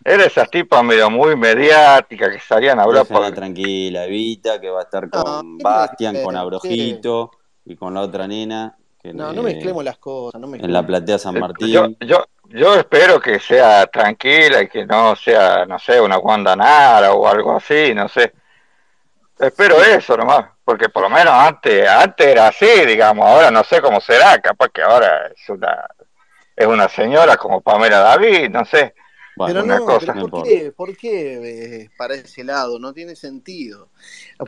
era esas tipas medio muy mediáticas que salían a hablar por, tranquila, Evita, que va a estar No, con ¿qué Bastian, con? Abrojito y con la otra nena no, no eh, mezclemos las cosas, no en mezclemos. la platea San Eh, Martín. Yo, yo, yo espero que sea tranquila y que no sea, no sé, una Wanda Nara o algo así, no sé. Espero eso nomás, porque por lo menos antes, antes era así, digamos, ahora no sé cómo será, capaz que ahora es una, es una señora como Pamela David, no sé. Bueno, Pero no, cosa. pero No ¿por qué? ¿Por qué eh, para ese lado? No tiene sentido.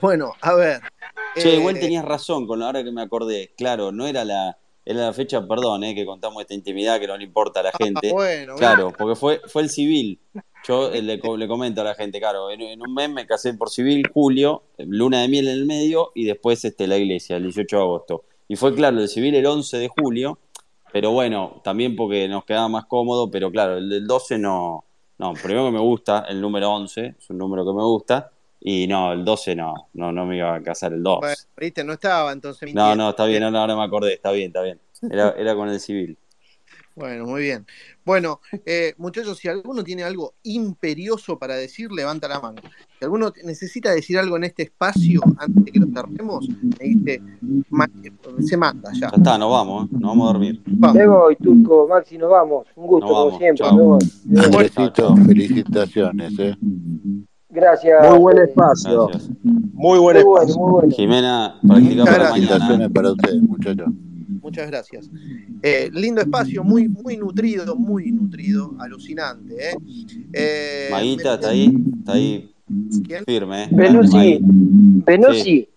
Bueno, a ver. Che, igual eh, tenías razón con ahora que me acordé. Claro, no era la, era la fecha, perdón, eh, que contamos esta intimidad que no le importa a la ah, gente. bueno, Claro, porque fue, fue el civil. Yo eh, le, le comento a la gente, claro, en, en un mes me casé por civil, julio, eh, luna de miel en el medio y después este, la iglesia, el 18 de agosto. Y fue claro, el civil el 11 de julio, pero bueno, también porque nos quedaba más cómodo, pero claro, el del 12 no, no, primero que me gusta el número 11, es un número que me gusta, y no, el 12 no, no, no me iba a casar el 2. Bueno, viste, no estaba entonces No, no, está bien, no, no, ahora me acordé, está bien, está bien. Era, era con el civil. Bueno, muy bien. Bueno, eh, muchachos, si alguno tiene algo imperioso para decir, levanta la mano. Si alguno necesita decir algo en este espacio antes de que lo cerremos, me dice, ma- se manda ya. Ya está, nos vamos, ¿eh? nos vamos a dormir. Me voy, Turco, Maxi, nos vamos. Un gusto, como siempre. chao. Me voy. Me voy. Andresito, felicitaciones, ¿eh? Gracias. Muy buen eh, espacio. Gracias. Muy buen Muy bueno, espacio. muy bueno. Jimena, practica para mañana. Felicitaciones para ustedes, muchachos. Muchas gracias. Eh, lindo espacio, muy, muy nutrido, muy nutrido, alucinante. ¿eh? Eh, Maguita, está ahí, está ahí ¿Quién? firme, ¿eh? Benusi, Magui. Benusi,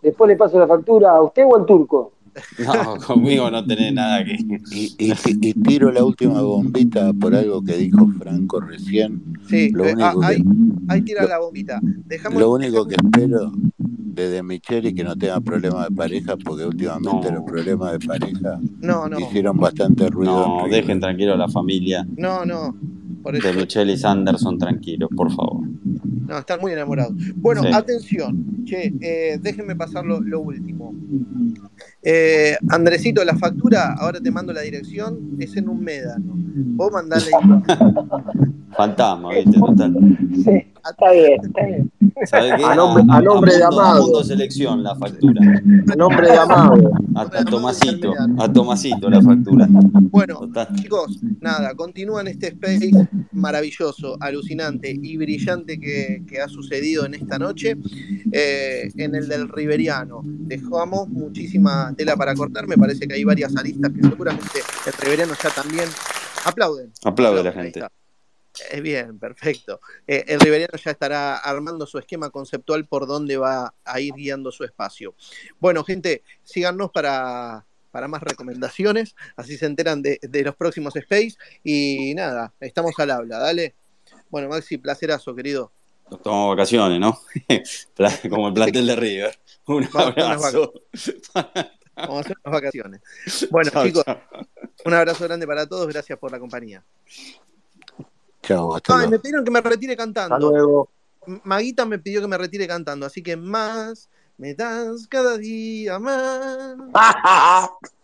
después le paso la factura a usted o al turco. No, conmigo no tenés nada que. Y, y, y tiro la última bombita por algo que dijo Franco recién. Sí, Lo eh, ah, único que, ahí, ahí tira lo- la bombita. Dejamos, lo único que espero de Micheli que no tenga problemas de pareja, porque últimamente No. los problemas de pareja No, no, hicieron bastante ruido No, en dejen tranquilo a la familia no, no. Por eso, de Michelle y Sanderson, tranquilos, por favor. no, están muy enamorados. Bueno, Sí. atención, che, eh, déjenme pasar lo, lo último. Eh, Andresito, la factura, ahora te mando la dirección, es en un médano. Vos mandale Fantasma, viste, total. Sí, está bien, está bien. ¿Sabés qué? A nombre- a nombre de Mundo- Amado. Mundo Selección la factura. A nombre de Amado. A, a Tomasito, a Tomasito la factura. Bueno, Total. chicos, nada, continúan este space maravilloso, alucinante y brillante que, que ha sucedido en esta noche, eh, en el del Riveriano. Dejamos muchísima tela para cortar, me parece que hay varias aristas que seguramente el Riveriano ya también aplauden. Aplaude la ahí gente. Eh, bien, perfecto. Eh, el Riveriano ya estará armando su esquema conceptual por dónde va a ir guiando su espacio. Bueno, gente, síganos para, para más recomendaciones, así se enteran de, de los próximos space. Y nada, estamos al habla, dale. Bueno, Maxi, placerazo, querido. Nos tomamos vacaciones, ¿no? Como el plantel de River. Un abrazo. Vamos a hacer unas vacaciones. Bueno, chicos, un abrazo grande para todos, gracias por la compañía. Hasta Ay, me pidieron que me retire Hasta cantando. luego. Maguita me pidió que me retire cantando, así que más me das cada día más.